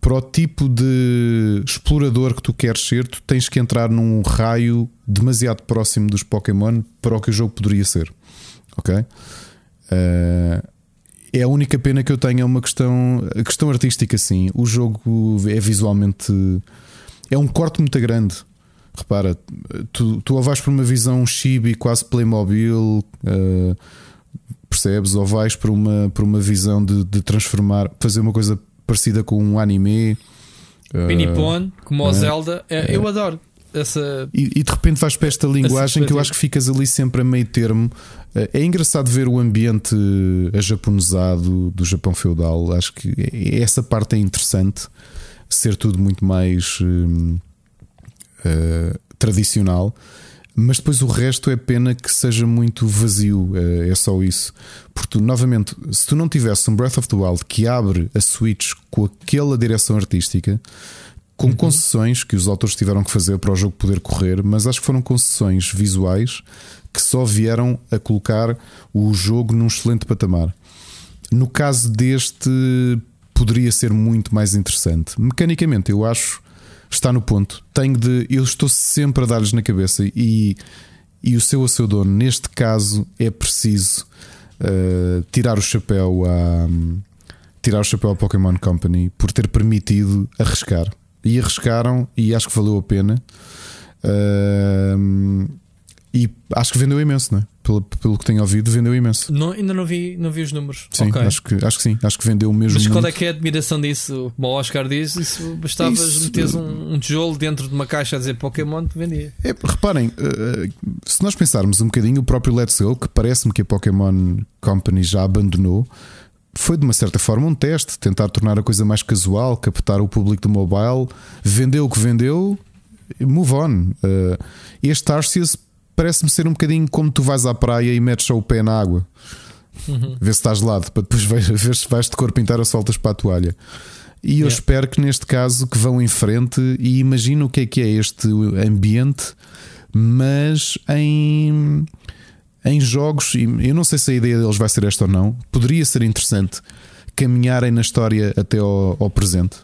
para o tipo de explorador que tu queres ser, tu tens que entrar num raio demasiado próximo dos Pokémon para o que o jogo poderia ser. Ok? Eh, é a única pena que eu tenho é uma questão, a questão artística, sim. O jogo é visualmente é um corte muito grande. Repara, tu, tu ou vais para uma visão chibi, quase Playmobil, eh, percebes? Ou vais para uma, para uma visão de, de transformar, fazer uma coisa parecida com um anime. eh, Pinipon, como o é. Zelda, é, eu adoro. essa. E, e de repente vais para esta linguagem que eu acho que ficas ali sempre a meio termo. Eh, É engraçado ver o ambiente ajaponesado do Japão feudal. Acho que é- essa parte é interessante. Ser tudo muito mais hum, eh, tradicional. Mas depois o resto é pena que seja muito vazio. eh, é só isso. Porque tu, novamente, se tu não tivesse um Breath of the Wild que abre a Switch com aquela direção artística, com concessões que os autores tiveram que fazer para o jogo poder correr, mas acho que foram concessões visuais que só vieram a colocar o jogo num excelente patamar. No caso deste, poderia ser muito mais interessante. Mecanicamente, eu acho está no ponto. Tenho de, eu estou sempre a dar-lhes na cabeça e, e o seu a seu dono, neste caso, é preciso uh, tirar o chapéu a tirar o chapéu à Pokémon Company por ter permitido arriscar. E arriscaram e acho que valeu a pena. Uh, e acho que vendeu imenso, não é? Pelo, pelo que tenho ouvido, vendeu imenso. Não, ainda não vi, não vi os números. Sim, Ok. acho, que, acho que sim. Acho que vendeu mesmo. Mas qual é que é a admiração disso? Como o Oscar diz, isso bastavas Isso- meteres um, um tijolo dentro de uma caixa a dizer Pokémon, te vendia. É, reparem, eh, se nós pensarmos um bocadinho, o próprio Let's Go, que parece-me que a Pokémon Company já abandonou, foi de uma certa forma um teste, tentar tornar a coisa mais casual, captar o público do mobile, vendeu o que vendeu, move on. Eh, Este Arceus parece-me ser um bocadinho como tu vais à praia e metes só o pé na água, vê se estás gelado, para depois ver ver se vais de cor pintar ou soltas para a toalha. E eu Yeah. espero que neste caso que vão em frente e imagino o que é que é este ambiente, mas em, em jogos, e eu não sei se a ideia deles vai ser esta ou não, poderia ser interessante caminharem na história até ao, ao presente.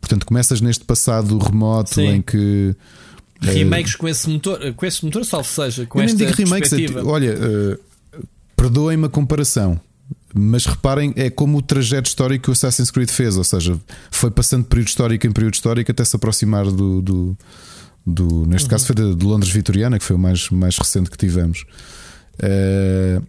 Portanto, começas neste passado remoto Sim. em que. Eh, Remakes com esse motor, com esse motor, salvo seja, com eu nem esta digo remakes, é perspectiva. tipo, olha, eh, perdoem-me a comparação, mas reparem, é como o trajeto histórico que o Assassin's Creed fez, ou seja, foi passando de período histórico em período histórico até se aproximar do. do, do- neste Uhum. caso foi de, de Londres Vitoriana, que foi o mais, mais recente que tivemos. Eh,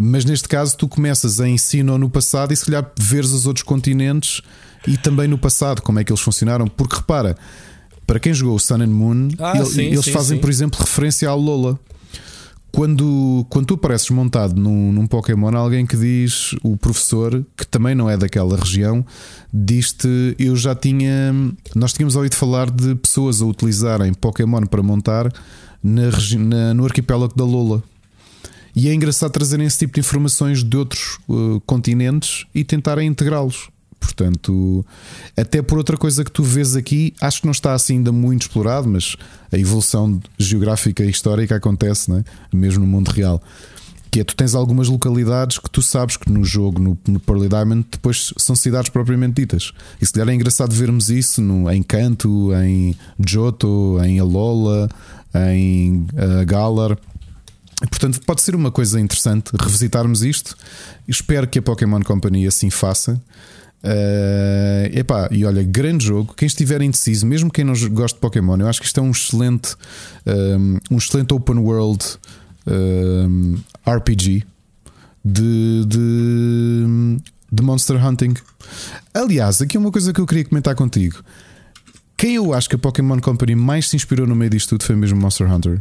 mas neste caso tu começas em ensino no passado e se calhar veres os outros continentes e também no passado, como é que eles funcionaram, porque repara, para quem jogou o Sun and Moon, Ah, ele- sim, eles sim, fazem, sim. por exemplo, referência ao Lola. Quando, quando tu apareces montado num, num Pokémon, alguém que diz, o professor, que também não é daquela região, diz-te: Eu já tinha. Nós tínhamos ouvido falar de pessoas a utilizarem Pokémon para montar na, na- no arquipélago da Lola. E é engraçado trazerem esse tipo de informações de outros uh, continentes e tentarem integrá-los. Portanto, até por outra coisa que tu vês aqui, acho que não está assim ainda muito explorado, mas a evolução geográfica e histórica acontece, é? mesmo no mundo real. Que é tu tens algumas localidades que tu sabes que no jogo, no, no Pearly Diamond, depois são cidades propriamente ditas. E se calhar é engraçado vermos isso no, em Kanto, em Johto, em Alola, em uh, Galar. Portanto, pode ser uma coisa interessante revisitarmos isto. Espero que a Pokémon Company assim faça. Eh, epá, e olha, grande jogo. Quem estiver indeciso, mesmo quem não gosta de Pokémon, eu acho que isto é um excelente, um, um excelente open world um, RPG de, de, de Monster Hunting. Aliás, aqui é uma coisa que eu queria comentar contigo. Quem eu acho que a Pokémon Company mais se inspirou no meio disto tudo foi mesmo Monster Hunter.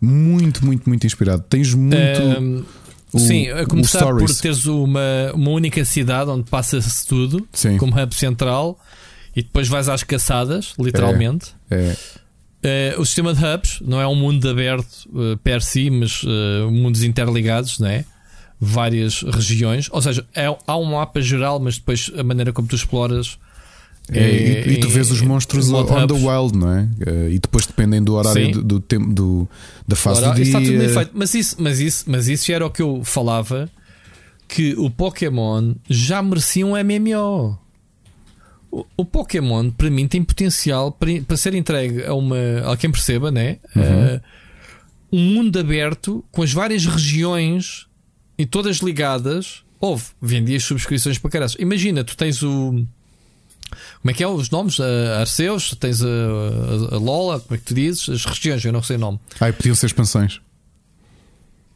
Muito, muito, muito inspirado. Tens muito. Ahm, o- sim, a começar por teres uma, uma única cidade onde passa-se tudo, Sim. como hub central, e depois vais às caçadas, literalmente. É, Eh, o sistema de hubs não é um mundo aberto eh, per si, mas eh, mundos interligados, não é? Várias regiões, ou seja, é- há um mapa geral, mas depois a maneira como tu exploras. É, e, e tu vês os em- monstros on the wild, não é? Eh, E depois dependem do horário do, do tempo do, da fase do dia. está tudo bem feito. Mas isso, mas, isso, mas isso era o que eu falava: que o Pokémon já merecia um MMO. O, o Pokémon, para mim, tem potencial para, para ser entregue a, uma, a quem perceba, né? Eh, um mundo aberto com as várias regiões e todas ligadas. Houve, vendias subscrições para caralho. Imagina, tu tens o. Como é que é os nomes? A Arceus, tens a, a, a Lola, como é que tu dizes? As regiões, eu não sei o nome. Ai, podiam ser expansões.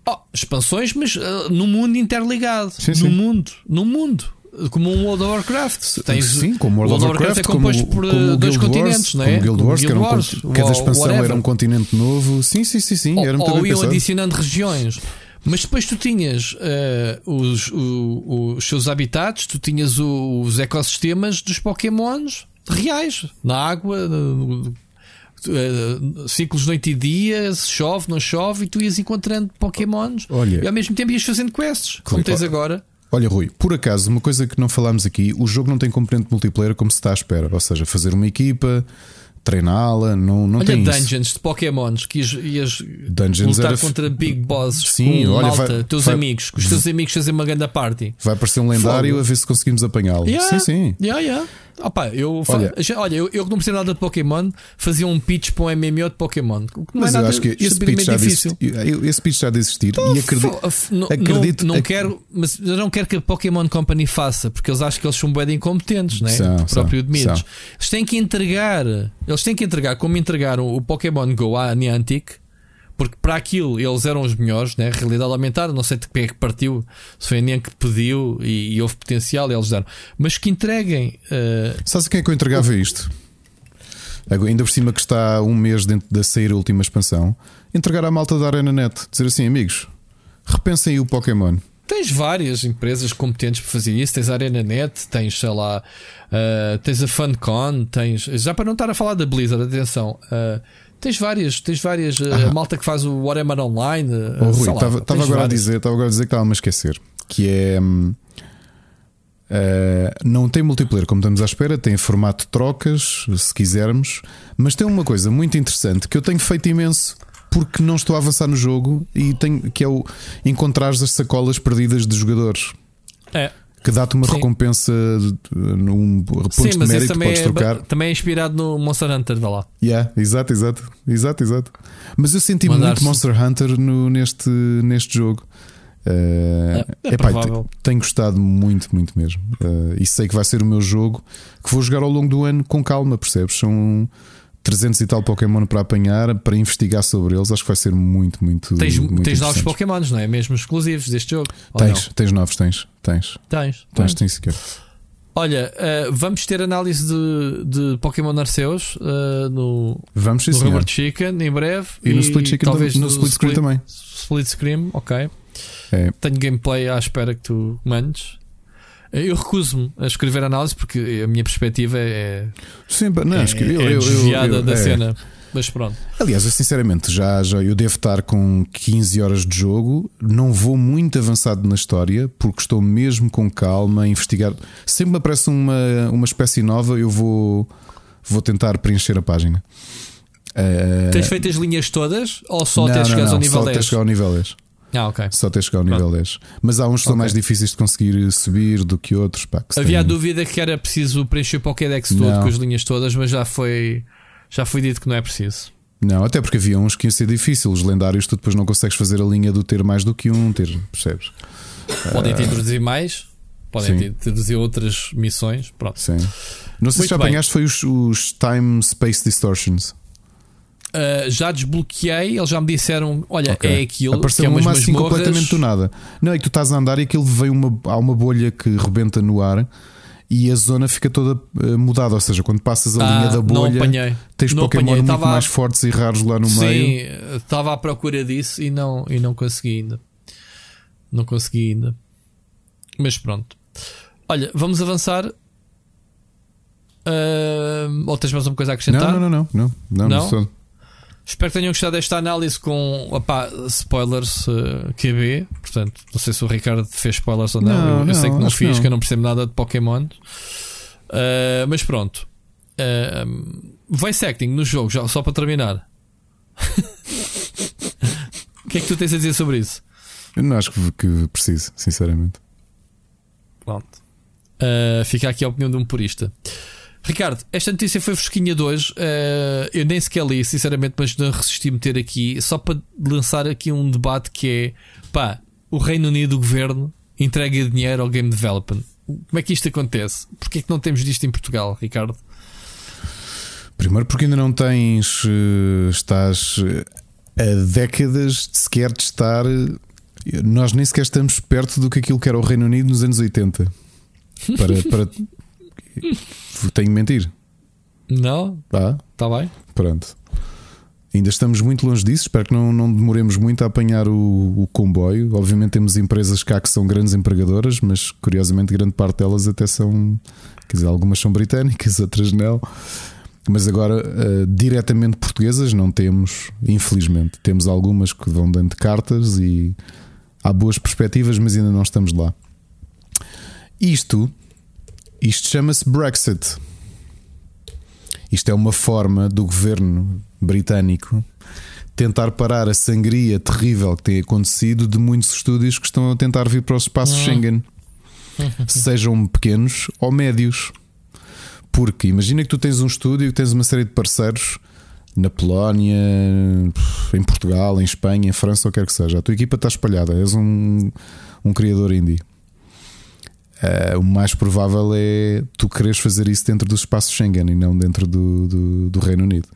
Oh, expansões, mas uh, no mundo interligado. Sim, no sim. mundo. No mundo. como um World of Warcraft. Tens, Sim, como World, World of Warcraft, é composto como, por como uh, dois Guild continentes, Wars, não é? Como Guild Como Wars, que Guild era um, Wars, cada expansão whatever. era um continente novo. Sim, sim, sim, sim. Era muito ou iam adicionando regiões. Mas depois tu tinhas eh, os, o- os seus habitats, tu tinhas o- os ecossistemas dos Pokémons reais, na água, no- eh, ciclos noite e dia, se chove, não chove, e tu ias encontrando Pokémons Olha. e ao mesmo tempo ias fazendo quests, como tens agora. Olha, Rui, por acaso, uma coisa que não falámos aqui: o jogo não tem componente multiplayer como se está à espera. Ou seja, fazer uma equipa, treiná-la, não, não Olha tem isso. dungeons de Pokémons que ias, ias Dungeons lutar era- contra big bosses Sim, olha, malta, vai- teus vai- amigos, com os teus amigos fazer uma grande party. Vai aparecer um lendário Fogo. a ver se conseguimos apanhá-lo. Yeah, Sim, sim. Yeah, yeah. Opa, eu, fa- Olha- já- olha, eu, eu que não percebo nada de Pokémon, fazia um pitch para um MMO de Pokémon. Mas é eu nada acho que esse pitch, já difícil. esse pitch já de existir e acredito. F- f- não- acredito- não, não ac- quero, mas eu não quero que a Pokémon Company faça, porque eles acham que eles são bem incompetentes, né? São, O próprio são. Eles têm que entregar, eles têm que entregar como entregaram o Pokémon Go à Niantic, porque para aquilo eles eram os melhores, né? Realidade aumentada, não sei de que é que partiu, se foi a Niantic que pediu e, e houve potencial e eles deram, mas que entreguem. eh, Sabes quem é que eu entregava isto? Agora, Ainda por cima que está um mês dentro da sair a última expansão, entregar à malta da Arena Net, dizer assim, amigos, repensem o Pokémon. Tens várias empresas competentes para fazer isso. Tens a ArenaNet, tens, sei lá, uh, tens a FunCon, tens. Já para não estar a falar da Blizzard, atenção. uh, tens várias, tens várias. uh, a malta que faz o Warhammer Online. uh, Oh, Rui, estava agora a várias. dizer, estava agora a dizer que estava a esquecer, que é hum, eh, não tem multiplayer como estamos à espera, tem formato de trocas, se quisermos, mas tem uma coisa muito interessante que eu tenho feito imenso porque não estou a avançar no jogo e tenho, que é o encontrar as sacolas perdidas de jogadores. É. Que dá-te uma Sim. recompensa de- num pontos Sim, de mas mérito, também podes é, trocar. também é inspirado no Monster Hunter, vá lá. Yeah, exato, exato, exato, exato. Mas eu senti muito Monster Hunter no- neste, neste jogo. Uh, É- é epá, tenho gostado muito, muito mesmo. Uh, e sei que vai ser o meu jogo que vou jogar ao longo do ano com calma, percebes? São 300 e tal Pokémon para apanhar, para investigar sobre eles. Acho que vai ser muito, muito. Tens, muito tens novos. Pokémons, não é? Mesmo exclusivos deste jogo. Tens, tens novos, tens, tens, Tens. tens, tens sequer. Olha, uh, vamos ter análise de, de Pokémon Arceus uh, no, Vamos, sim, no. Robert Chicken em breve. E no Split Chicken talvez no Split Screen também. Split Screen, ok. É. Tenho gameplay à espera que tu mandes. Eu recuso-me a escrever análise porque a minha perspectiva é, Sim, não, é, eu- é eu- eu- desviada eu- da é. cena. Mas pronto. Aliás, eu sinceramente já, já eu devo estar com 15 horas de jogo, não vou muito avançado na história, porque estou mesmo com calma a investigar. Sempre me aparece uma, uma espécie nova, eu vou, vou tentar preencher a página. Eh, Tens feito as linhas todas ou só não, até chegares ao nível só 10? até chegar ao nível 10. Ah, ok. Só até chegar ao nível 10. Mas há uns que são Ok. mais difíceis de conseguir subir do que outros. Pá, que Havia a têm- dúvida que era preciso preencher o Pokédex todo Não. com as linhas todas, mas já foi, já foi dito que não é preciso. Não, até porque havia uns que iam ser difíceis. Os lendários, tu depois não consegues fazer a linha do ter mais do que um, ter, percebes? Podem te introduzir mais, podem sim. te introduzir outras missões. Pronto. Sim. Não sei Muito se já bem. apanhaste, foi os, os Time Space Distortions. Uh, já desbloqueei, eles já me disseram: olha, Ok. é aquilo que Apareceu é umas uma assim masmorras. completamente do nada. Não, é que tu estás a andar e aquilo vem uma, há uma bolha que rebenta no ar e a zona fica toda eh, mudada. Ou seja, quando passas a Ah, linha da bolha, tens Não Pokémon apanhei. muito a- mais fortes e raros lá no Sim, meio. estava à procura disso e não, e não consegui ainda. Não consegui ainda. Mas pronto. Olha, vamos avançar. Uh, ou tens mais uma coisa a acrescentar? Não, não, não, não, não, não, Não? Espero que tenham gostado desta análise com opá, spoilers uh, QB. Portanto, não sei se o Ricardo fez spoilers ou não. Não, eu, eu sei não, que não fiz, não. que eu não percebo nada de Pokémon. Uh, mas pronto. Uh, voice acting no jogo, já, só para terminar. o que é que tu tens a dizer sobre isso? Eu não acho que, que preciso, sinceramente. Pronto. Uh, fica aqui a opinião de um purista. Ricardo, esta notícia foi fresquinha de hoje. Uh, eu nem sequer li, sinceramente, mas não resisti a meter aqui só para lançar aqui um debate que é pá, o Reino Unido, o governo, entrega dinheiro ao game development. Como é que isto acontece? Porquê é que não temos disto em Portugal, Ricardo? Primeiro porque ainda não tens. eh, Estás eh, a décadas de sequer de estar. Nós nem sequer estamos perto do que aquilo que era o Reino Unido nos anos 80. Para, para... Tenho de mentir. Não? Tá? Está bem? Pronto. Ainda estamos muito longe disso. Espero que não, não demoremos muito a apanhar o, o, comboio. Obviamente, temos empresas cá que são grandes empregadoras, mas curiosamente, grande parte delas até são. Quer dizer, algumas são britânicas, outras não. Mas agora, uh, diretamente portuguesas, não temos, infelizmente. Temos algumas que vão dando cartas e há boas perspectivas, mas ainda não estamos lá. Isto, isto chama-se Brexit. Isto é uma forma do governo britânico tentar parar a sangria terrível que tem acontecido de muitos estúdios que estão a tentar vir para o espaço hum. Schengen, sejam pequenos ou médios. Porque imagina que tu tens um estúdio e tens uma série de parceiros na Polónia, em Portugal, em Espanha, em França, ou quer que seja. A tua equipa está espalhada, és um, um criador indie. Uh, o mais provável é tu quereres fazer isso dentro do espaço Schengen e não dentro do, do, do Reino Unido.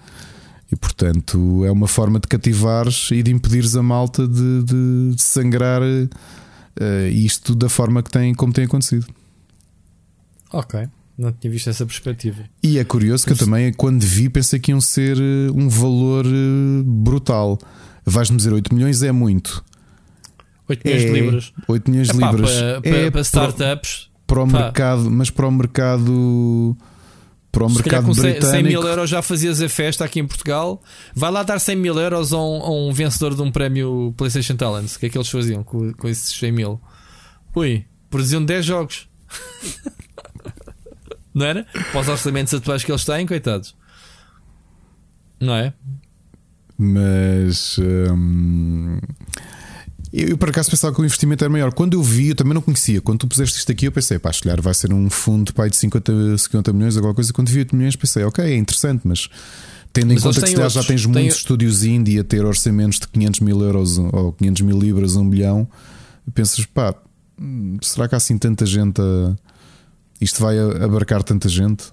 E portanto é uma forma de cativares e de impedires a malta de, de, de sangrar uh, isto da forma que tem, como tem acontecido. Ok. Não tinha visto essa perspectiva. E é curioso que eu também, quando vi, pensei que iam ser eh, um valor brutal. Vais-me dizer 8 milhões é muito. 8 milhões é, de libras. 8 milhões de libras. Para, para, é para startups. Para o Pá. mercado, mas para o mercado. Para o Se mercado com britânico. 100 mil euros já fazias a festa aqui em Portugal. Vai lá dar 100 mil euros a um, a um vencedor de um prémio PlayStation Talents. O que é que eles faziam com, com esses 100 mil? Ui, produziam 10 jogos. não era? Para os orçamentos atuais que eles têm, coitados. Não é? Mas. Hum, eu, eu por acaso pensava que o investimento era maior. Quando eu vi, eu também não conhecia. Quando tu puseste isto aqui, eu pensei, pá, calhar vai ser um fundo pai, de 50, 50 milhões, alguma coisa. Quando vi 8 milhões, pensei, ok, é interessante, mas tendo mas em conta que outros, já tens muitos estúdios indie a ter orçamentos de 500 mil euros ou 500 mil libras, um bilhão, pensas, pá, hum, será que há assim tanta gente a isto vai abarcar tanta gente?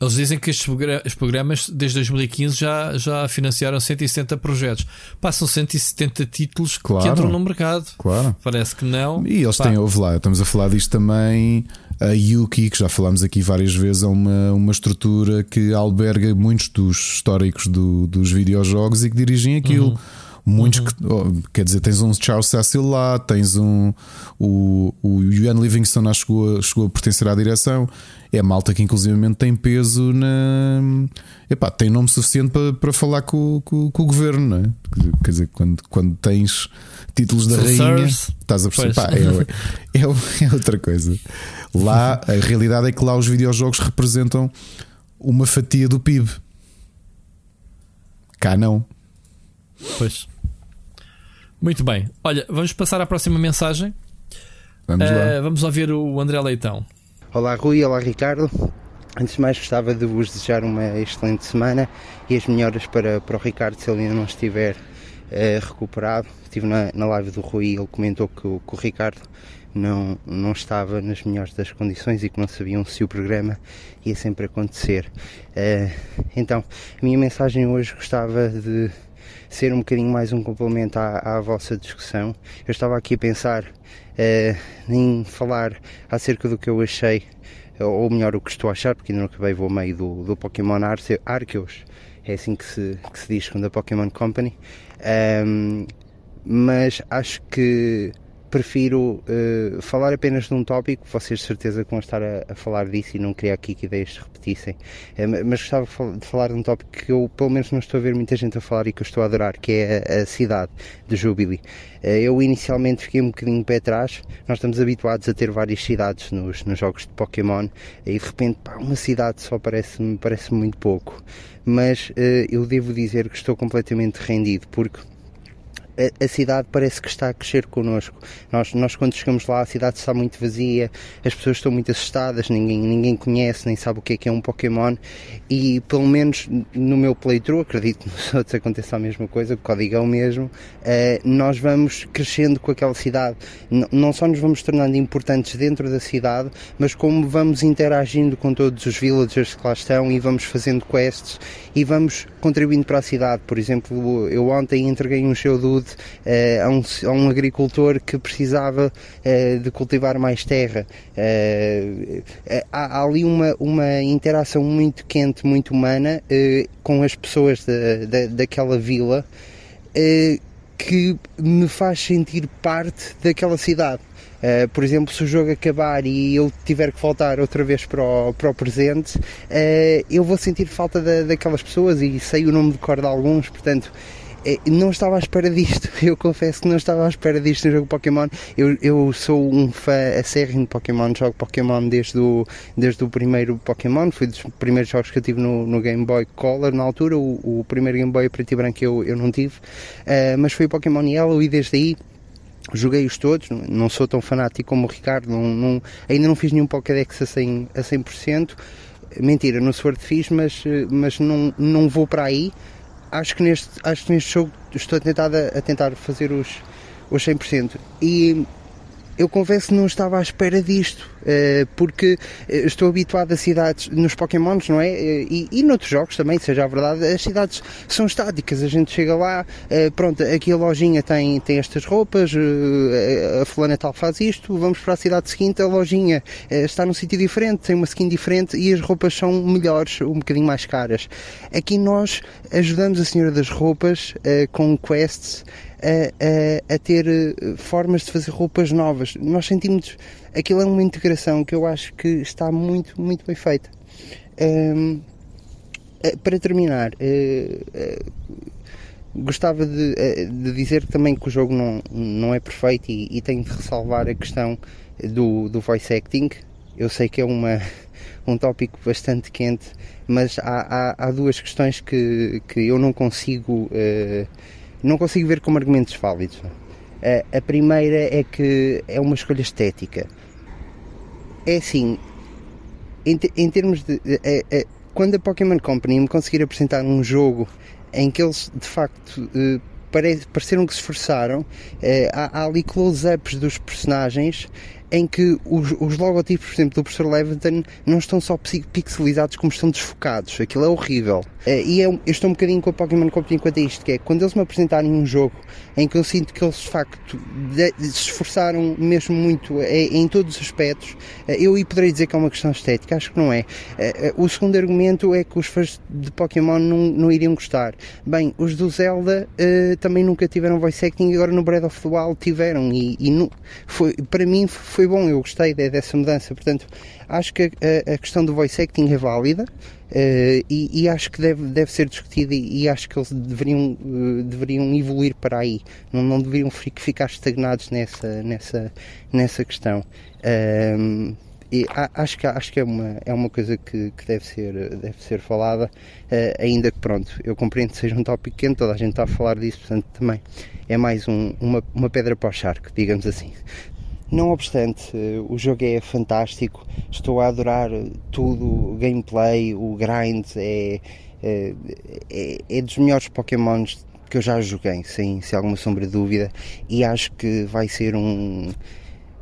Eles dizem que estes programas, desde 2015, já, já financiaram 170 projetos. Passam 170 títulos claro, que entram no mercado. Claro. Parece que não. E eles Pá. têm, ouve lá, estamos a falar disto também. A Yuki, que já falámos aqui várias vezes, é uma, uma estrutura que alberga muitos dos históricos do, dos videojogos e que dirigem aquilo. Uhum. Muitos uhum. que, oh, quer dizer, tens um Charles Cecil lá, tens um. O, o Ian Livingston chegou a, chegou a pertencer à direção. É malta que, inclusivamente, tem peso na. Epá, tem nome suficiente para, para falar com, com, com o governo, não é? Quer dizer, quando, quando tens títulos da rainha, estás a perceber. Pá, é, é, é outra coisa. Lá, a realidade é que lá os videojogos representam uma fatia do PIB. Cá não. Pois. Muito bem. Olha, vamos passar à próxima mensagem. Vamos lá. Uh, vamos ouvir o André Leitão. Olá, Rui. Olá, Ricardo. Antes de mais, gostava de vos desejar uma excelente semana e as melhoras para, para o Ricardo se ele ainda não estiver uh, recuperado. Estive na, na live do Rui e ele comentou que, que o Ricardo não, não estava nas melhores das condições e que não sabiam se o programa ia sempre acontecer. Uh, então, a minha mensagem hoje gostava de ser um bocadinho mais um complemento à, à vossa discussão. Eu estava aqui a pensar uh, em falar acerca do que eu achei, ou melhor, o que estou a achar, porque ainda não acabei, vou meio do, do Pokémon Arceus, é assim que se, que se diz quando a Pokémon Company. Um, mas acho que prefiro uh, falar apenas de um tópico, vocês de certeza que vão estar a, a falar disso e não queria aqui que ideias se repetissem, uh, mas gostava de falar de um tópico que eu pelo menos não estou a ver muita gente a falar e que eu estou a adorar, que é a, a cidade de Jubilee. Uh, eu inicialmente fiquei um bocadinho pé atrás, nós estamos habituados a ter várias cidades nos, nos jogos de Pokémon e de repente pá, uma cidade só parece-me parece muito pouco, mas eu devo dizer que estou completamente rendido porque a, a, cidade parece que está a crescer connosco. Nós, nós, quando chegamos lá, a cidade está muito vazia, as pessoas estão muito assustadas, ninguém, ninguém conhece, nem sabe o que é que é um Pokémon. E pelo menos no meu playthrough, acredito que nos outros aconteça a mesma coisa, o código é o mesmo, uh, nós vamos crescendo com aquela cidade. N não só nos vamos tornando importantes dentro da cidade, mas como vamos interagindo com todos os villagers que lá estão e vamos fazendo quests e vamos contribuindo para a cidade. Por exemplo, eu ontem entreguei um Geodude uh, a, um, a, um, agricultor que precisava uh, de cultivar mais terra. Uh, há, há, ali uma, uma interação muito quente, muito humana com as pessoas da, da, daquela vila que me faz sentir parte daquela cidade. Uh, por exemplo, se o jogo acabar e eu tiver que voltar outra vez para o, para o presente, uh, eu vou sentir falta da, daquelas pessoas e sei o nome de cor de alguns, portanto. Eh, não estava à espera disto, eu confesso que não estava à espera disto no jogo Pokémon. Eu, eu sou um fã acérrimo de Pokémon, jogo Pokémon desde o, desde o primeiro Pokémon, foi dos primeiros jogos que eu tive no, no Game Boy Color na altura. O, o primeiro Game Boy preto e branco eu, eu não tive, uh, mas foi Pokémon Yellow e desde aí joguei-os todos, não sou tão fanático como o Ricardo, não, não, ainda não fiz nenhum Pokédex a 100%, a 100%. Mentira, no Sword fiz, mas, mas não, não vou para aí. Acho que neste, acho que neste jogo estou a tentar, a tentar fazer os, os 100%. E eu confesso que não estava à espera disto, porque eh, estou habituado a cidades nos Pokémons, não é? Eh, e, e noutros jogos também, seja a verdade, as cidades são estáticas, a gente chega lá, pronto, aqui a lojinha tem, tem estas roupas, a fulana tal faz isto, vamos para a cidade seguinte, a lojinha está num sítio diferente, tem uma skin diferente e as roupas são melhores, um bocadinho mais caras. Aqui nós ajudamos a senhora das roupas com quests a, a, a, ter eh, formas de fazer roupas novas. Nós sentimos. Aquilo é uma integração que eu acho que está muito, muito bem feita. Um, eh, para terminar, uh, uh, gostava de, uh, de, dizer também que o jogo não, não é perfeito e, e tenho de ressalvar a questão do, do voice acting. Eu sei que é uma, um tópico bastante quente, mas há, há, há duas questões que, que eu não consigo não consigo ver como argumentos válidos. A, a primeira é que é uma escolha estética. É assim, em, em termos de. É, é, quando a Pokémon Company me conseguir apresentar um jogo em que eles de facto eh, pareceram que se esforçaram, eh, há, há ali close-ups dos personagens em que os, os logotipos, por exemplo, do professor Leviton não estão só pixelizados como estão desfocados. Aquilo é horrível. Eh, e é eu estou um bocadinho com a Pokémon Company quanto a isto, que é quando eles me apresentarem um jogo em que eu sinto que eles de facto de, se esforçaram mesmo muito é, em todos os aspectos, eh, eu aí poderei dizer que é uma questão estética, acho que não é. O segundo argumento é que os fãs de Pokémon não, não iriam gostar. Bem, os do Zelda uh, também nunca tiveram voice acting, agora no Breath of the Wild tiveram e, e foi, para mim foi foi bom, eu gostei dessa mudança. Portanto, acho que a, a questão do voice acting é válida uh, e, e, acho que deve, deve ser discutida e, e acho que eles deveriam, uh, deveriam evoluir para aí, não, não deveriam ficar estagnados nessa, nessa, nessa questão. Uh, e acho que, acho que é, uma, é uma coisa que, que deve, ser, deve ser falada, uh, ainda que pronto, eu compreendo que seja um tópico quente, toda a gente está a falar disso, portanto também é mais um, uma, uma pedra para o charco, digamos assim. Não obstante, o jogo é fantástico, estou a adorar tudo, o gameplay, o grind, é, é, é, é dos melhores Pokémons que eu já joguei, sem, sem alguma sombra de dúvida, e acho que vai ser um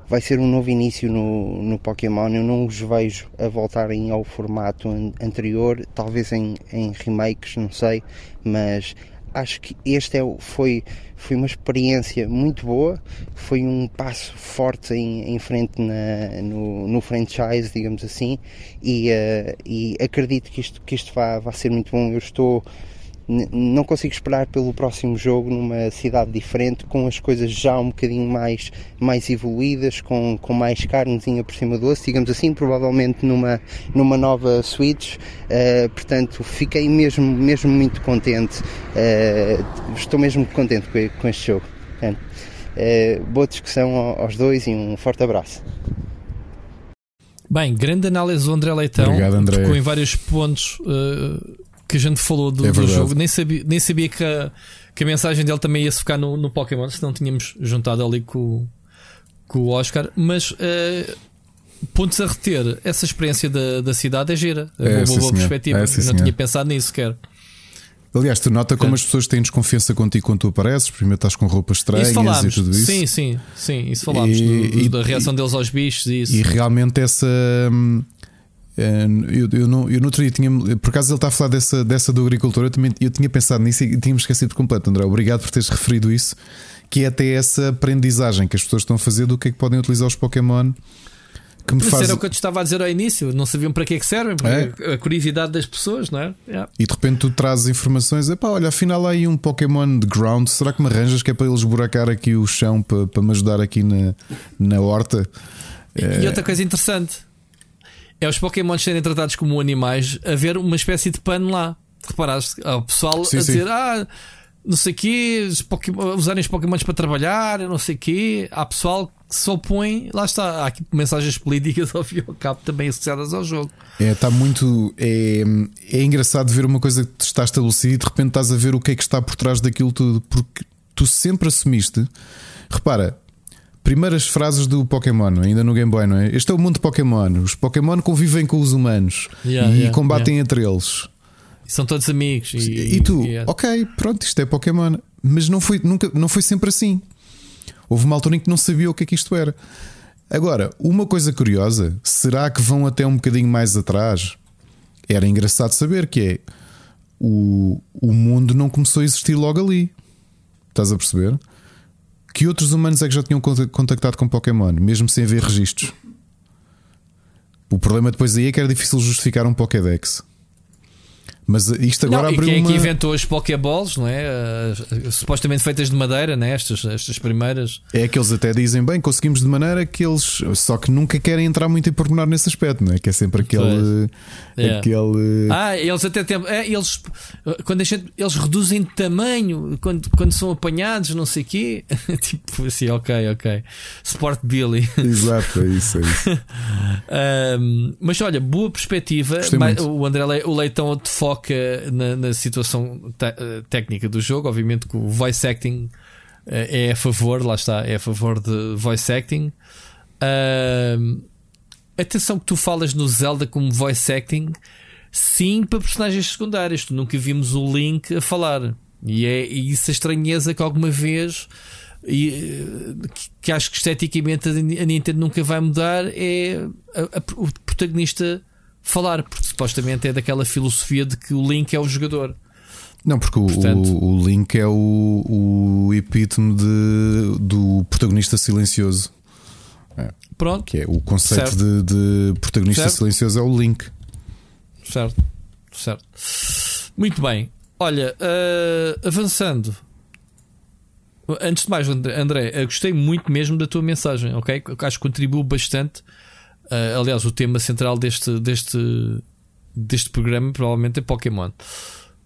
vai ser um novo início no, no Pokémon. Eu não os vejo a voltarem ao formato anterior, talvez em, em remakes, não sei, mas acho que este é, foi, foi uma experiência muito boa, foi um passo forte em, em frente na, no, no franchise, digamos assim, e, uh, e acredito que isto, que isto vai, vai ser muito bom. Eu estou não consigo esperar pelo próximo jogo numa cidade diferente, com as coisas já um bocadinho mais, mais evoluídas, com, com mais carnezinha por cima do osso, digamos assim, provavelmente numa, numa nova Switch. Uh, portanto, fiquei mesmo, mesmo muito contente. Uh, estou mesmo contente com, com este jogo. Uh, boa discussão aos dois e um forte abraço. Bem, grande análise do André Leitão. Obrigado, André. Tocou em vários pontos uh, que a gente falou do, é do jogo. Nem sabia, nem sabia que, a, que a mensagem dele também ia se ficar no, no Pokémon, se não tínhamos juntado ali com, com o Oscar. Mas uh, pontos a reter, essa experiência da, da cidade é gira. É, uma boa perspectiva. É, não tinha pensado nisso sequer. Aliás, tu nota como é. as pessoas têm desconfiança contigo quando tu apareces, primeiro estás com roupas estranhas e tudo isso. Sim, sim, sim, isso falámos e, do, do, da reação deles aos bichos e isso. E realmente essa. Hum, Eh, Eu, eu, não, eu no outro dia tinha. Por acaso ele está a falar dessa, dessa do agricultor. Eu, também, eu tinha pensado nisso e tinha-me esquecido por completo, André. Obrigado por teres referido isso. Que é até essa aprendizagem que as pessoas estão a fazer do que é que podem utilizar os Pokémon. Que me Mas faz. era o que eu te estava a dizer ao início, não sabiam para que é que servem, porque a curiosidade das pessoas, não é? Yeah. E de repente tu trazes informações. Epá, olha, afinal há aí um Pokémon de ground. Será que me arranjas que é para eles buracar aqui o chão para, para me ajudar aqui na, na horta? E outra coisa interessante é os Pokémon serem tratados como animais, haver uma espécie de pano lá. Reparaste? Há o pessoal Sim, a sim. dizer, ah, não sei o quê, os Pokémon- usarem os Pokémons para trabalhar, não sei o quê. Há pessoal que se opõe, lá está, há aqui mensagens políticas ao fim e ao cabo também associadas ao jogo. É, está muito. É, é engraçado ver uma coisa que está estabelecida e de repente estás a ver o que é que está por trás daquilo tudo, porque tu sempre assumiste. Repara, primeiras frases do Pokémon, ainda no Game Boy, não é? Este é o mundo de Pokémon. Os Pokémon convivem com os humanos Yeah, e yeah, combatem entre eles. E são todos amigos. E, E, tu, e é- ok, pronto, isto é Pokémon. Mas não foi, nunca, não foi sempre assim. Houve uma altura em que não sabia o que é que isto era. Agora, uma coisa curiosa, será que vão até um bocadinho mais atrás? Era engraçado saber que é o, o mundo não começou a existir logo ali. Estás a perceber? Que outros humanos é que já tinham conta- contactado com Pokémon, mesmo sem haver registros? O problema depois aí é que era difícil justificar um Pokédex. Mas isto agora Não, abriu quem é uma... que inventou as Pokéballs, não é? As- supostamente feitas de madeira, né? estas, estas primeiras. É que eles até dizem bem, conseguimos de maneira que eles só que nunca querem entrar muito em pormenor nesse aspecto, não é? Que é sempre aquele. Yeah. aquele Ah, eles até têm. É, eles, quando a gente- eles reduzem de tamanho quando, quando são apanhados, não sei o quê. tipo assim, ok, ok. Sport Billy. Exato, é isso, é isso. Ahm, mas olha, boa perspectiva. Mas. O André Le- o Leitão te foca na, na situação eh, técnica do jogo. Obviamente que o voice acting eh, é a favor, lá está, é a favor de voice acting. Ahm, atenção que tu falas no Zelda como voice acting, sim, para personagens secundários. Tu nunca vimos o Link a falar. E é isso a estranheza que alguma vez e, eh, que- que acho que esteticamente a Nintendo nunca vai mudar é a- a- o protagonista falar, porque supostamente é daquela filosofia de que o Link é o jogador. Não, porque o, Portanto- o, o Link é o, o epítome de, do protagonista silencioso. Pronto, Que é o conceito de, de protagonista Certo. silencioso é o Link. certo, certo. Muito bem. Olha, eh, avançando. Antes de mais, André, eu gostei muito mesmo da tua mensagem, ok? Acho que contribuiu bastante. Eh, aliás, o tema central deste, deste, deste programa provavelmente é Pokémon.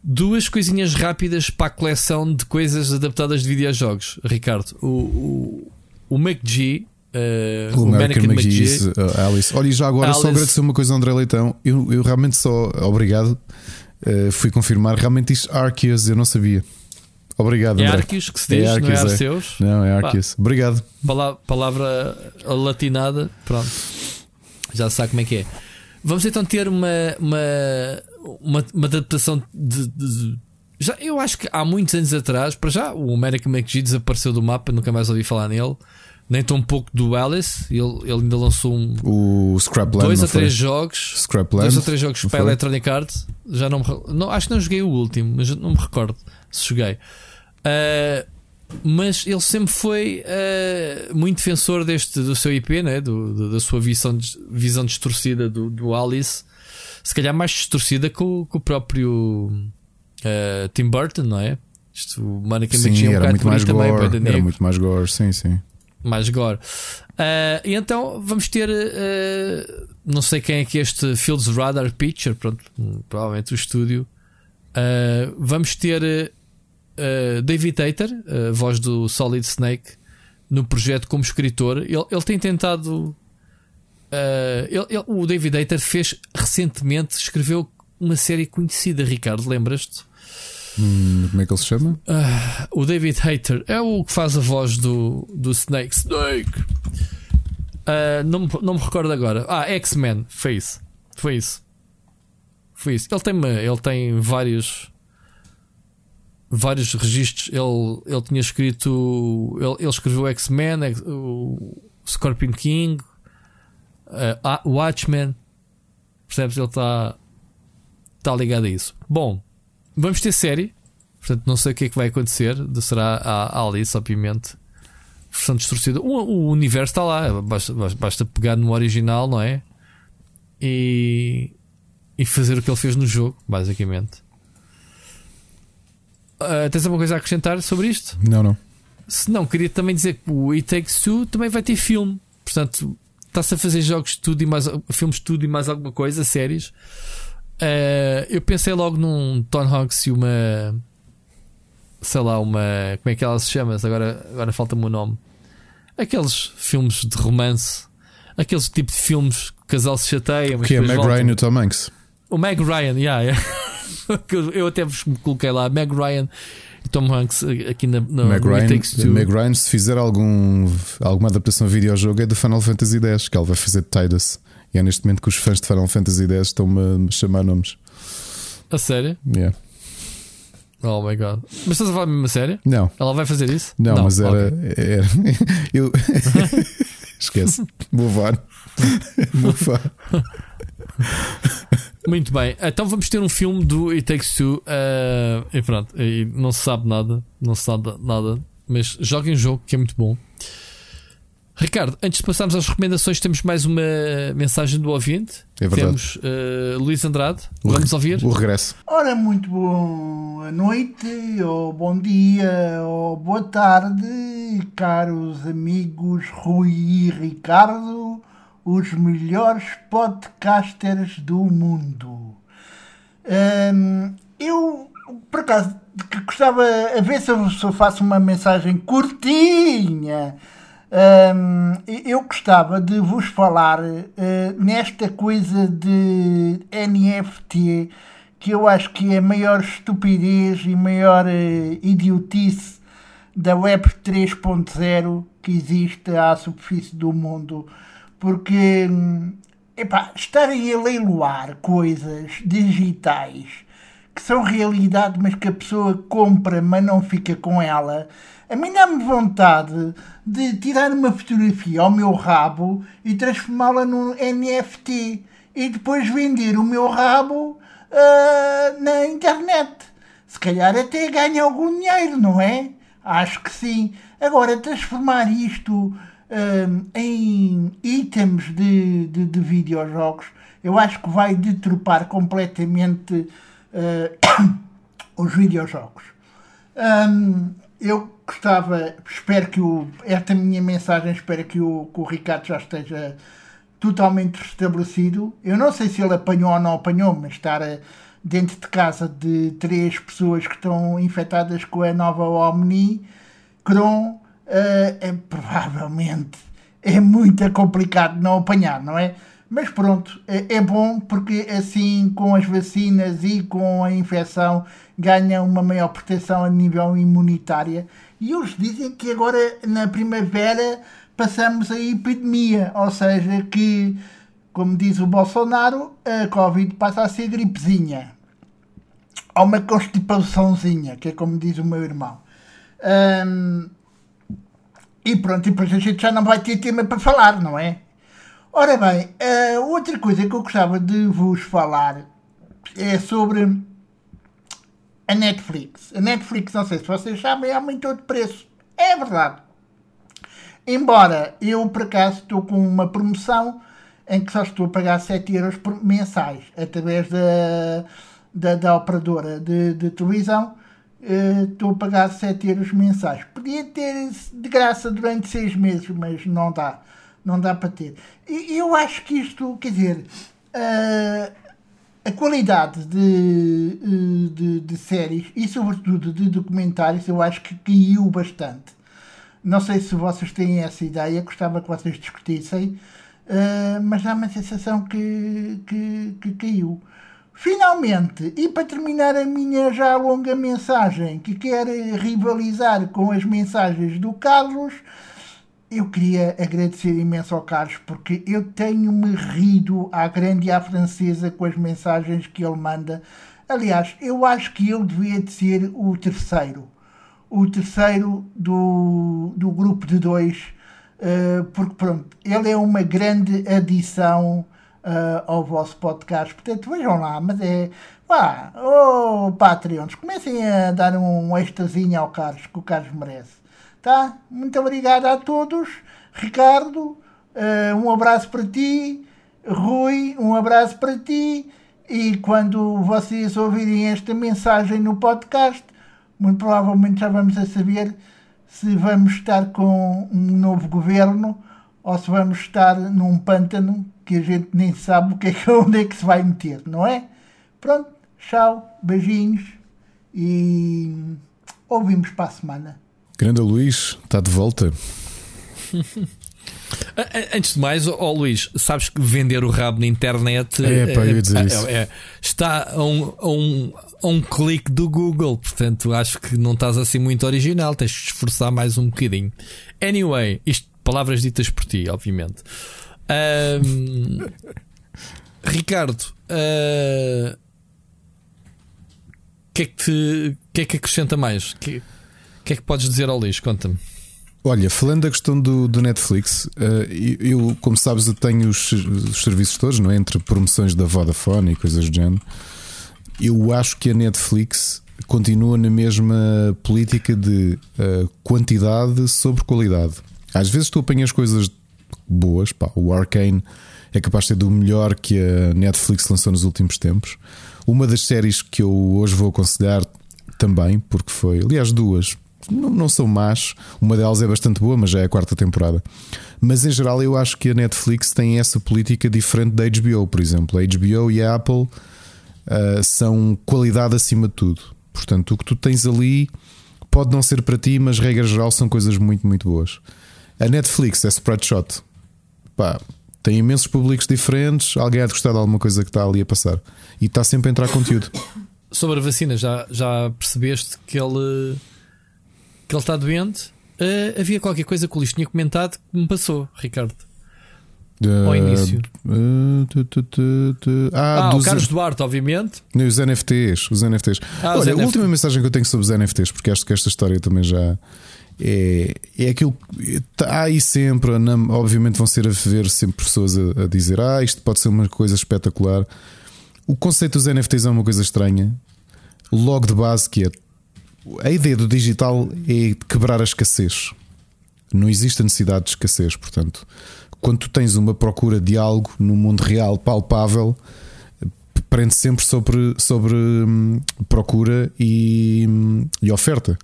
Duas coisinhas rápidas para a coleção de coisas adaptadas de videojogos, Ricardo. O, o, o McG, eh, O American Mannequin McGee's, uh, Alice. Olha, e já agora só Alice. agradecer uma coisa ao André Leitão. Eu, eu realmente só, obrigado. Uh, fui confirmar, realmente isto Arceus, eu não sabia. Obrigado, É André. Arceus que se diz, não é Arceus, é. Arceus. Não, é Arceus. Obrigado. Pala- palavra latinada, pronto. Já sabe como é que é. Vamos então ter uma, uma, uma, uma adaptação de, de- já, eu acho que há muitos anos atrás, para já, o American McGee desapareceu do mapa, nunca mais ouvi falar nele. Nem tão pouco do Alice, ele, ele ainda lançou um, O Scrapland. dois ou três foi? jogos. Scrapland. Dois ou três jogos para foi? Electronic Arts. Já não, me não Acho que não joguei o último, mas não me recordo se joguei. Ah, mas ele sempre foi ah, muito defensor deste, do seu IP, né? do, do- da sua visão, visão distorcida do, do Alice. Se calhar mais distorcida que o, que o próprio ah, Tim Burton, não é? Isto, o Mannequin Sim, McGee é um era bocado muito mais também, gore. Era muito mais gore, sim, sim. mais gore. Ah, e então vamos ter, não sei quem é que é este Fields Radar Picture, pronto, provavelmente o estúdio. Vamos ter ah, David Tater, a voz do Solid Snake, no projeto como escritor. Ele, ele tem tentado. ah, ele- ele- o David Tater fez recentemente, escreveu uma série conhecida, Ricardo, lembras-te? Hum, como é que ele se chama? Ah, o David Hayter é o que faz a voz do, do Snake. Snake! Ah, não, me, não me recordo agora. Ah, X-Men. Foi isso. Foi isso. Foi isso. Ele tem, ele tem vários. Vários registros. Ele, ele tinha escrito. Ele, ele escreveu X-Men, o Scorpion King, ah, Watchmen. Percebes? Ele está tá ligado a isso. Bom, vamos ter série. Portanto, não sei o que é que vai acontecer. Será a Alice, obviamente, versão distorcida. O, o universo está lá. Basta, basta pegar no original, não é? E, e fazer o que ele fez no jogo, basicamente. Uh, tens alguma coisa a acrescentar sobre isto? Não, não. Se não, queria também dizer que o It Takes Two também vai ter filme. Portanto, está-se a fazer jogos de tudo e mais filmes de tudo e mais alguma coisa, séries. Uh, eu pensei logo num Tom Hanks e uma sei lá, uma como é que ela se chama? Agora, agora falta-me o nome. Aqueles filmes de romance, aqueles tipo de filmes que o casal se chateia. que é Meg Ryan e o Tom Hanks. O Meg Ryan, yeah, yeah. eu até vos coloquei lá, Meg Ryan e Tom Hanks aqui na, na Meg, Ryan, Meg Ryan, se fizer algum, alguma adaptação de videojogo, é do Final Fantasy X, que ela vai fazer de Tidus. E é neste momento que os fãs de Final Fantasy X estão-me a chamar nomes. A sério? Yeah. Oh my god. Mas estás a falar mesmo a sério? Não. Ela vai fazer isso? Não, não mas era. Okay. era eu. Esquece. Move on. Move on. Muito bem, então vamos ter um filme do It Takes Two uh, e pronto, e não se sabe nada, não se sabe nada, mas joguem um jogo que é muito bom. Ricardo, antes de passarmos às recomendações, temos mais uma mensagem do ouvinte. É verdade. Temos uh, Luís Andrade. O Vamos ouvir? O regresso. Ora, muito boa noite, ou bom dia, ou boa tarde, caros amigos Rui e Ricardo os melhores podcasters do mundo. Um, eu, por acaso, gostava a ver se eu, faço uma mensagem curtinha. Um, eu gostava de vos falar uh, nesta coisa de NFT que eu acho que é a maior estupidez e maior uh, idiotice da Web 3.0 que existe à superfície do mundo porque epá, estarem a leiloar coisas digitais que são realidade, mas que a pessoa compra, mas não fica com ela. A mim dá-me vontade de tirar uma fotografia ao meu rabo e transformá-la num NFT e depois vender o meu rabo uh, na internet. Se calhar até ganha algum dinheiro, não é? Acho que sim. Agora, transformar isto um, em itens de, de, de, videojogos, eu acho que vai deturpar completamente uh, os videojogos. Um, eu gostava, espero que o, esta minha mensagem, espero que o, que o Ricardo já esteja totalmente restabelecido. Eu não sei se ele apanhou ou não apanhou, mas estar eh, dentro de casa de três pessoas que estão infectadas com a nova Omni, Cron, uh, é, provavelmente é muito complicado não apanhar, não é? Mas pronto, é, é, bom porque assim com as vacinas e com a infecção ganha uma maior proteção a nível imunitária. E eles dizem que agora na primavera passamos a epidemia, ou seja, que, como diz o Bolsonaro, a Covid passa a ser gripezinha. Ou uma constipaçãozinha, que é como diz o meu irmão. E pronto, e depois a gente já não vai ter tema para falar, não é? Ora bem, uh, outra coisa que eu gostava de vos falar é sobre a Netflix. A Netflix, não sei se vocês sabem, aumentou de preço. É verdade. Embora eu, por acaso, estou com uma promoção em que só estou a pagar 7 euros mensais através da, da, da operadora de, de televisão estou a pagar 7 euros mensais. Podia ter de graça durante 6 meses, mas não dá. Não dá para ter. E eu acho que isto, quer dizer, uh, a qualidade de, eh, de, de, séries e, sobretudo, de documentários, eu acho que caiu bastante. Não sei se vocês têm essa ideia, gostava que vocês discutissem, mas dá uma sensação que, que, que caiu. Finalmente, e para terminar a minha já longa mensagem, que quer rivalizar com as mensagens do Carlos, eu queria agradecer imenso ao Carlos porque eu tenho-me rido à grande e à francesa com as mensagens que ele manda. Aliás, eu acho que ele devia de ser o terceiro. O terceiro do, do grupo de dois, uh, porque pronto, ele é uma grande adição uh, ao vosso podcast. Portanto, vejam lá, mas é. Pá, oh Patreons, comecem a dar um extrazinho ao Carlos, que o Carlos merece. Tá? Muito obrigado a todos. Ricardo, uh, um abraço para ti. Rui, um abraço para ti. E quando vocês ouvirem esta mensagem no podcast, muito provavelmente já vamos a saber se vamos estar com um novo governo ou se vamos estar num pântano que a gente nem sabe o que é que, onde é que se vai meter, não é? Pronto, tchau, beijinhos e ouvimos para a semana. Grande Luís, está de volta. Antes de mais, oh, Luís, sabes que vender o rabo na internet é, pá, dizer é, é, está a um, a, um, a um clique do Google, portanto acho que não estás assim muito original, tens de esforçar mais um bocadinho. Anyway, isto, palavras ditas por ti, obviamente. Um, Ricardo, o uh, que, é que, te, que é que acrescenta mais? O que, que é que podes dizer ao Luís? Conta-me. Olha, falando da questão do, do Netflix, uh, eu, como sabes, eu tenho os, os, serviços todos, não é? Entre promoções da Vodafone e coisas do género. Eu acho que a Netflix continua na mesma política de uh, quantidade sobre qualidade. Às vezes tu apanhas coisas boas, pá, o Arcane é capaz de ser do melhor que a Netflix lançou nos últimos tempos. Uma das séries que eu hoje vou aconselhar também, porque foi, aliás, duas, não, não são más. Uma delas é bastante boa, mas já é a quarta temporada. Mas em geral, eu acho que a Netflix tem essa política diferente da HBO, por exemplo. A HBO e a Apple uh, são qualidade acima de tudo. Portanto, o que tu tens ali pode não ser para ti, mas regra geral são coisas muito, muito boas. A Netflix é spreadshot. Pá, tem imensos públicos diferentes. Alguém há de gostar de alguma coisa que está ali a passar. E está sempre a entrar conteúdo. Sobre a vacina, já, já percebeste que ele que ele está doente. Uh, havia qualquer coisa que o Luís tinha comentado que me passou, Ricardo. Uh, Ao início. Uh, tu, tu, tu, ah, ah o Carlos Duarte, obviamente. Os NFTs. Os NFTs. Ah, Olha, os a última mensagem que eu tenho sobre os NFTs, porque acho que esta história também já é, é aquilo há aí sempre, obviamente vão ser a ver sempre pessoas a, a, dizer ah, isto pode ser uma coisa espetacular. O conceito dos NFTs é uma coisa estranha. Logo de base que é a ideia do digital é quebrar a escassez. Não existe a necessidade de escassez, portanto, quando tu tens uma procura de algo no mundo real palpável, prende sempre sobre, sobre hum, procura e, hum, e oferta.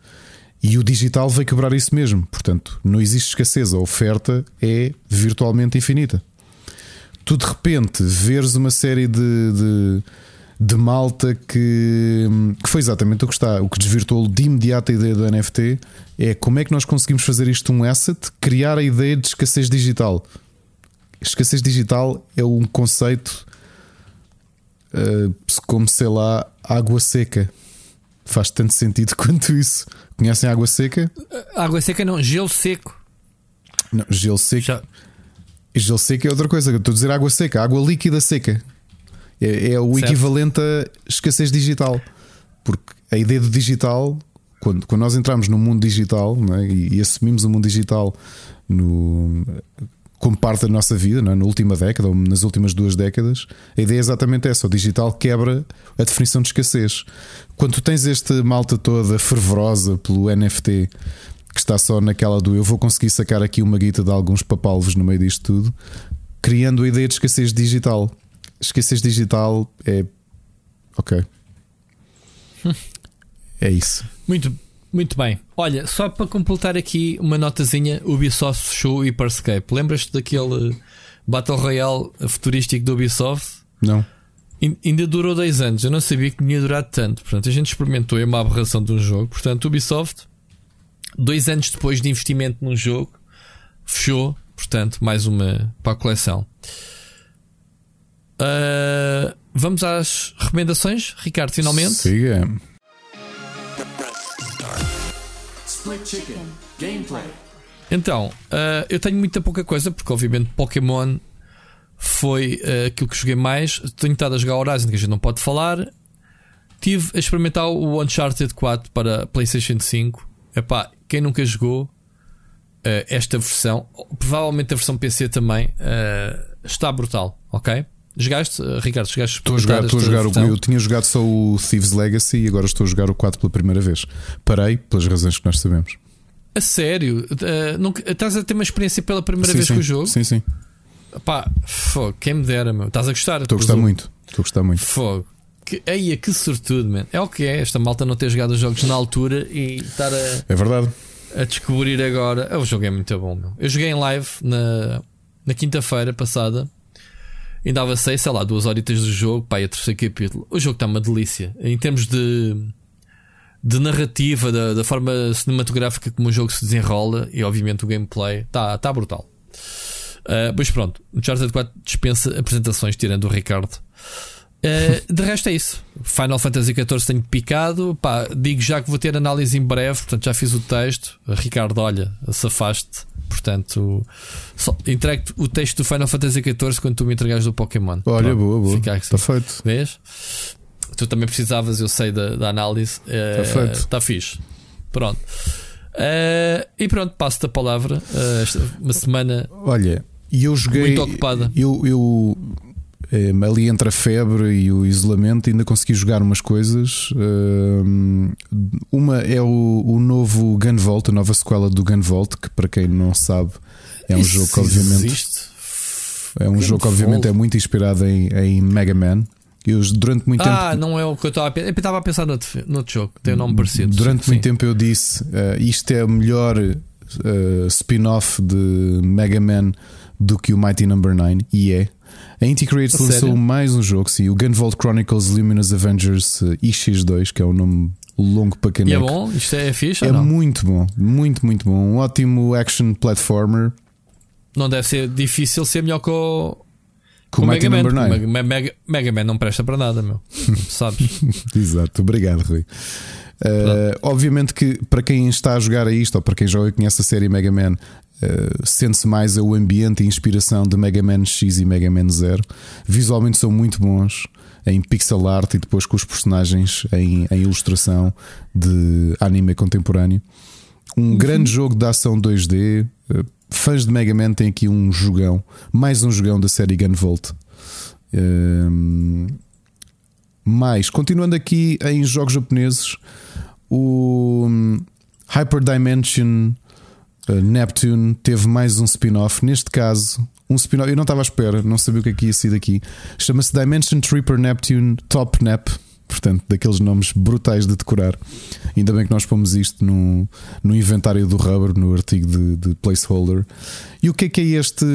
E o digital vai quebrar isso mesmo. Portanto, não existe escassez. A oferta é virtualmente infinita. Tu de repente veres uma série de, de de malta que, que foi exatamente o que está, o que desvirtuou de imediato a ideia do NFT é como é que nós conseguimos fazer isto um asset, criar a ideia de escassez digital. Escassez digital é um conceito uh, como sei lá, água seca. Faz tanto sentido quanto isso. Conhecem água seca? Água seca não, gelo seco. Não, gelo seco. Já. Gelo seco é outra coisa. Estou a dizer água seca, água líquida seca. É, é o certo. equivalente a escassez digital. Porque a ideia do digital, quando, quando nós entramos no mundo digital é? e, e, assumimos o mundo digital no, como parte da nossa vida, é? na última década ou nas últimas duas décadas, a ideia é exatamente essa: o digital quebra a definição de escassez. Quando tu tens esta malta toda fervorosa pelo NFT que está só naquela do eu vou conseguir sacar aqui uma guita de alguns papalvos no meio disto tudo, criando a ideia de escassez digital esqueces digital é. Ok. é isso. Muito, muito bem. Olha, só para completar aqui uma notazinha: Ubisoft fechou o Hyperscape. Lembras-te daquele Battle Royale futurístico do Ubisoft? Não. ainda durou dois anos. Eu não sabia que tinha durado tanto. Portanto, a gente experimentou. É uma aberração de um jogo. Portanto, Ubisoft, dois anos depois de investimento num jogo, fechou. Portanto, mais uma para a coleção. Uh, vamos às recomendações, Ricardo, finalmente. Siga. Então, uh, eu tenho muita pouca coisa, porque obviamente Pokémon foi uh, aquilo que joguei mais. Tenho estado a jogar Horizon, que a gente não pode falar. Tive a experimentar o Uncharted 4 para PlayStation 5. Epá, quem nunca jogou uh, esta versão, provavelmente a versão PC também, está brutal, ok? Jogaste, uh, Ricardo? Jogaste Estou a jogar, estou a jogar o, eu tinha jogado só o Thieves Legacy e agora estou a jogar o 4 pela primeira vez. Parei pelas razões que nós sabemos. A sério? Uh, não, estás a ter uma experiência pela primeira sim, vez sim, com o jogo? Sim, sim. Pá, fogo, quem me dera, meu. Estás a gostar? Estou a gostar muito. Estou a gostar muito. Fogo. Que, eia, que sortudo, man. É o que é. Esta malta não ter jogado os jogos na altura e estar a. É verdade. A descobrir agora. O jogo é muito bom, meu. Eu joguei em live na, na quinta-feira passada. Ainda avancei, sei lá, duas horitas do jogo. Pá, e terceiro capítulo. O jogo está uma delícia. Em termos de. De narrativa, da, da forma cinematográfica como o jogo se desenrola e, obviamente, o gameplay está tá brutal. Uh, pois pronto, o Uncharted 4 dispensa apresentações, tirando o Ricardo. Uh, de resto é isso. Final Fantasy XIV tenho picado. Pá, digo já que vou ter análise em breve, portanto já fiz o texto. Ricardo, olha, safaste. Portanto, entregue o texto do Final Fantasy XIV quando tu me entregares do Pokémon. Olha, Pronto, boa, boa. Está feito. Vês? Tu também precisavas, eu sei, da, da análise. Está uh, feito. Está fixe. Pronto. Uh, e pronto, passo-te a palavra. Uh, uma semana. Olha, e eu joguei. Muito ocupada. Eu, eu ali entre a febre e o isolamento, ainda consegui jogar umas coisas. Uh, uma é o, o novo Gunvolt, a nova sequela do Gunvolt, que para quem não sabe é um Isso jogo que obviamente. Existe? É um jogo que obviamente é muito inspirado em, em Mega Man. Eu, durante muito ah, tempo. Ah, não é o que eu estava a pensar. Eu estava a pensar noutro, noutro jogo, tem um nome parecido. Durante sim. muito tempo eu disse: uh, isto é o melhor uh, spin-off de Mega Man do que o Mighty Number no. 9, e é. A Inti Creates lançou mais um jogo, sim, o Gunvolt Chronicles Luminous Avengers uh, IX2, que é um nome longo para quem E é bom? Isto é fixe? É muito bom, muito, muito bom. Um ótimo action platformer. Não deve ser difícil ser melhor que o. Com o Mega Man. 9. Mega, Mega, Mega Man não presta para nada, meu. Sabes? Exato, obrigado, Rui. Uh, obviamente que para quem está a jogar a isto, ou para quem já conhece a série Mega Man, uh, sente-se mais o ambiente e inspiração de Mega Man X e Mega Man Zero. Visualmente são muito bons em pixel art e depois com os personagens em, em ilustração de anime contemporâneo. Um Uhum. grande jogo de ação 2D. Uh, fãs de Mega Man têm aqui um jogão, mais um jogão da série Gunvolt. Uh, mais, continuando aqui em jogos japoneses, o hum, Hyper Dimension Neptune teve mais um spin-off. Neste caso, um spin-off. Eu não estava à espera, não sabia o que é que ia sair daqui. Chama-se Dimension Tripper Neptune Top Nap. Portanto, daqueles nomes brutais de decorar. Ainda bem que nós pomos isto no, no inventário do Rubber, no artigo de, de placeholder. E o que é que é este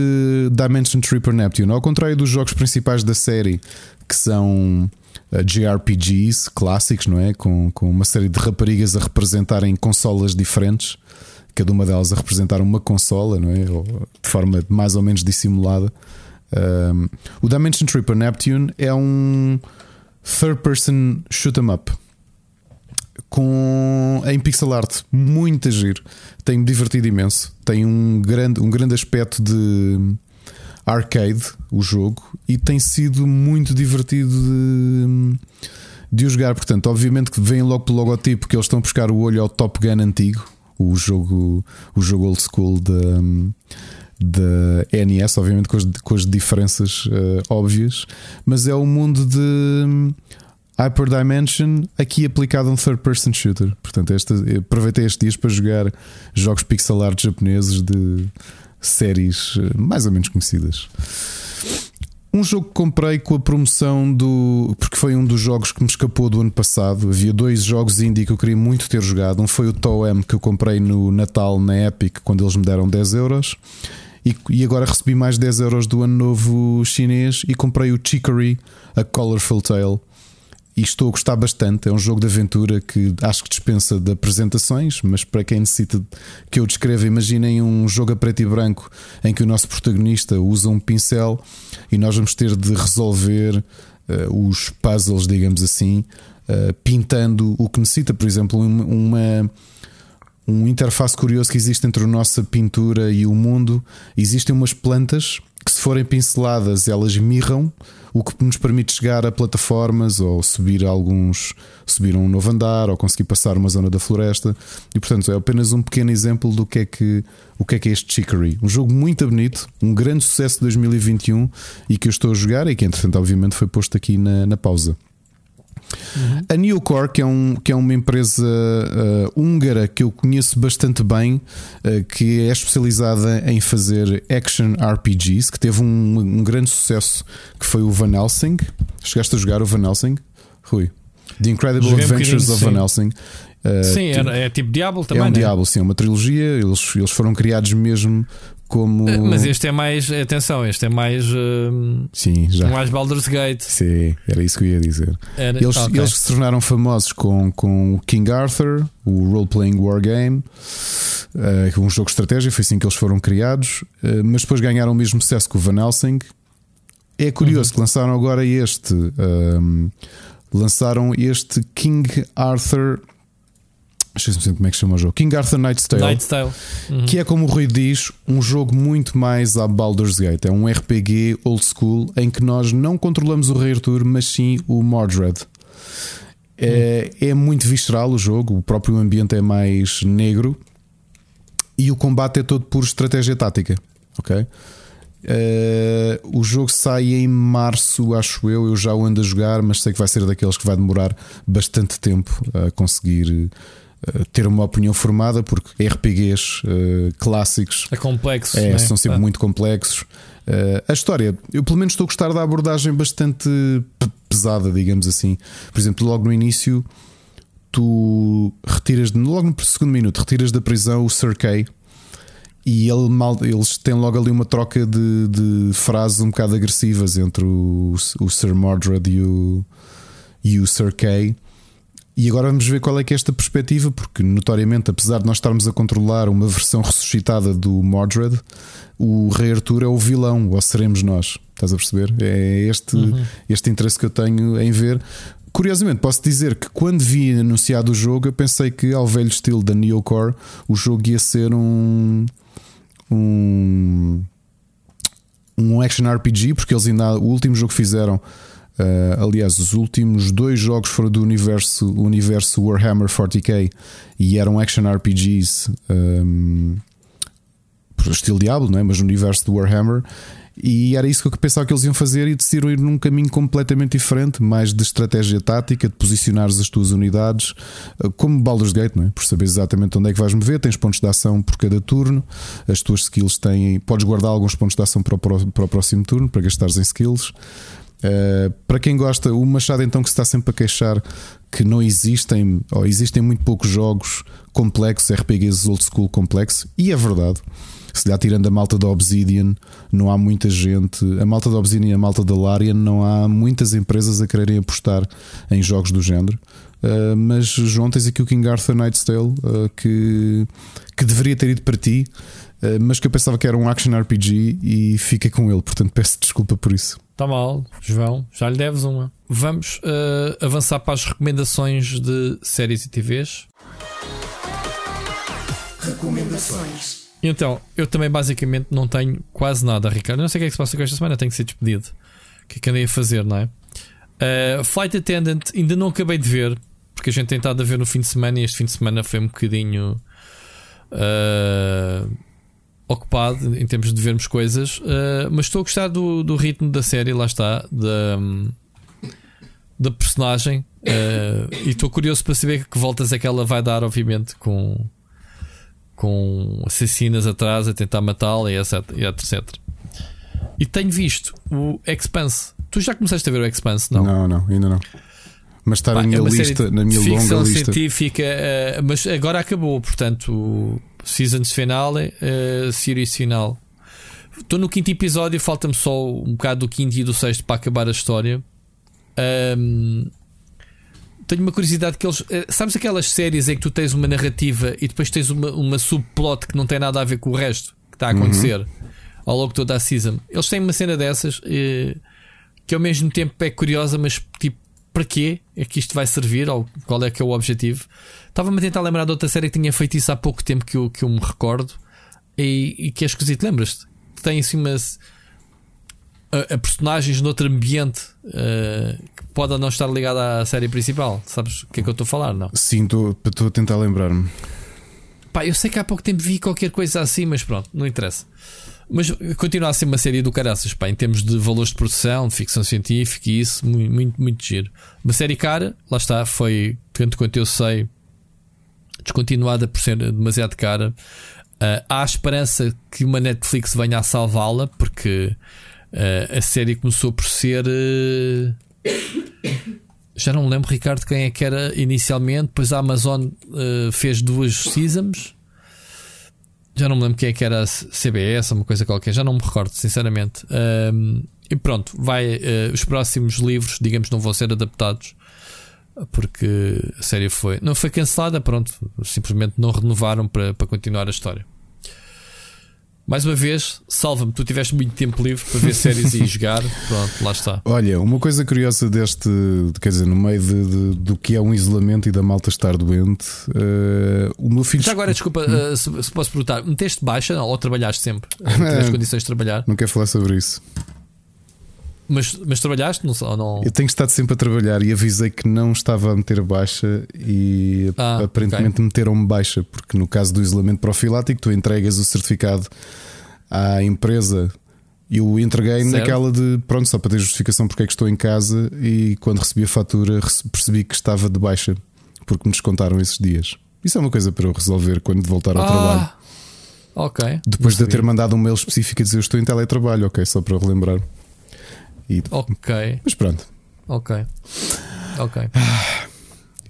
Dimension Tripper Neptune? Ao contrário dos jogos principais da série, que são uh, JRPGs clássicos, não é? Com, com uma série de raparigas a representarem consolas diferentes, cada uma delas a representar uma consola, não é? Ou, de forma mais ou menos dissimulada. Um, o Dimension Tripper Neptune é um third person shoot 'em up com em pixel art muito giro. Tem-me divertido imenso. Tem um grande, um grande aspecto de arcade o jogo e tem sido muito divertido de, de o jogar. Portanto, obviamente que vem logo pelo logotipo que eles estão a buscar o olho ao Top Gun antigo, o jogo, o jogo old school da NES, obviamente com as, com as diferenças uh, óbvias, mas é o um mundo de Hyper Dimension aqui aplicado a um third person shooter. Portanto, esta, aproveitei estes dias para jogar jogos pixel art japoneses de séries mais ou menos conhecidas. Um jogo que comprei com a promoção do. Porque foi um dos jogos que me escapou do ano passado. Havia dois jogos indie que eu queria muito ter jogado. Um foi o Toem que eu comprei no Natal na Epic quando eles me deram 10 euros. E, e agora recebi mais 10 euros do ano novo chinês e comprei o Chicory, a Colorful Tale. E estou a gostar bastante. É um jogo de aventura que acho que dispensa de apresentações, mas para quem necessita que eu descreva, imaginem um jogo a preto e branco em que o nosso protagonista usa um pincel e nós vamos ter de resolver uh, os puzzles, digamos assim, uh, pintando o que necessita. Por exemplo, uma um interface curioso que existe entre a nossa pintura e o mundo. Existem umas plantas que se forem pinceladas, elas mirram, o que nos permite chegar a plataformas ou subir alguns, subir um novo andar ou conseguir passar uma zona da floresta. E portanto é apenas um pequeno exemplo do que é que o que é que é este Chicory. Um jogo muito bonito, um grande sucesso de 2021 e que eu estou a jogar e que entretanto obviamente foi posto aqui na, na pausa. Uhum. A Newcore, que é, um, que é uma empresa uh, húngara que eu conheço bastante bem, uh, que é especializada em fazer action RPGs, que teve um, um grande sucesso, que foi o Van Helsing. Chegaste a jogar o Van Helsing? Rui. The Incredible Joguei Adventures um of Van Helsing. Uh, sim, é, é tipo Diablo também. É um né? Diablo, sim, é uma trilogia. Eles, eles foram criados mesmo como. Eh, mas este é mais. Atenção, este é mais. Uh, Sim, já. Mais Baldur's Gate. Sim, era isso que eu ia dizer. Era, eles, okay. eles se tornaram famosos com, com o King Arthur, o Role Playing War Game, uh, um jogo de estratégia, foi assim que eles foram criados, uh, mas depois ganharam o mesmo sucesso que o Van Helsing. É curioso uhum. que lançaram agora este. Um, lançaram este King Arthur Esqueci-me como é que chama o jogo. King Arthur Night's Tale. Tale. Uhum. Que é como o Rui diz, um jogo muito mais a Baldur's Gate. É um RPG old school em que nós não controlamos o Rei Arthur, mas sim o Mordred. É, uhum. é muito visceral o jogo, o próprio ambiente é mais negro e o combate é todo por estratégia tática. Ok? Uh, o jogo sai em março, acho eu. Eu já o ando a jogar, mas sei que vai ser daqueles que vai demorar bastante tempo a conseguir ter uma opinião formada, porque RPGs uh, eh, clássicos é complexo, é, né? são sempre muito complexos. Uh, a história, eu pelo menos estou a gostar da abordagem bastante pesada, digamos assim. Por exemplo, logo no início, tu retiras, logo no segundo minuto, retiras da prisão o Sir Kay. E ele mal, eles têm logo ali uma troca de, de frases um bocado agressivas entre o, o Sir Mordred e o, e o Sir Kay e agora vamos ver qual é que é esta perspectiva, porque notoriamente, apesar de nós estarmos a controlar uma versão ressuscitada do Mordred, o Rei Arthur é o vilão, ou seremos nós. Estás a perceber? É este, uhum. este interesse que eu tenho em ver. Curiosamente, posso dizer que quando vi anunciado o jogo, eu pensei que, ao velho estilo da Neocore, o jogo ia ser um. um. um action RPG, porque eles ainda. O último jogo que fizeram Uh, aliás, os últimos dois jogos foram do universo, universo Warhammer 40k e eram action RPGs um, por estilo Diablo, não é? mas no universo do Warhammer. E era isso que eu pensava que eles iam fazer e decidiram ir num caminho completamente diferente, mais de estratégia tática, de posicionares as tuas unidades, ah, como Baldur's Gate, não é? por saber exatamente onde é que vais mover, tens pontos de ação por cada turno, as tuas skills têm. Podes guardar alguns pontos de ação para o, para o próximo turno para gastares em skills. Uh, para quem gosta, o Machado então que se está sempre a queixar que não existem ou existem muito poucos jogos complexos, RPGs old school complexos, e é verdade. Se lhe tirando a malta da Obsidian, não há muita gente. A malta da Obsidian e a malta da Larian, não há muitas empresas a quererem apostar em jogos do género. Uh, mas tens aqui o King Arthur Night's Tale uh, que, que deveria ter ido para ti, mas que eu pensava que era um action RPG e fica com ele, portanto peço desculpa por isso. Está mal, João, já lhe deves uma. Vamos uh, avançar para as recomendações de séries e TVs. Recomendações. Então, eu também basicamente não tenho quase nada, Ricardo. Eu não sei o que é que se passa com esta semana, tenho que ser despedido. O que é que andei a fazer, não é? Uh, Flight Attendant, ainda não acabei de ver, porque a gente tem estado a ver no fim de semana e este fim de semana foi um bocadinho. Uh, ocupado em termos de vermos coisas, uh, mas estou a gostar do, do ritmo da série, lá está, da, da personagem, uh, e estou curioso para saber que voltas é que ela vai dar, obviamente, com, com assassinas atrás a tentar matá-la e etc, e etc. E tenho visto o Expanse. Tu já começaste a ver o Expanse, não? Não, não, ainda não. Mas está na minha é lista, na minha longa lista. científica, uh, mas agora acabou, portanto, seasons finale, uh, series final. Estou no quinto episódio, falta-me só um bocado do quinto e do sexto para acabar a história. Um, tenho uma curiosidade que eles. Uh, sabes aquelas séries em que tu tens uma narrativa e depois tens uma, uma subplot que não tem nada a ver com o resto que está a acontecer uhum. ao longo de toda a season? Eles têm uma cena dessas uh, que ao mesmo tempo é curiosa, mas tipo para quê é que isto vai servir ou qual é que é o objetivo. Estava-me a tentar lembrar de outra série que tinha feito isso há pouco tempo que eu, que eu me recordo e, e que é esquisito. Lembras-te? Tem assim uma, a, a personagens noutro ambiente uh, que pode não estar ligada à série principal. Sabes o que é que eu estou a falar? Não? Sim, estou a tentar lembrar-me. Pá, eu sei que há pouco tempo vi qualquer coisa assim, mas pronto, não interessa. Mas continua a ser uma série do caraças, pá, em termos de valores de produção, de ficção científica e isso, muito, muito, muito giro. Uma série cara, lá está, foi, tanto quanto eu sei, descontinuada por ser demasiado cara. Uh, há esperança que uma Netflix venha a salvá-la, porque uh, a série começou por ser. Uh, já não me lembro, Ricardo, quem é que era inicialmente. Depois a Amazon fez duas seasons já não me lembro quem é que era CBS uma coisa qualquer, já não me recordo, sinceramente. E pronto, vai. Os próximos livros, digamos, não vão ser adaptados porque a série foi. Não foi cancelada, pronto, simplesmente não renovaram para, para continuar a história. Mais uma vez, salva-me, tu tiveste muito tempo livre para ver séries e jogar. Pronto, lá está. Olha, uma coisa curiosa deste, quer dizer, no meio de, de, do que é um isolamento e da malta estar doente, uh, o meu filho. Já agora, desculpa, uh, se, se, posso perguntar, meteste baixa ou trabalhaste sempre? Tiveste condições de trabalhar? Não quero falar sobre isso. Mas, mas trabalhaste não, não... Eu tenho estado sempre a trabalhar e avisei que não estava a meter baixa e ah, aparentemente okay. meteram-me baixa, porque no caso do isolamento profilático, tu entregas o certificado à empresa. Eu entreguei certo. naquela de pronto, só para ter justificação porque é que estou em casa e quando recebi a fatura percebi que estava de baixa porque me descontaram esses dias. Isso é uma coisa para eu resolver quando voltar ao ah, trabalho. Ok. Depois de eu ter mandado um mail específico a dizer eu estou em teletrabalho, ok, só para relembrar. E... Ok. Mas pronto. Ok. Ok.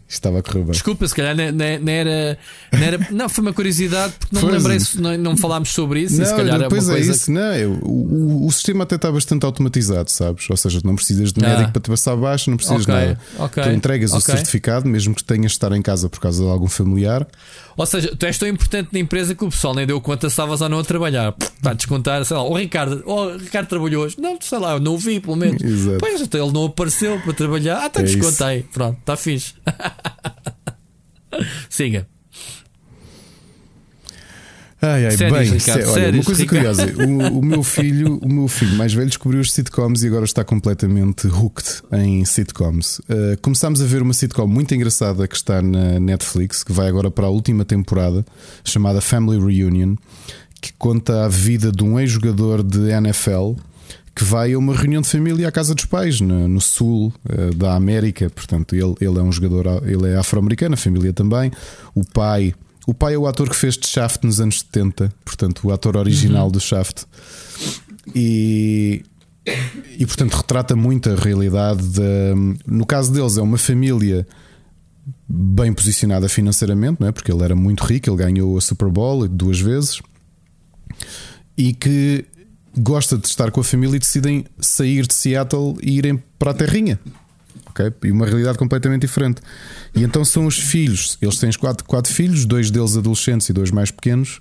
Estava a correr bem. Desculpa, se calhar não, não, era, não era. Não, foi uma curiosidade porque não me lembrei, não, não falámos sobre isso. Não, e se calhar depois é, uma é coisa isso, que... não. Eu, o, o, sistema até está bastante automatizado, sabes? Ou seja, não precisas de médico ah. para te passar abaixo, não precisas okay, de nada. Okay, tu entregas okay. o certificado, mesmo que tenhas de estar em casa por causa de algum familiar. Ou seja, tu és tão importante na empresa que o pessoal nem deu conta se estavas ou não a trabalhar. Está a descontar, sei lá, o Ricardo, o Ricardo trabalhou hoje. Não, sei lá, eu não o vi, pelo menos. Exato. Pois, então ele não apareceu para trabalhar. Ah, então é descontei. Isso. Pronto, está fixe. Siga. Ai, ai, bem, Ricardo, olha, uma coisa Ricardo. curiosa: o, o, meu filho, o meu filho mais velho descobriu os sitcoms e agora está completamente hooked em sitcoms. Uh, começámos a ver uma sitcom muito engraçada que está na Netflix, que vai agora para a última temporada, chamada Family Reunion, que conta a vida de um ex-jogador de NFL que vai a uma reunião de família à casa dos pais, no, no sul uh, da América. Portanto, ele, ele é um jogador, ele é afro-americano, a família também. O pai, o pai é o ator que fez de Shaft nos anos 70, portanto, o ator original uhum. do Shaft. E, e portanto, retrata muito a realidade. De, no caso deles, é uma família bem posicionada financeiramente, não é? porque ele era muito rico, ele ganhou a Super Bowl duas vezes. E que gosta de estar com a família e decidem sair de Seattle e irem para a terrinha. Okay? E uma realidade completamente diferente. E então são os filhos, eles têm quatro, quatro filhos, dois deles adolescentes e dois mais pequenos,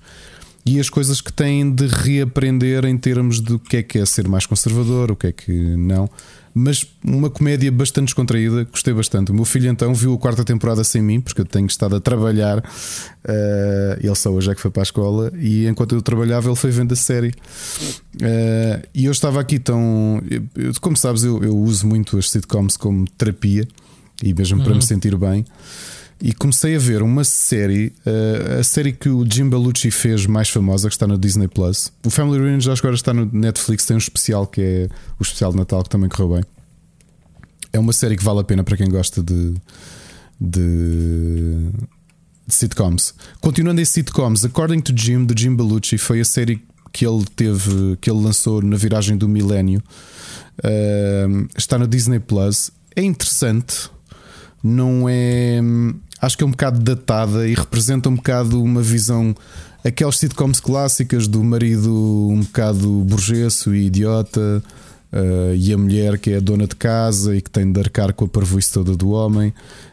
e as coisas que têm de reaprender em termos do que é que é ser mais conservador, o que é que não mas uma comédia bastante descontraída, gostei bastante. O meu filho então viu a quarta temporada sem mim, porque eu tenho estado a trabalhar. Uh, ele só hoje é que foi para a escola, e enquanto eu trabalhava, ele foi vendo a série. Uh, e eu estava aqui tão. Eu, como sabes, eu, eu, uso muito as sitcoms como terapia e mesmo uhum. para me uhum. sentir bem. E comecei a ver uma série, uh, a série que o Jim Belushi fez mais famosa, que está no Disney Plus. O Family Reunion já agora está no Netflix, tem um especial que é o especial de Natal, que também correu bem. É uma série que vale a pena para quem gosta de, de, de sitcoms. Continuando em sitcoms, According to Jim, do Jim Belushi, foi a série que ele teve, que ele lançou na viragem do milénio. Uh, está no Disney Plus. É interessante, não é acho que é um bocado datada e representa um bocado uma visão. Aquelas sitcoms clássicas do marido um bocado burgueso e idiota, uh, e a mulher que é dona de casa e que tem de arcar com a parvoíce toda do homem.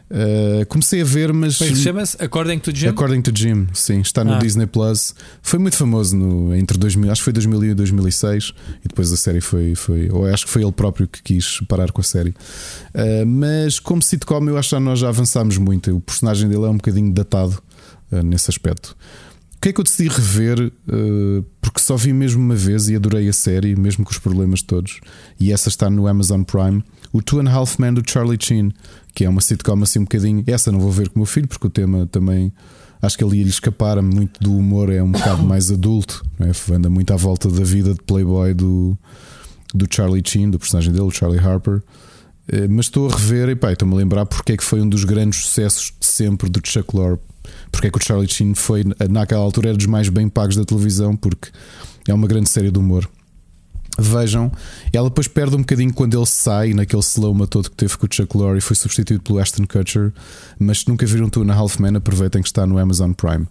Uh, comecei a ver, mas. É chama-se? According to Jim? According to Jim, sim, está no ah. Disney Plus. Foi muito famoso no, entre 2000, acho que foi 2000 e 2006. E depois a série foi, foi. Ou acho que foi ele próprio que quis parar com a série. Uh, mas como sitcom, eu acho que nós já avançámos muito. O personagem dele é um bocadinho datado uh, nesse aspecto. O que é que eu decidi rever? Porque só vi mesmo uma vez e adorei a série, mesmo com os problemas todos. E essa está no Amazon Prime. O Two and a Half Men do Charlie Sheen, que é uma sitcom assim um bocadinho. Essa não vou ver com o meu filho, porque o tema também. Acho que ele ia lhe escapar muito do humor, é um bocado mais adulto, não é? anda muito à volta da vida de Playboy do, do Charlie Sheen, do personagem dele, o Charlie Harper. Uh, mas estou a rever e pá, estou-me a lembrar porque é que foi um dos grandes sucessos de sempre do Chuck Lorre porque é que o Charlie Sheen foi, naquela altura, era dos mais bem pagos da televisão, porque é uma grande série de humor. Vejam, ela depois perde um bocadinho quando ele sai naquele slow todo que teve com o Chuck Lorre e foi substituído pelo Ashton Kutcher. Mas se nunca viram Two and a Half Men, aproveitem que está no Amazon Prime.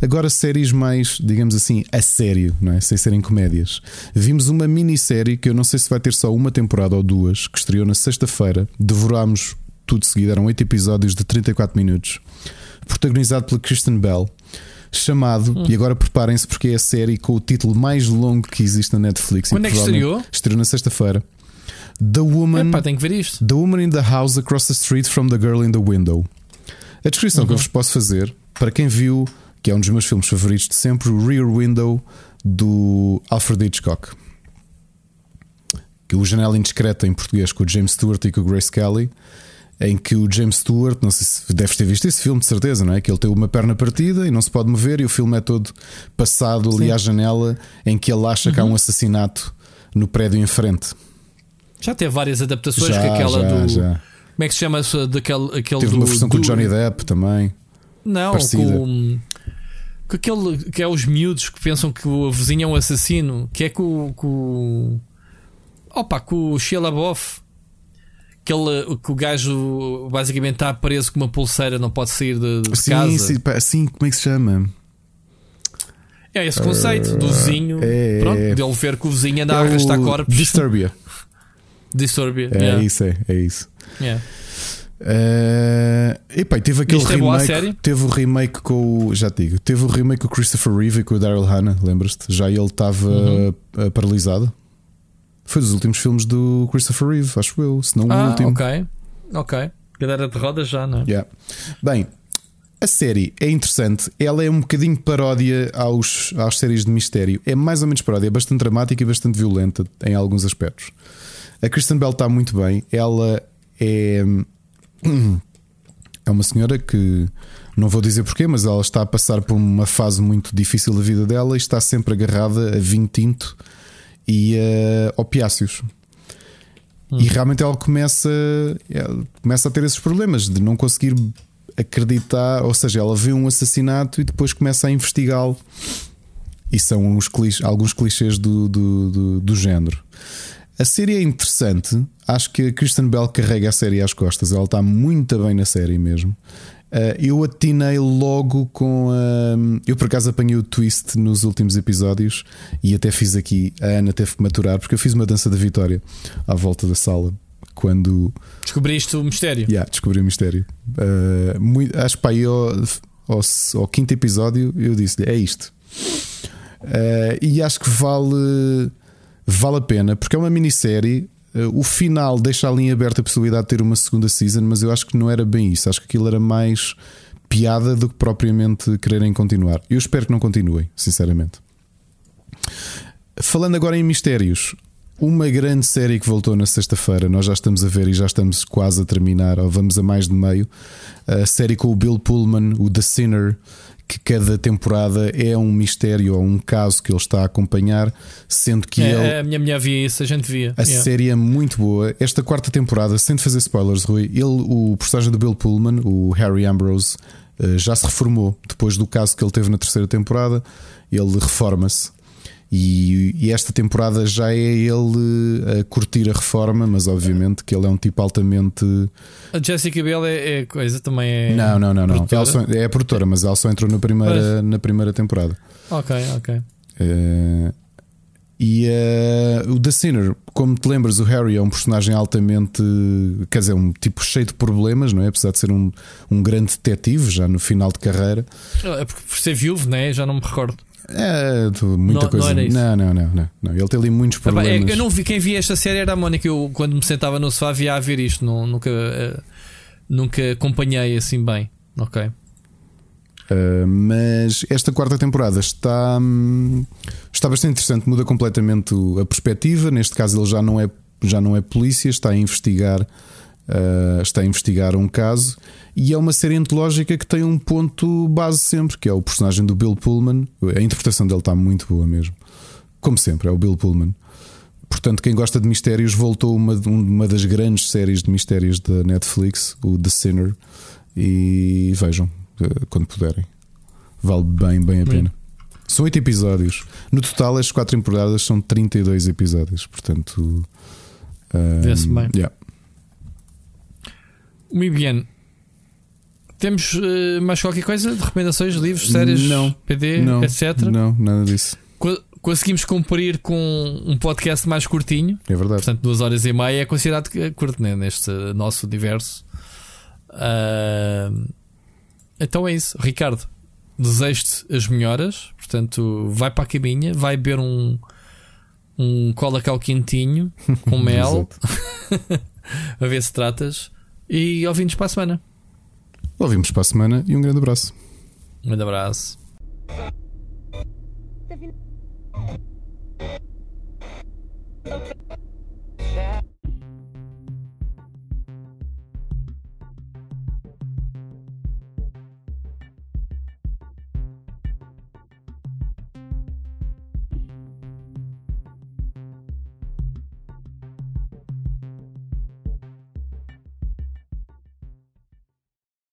Agora, séries mais, digamos assim, a sério, não é? sem serem comédias. Vimos uma minissérie que eu não sei se vai ter só uma temporada ou duas, que estreou na sexta-feira. Devorámos tudo seguido, eram oito episódios de 34 minutos protagonizado pela Kristen Bell, chamado, hum. e agora preparem-se porque é a série com o título mais longo que existe na Netflix. Quando é que estreou? Estreou na sexta-feira. The Woman. Epá, tem que ver isto. The Woman in the House Across the Street from the Girl in the Window. A descrição uhum. que eu uhum. vos posso fazer, para quem viu, que é um dos meus filmes favoritos de sempre, o Rear Window do Alfred Hitchcock. Que o Janela Indiscreta em português com o James Stewart e com o Grace Kelly em que o James Stewart, não sei se deves ter visto esse filme de certeza, não é? Que ele tem uma perna partida e não se pode mover, e o filme é todo passado Sim. ali à janela em que ele acha uhum. que há um uhum. assassinato no prédio em frente. Já teve várias adaptações já, que aquela já, do. Já. Como é que se chama daquele aquele Teve do, uma versão do... com o Johnny Depp também. Não, parecida. com. Com aquele que é os miúdos que pensam que o vizinho é um assassino, que é com, com opa, com o Sheila Boff aquele que o gajo basicamente está preso com uma pulseira, não pode sair de, de sim, casa. Sim, sim, como é que se chama? É esse conceito uh, do vizinho, é, pronto, de ele ver que o vizinho anda é a arrastar corpos. Disturbia. Disturbia. É yeah. isso, é, é isso. Yeah. Uh, epá, teve aquele Isto remake. É teve o remake com o. Já te digo, teve o remake com o Christopher Reeve e com o Daryl Hannah, lembras-te? Já ele estava uhum. paralisado. Foi dos últimos filmes do Christopher Reeve, acho eu, se não ah, o último. Ok, ok. Cadeira de rodas já, não é? Yeah. Bem, a série é interessante. Ela é um bocadinho paródia aos, às séries de mistério. É mais ou menos paródia, é bastante dramática e bastante violenta em alguns aspectos. A Kristen Bell está muito bem. Ela é. É uma senhora que. Não vou dizer porquê, mas ela está a passar por uma fase muito difícil da vida dela e está sempre agarrada a vinho tinto e uh, opiáceos. Hum. E realmente ela começa, ela começa a ter esses problemas de não conseguir acreditar, ou seja, ela vê um assassinato e depois começa a investigá-lo. E são os clichês, alguns clichês do, do, do, do género. A série é interessante. Acho que a Kristen Bell carrega a série às costas. Ela está muito bem na série mesmo. Uh, eu atinei logo com a. eu por acaso apanhei o twist nos últimos episódios e até fiz aqui. A Ana teve que maturar porque eu fiz uma dança da vitória à volta da sala. Quando. Descobriste o mistério? Yeah, descobri o mistério. Uh, muito, acho que aí ao, ao, ao, quinto episódio eu disse-lhe: é isto. Uh, e acho que vale, vale a pena porque é uma minissérie eh, o final deixa ali em aberto a possibilidade de ter uma segunda season, mas eu acho que não era bem isso. Acho que aquilo era mais piada do que propriamente quererem continuar. Eu espero que não continuem, sinceramente. Falando agora em mistérios, uma grande série que voltou na sexta-feira, nós já estamos a ver e já estamos quase a terminar, ou vamos a mais de meio. A série com o Bill Pullman, o The Sinner, que cada temporada é um mistério ou um caso que ele está a acompanhar, sendo que é, ele. A minha mulher via isso, a gente via. A yeah. série é muito boa. Esta quarta temporada, sem fazer spoilers, Rui, ele, o personagem do Bill Pullman, o Harry Ambrose, eh, já se reformou depois do caso que ele teve na terceira temporada. Ele reforma-se e, e, esta temporada já é ele a curtir a reforma, mas obviamente que ele é um tipo altamente. A Jessica Biel é, é coisa, também é. Não, não, não, não. Só, é a produtora, mas ela só entrou na primeira, na primeira temporada. Ok, ok. Uh, e uh, o The Sinner, como te lembras, o Harry é um personagem altamente, quer dizer, um tipo cheio de problemas, não é? Apesar de ser um, um grande detetive já no final de carreira. É porque por ser viúvo, né? Já não me recordo. É, muita não, coisa. Não, não, não, não, não, Ele tem ali muitos é, problemas. eu não vi, quem via esta série era a Mónica. Eu, quando me sentava no sofá, via a ver isto. Não, nunca, uh, nunca acompanhei assim bem. Ok. Uh, mas esta quarta temporada está, hum, está bastante interessante, muda completamente a perspectiva. Neste caso, ele já não é, já não é polícia, está a investigar, uh, está a investigar um caso e é uma série antológica que tem um ponto base sempre, que é o personagem do Bill Pullman. A interpretação dele está muito boa mesmo, como sempre, é o Bill Pullman. Portanto, quem gosta de mistérios voltou uma, uma das grandes séries de mistérios da Netflix, o The Sinner, e vejam eh, quando puderem. Vale bem, bem a pena. São oito episódios. No total, as quatro temporadas são 32 episódios. Portanto, um, Vê-se bem. Yeah. Muito bem. Temos uh, mais qualquer coisa de recomendações, livros, séries, Não. PD, não, etc. Não, nada disso. Co- Conseguimos cumprir com um podcast mais curtinho, É verdade. portanto, duas horas e meia é considerado que- curto né, neste nosso universo. Ah, então é isso, Ricardo. Desejo-te as melhoras, portanto, vai para a caminha, vai beber um, um colacau quentinho com mel, a ver se tratas, e ouvimos para a semana. Ouvimos para a semana e um grande abraço. Um grande abraço.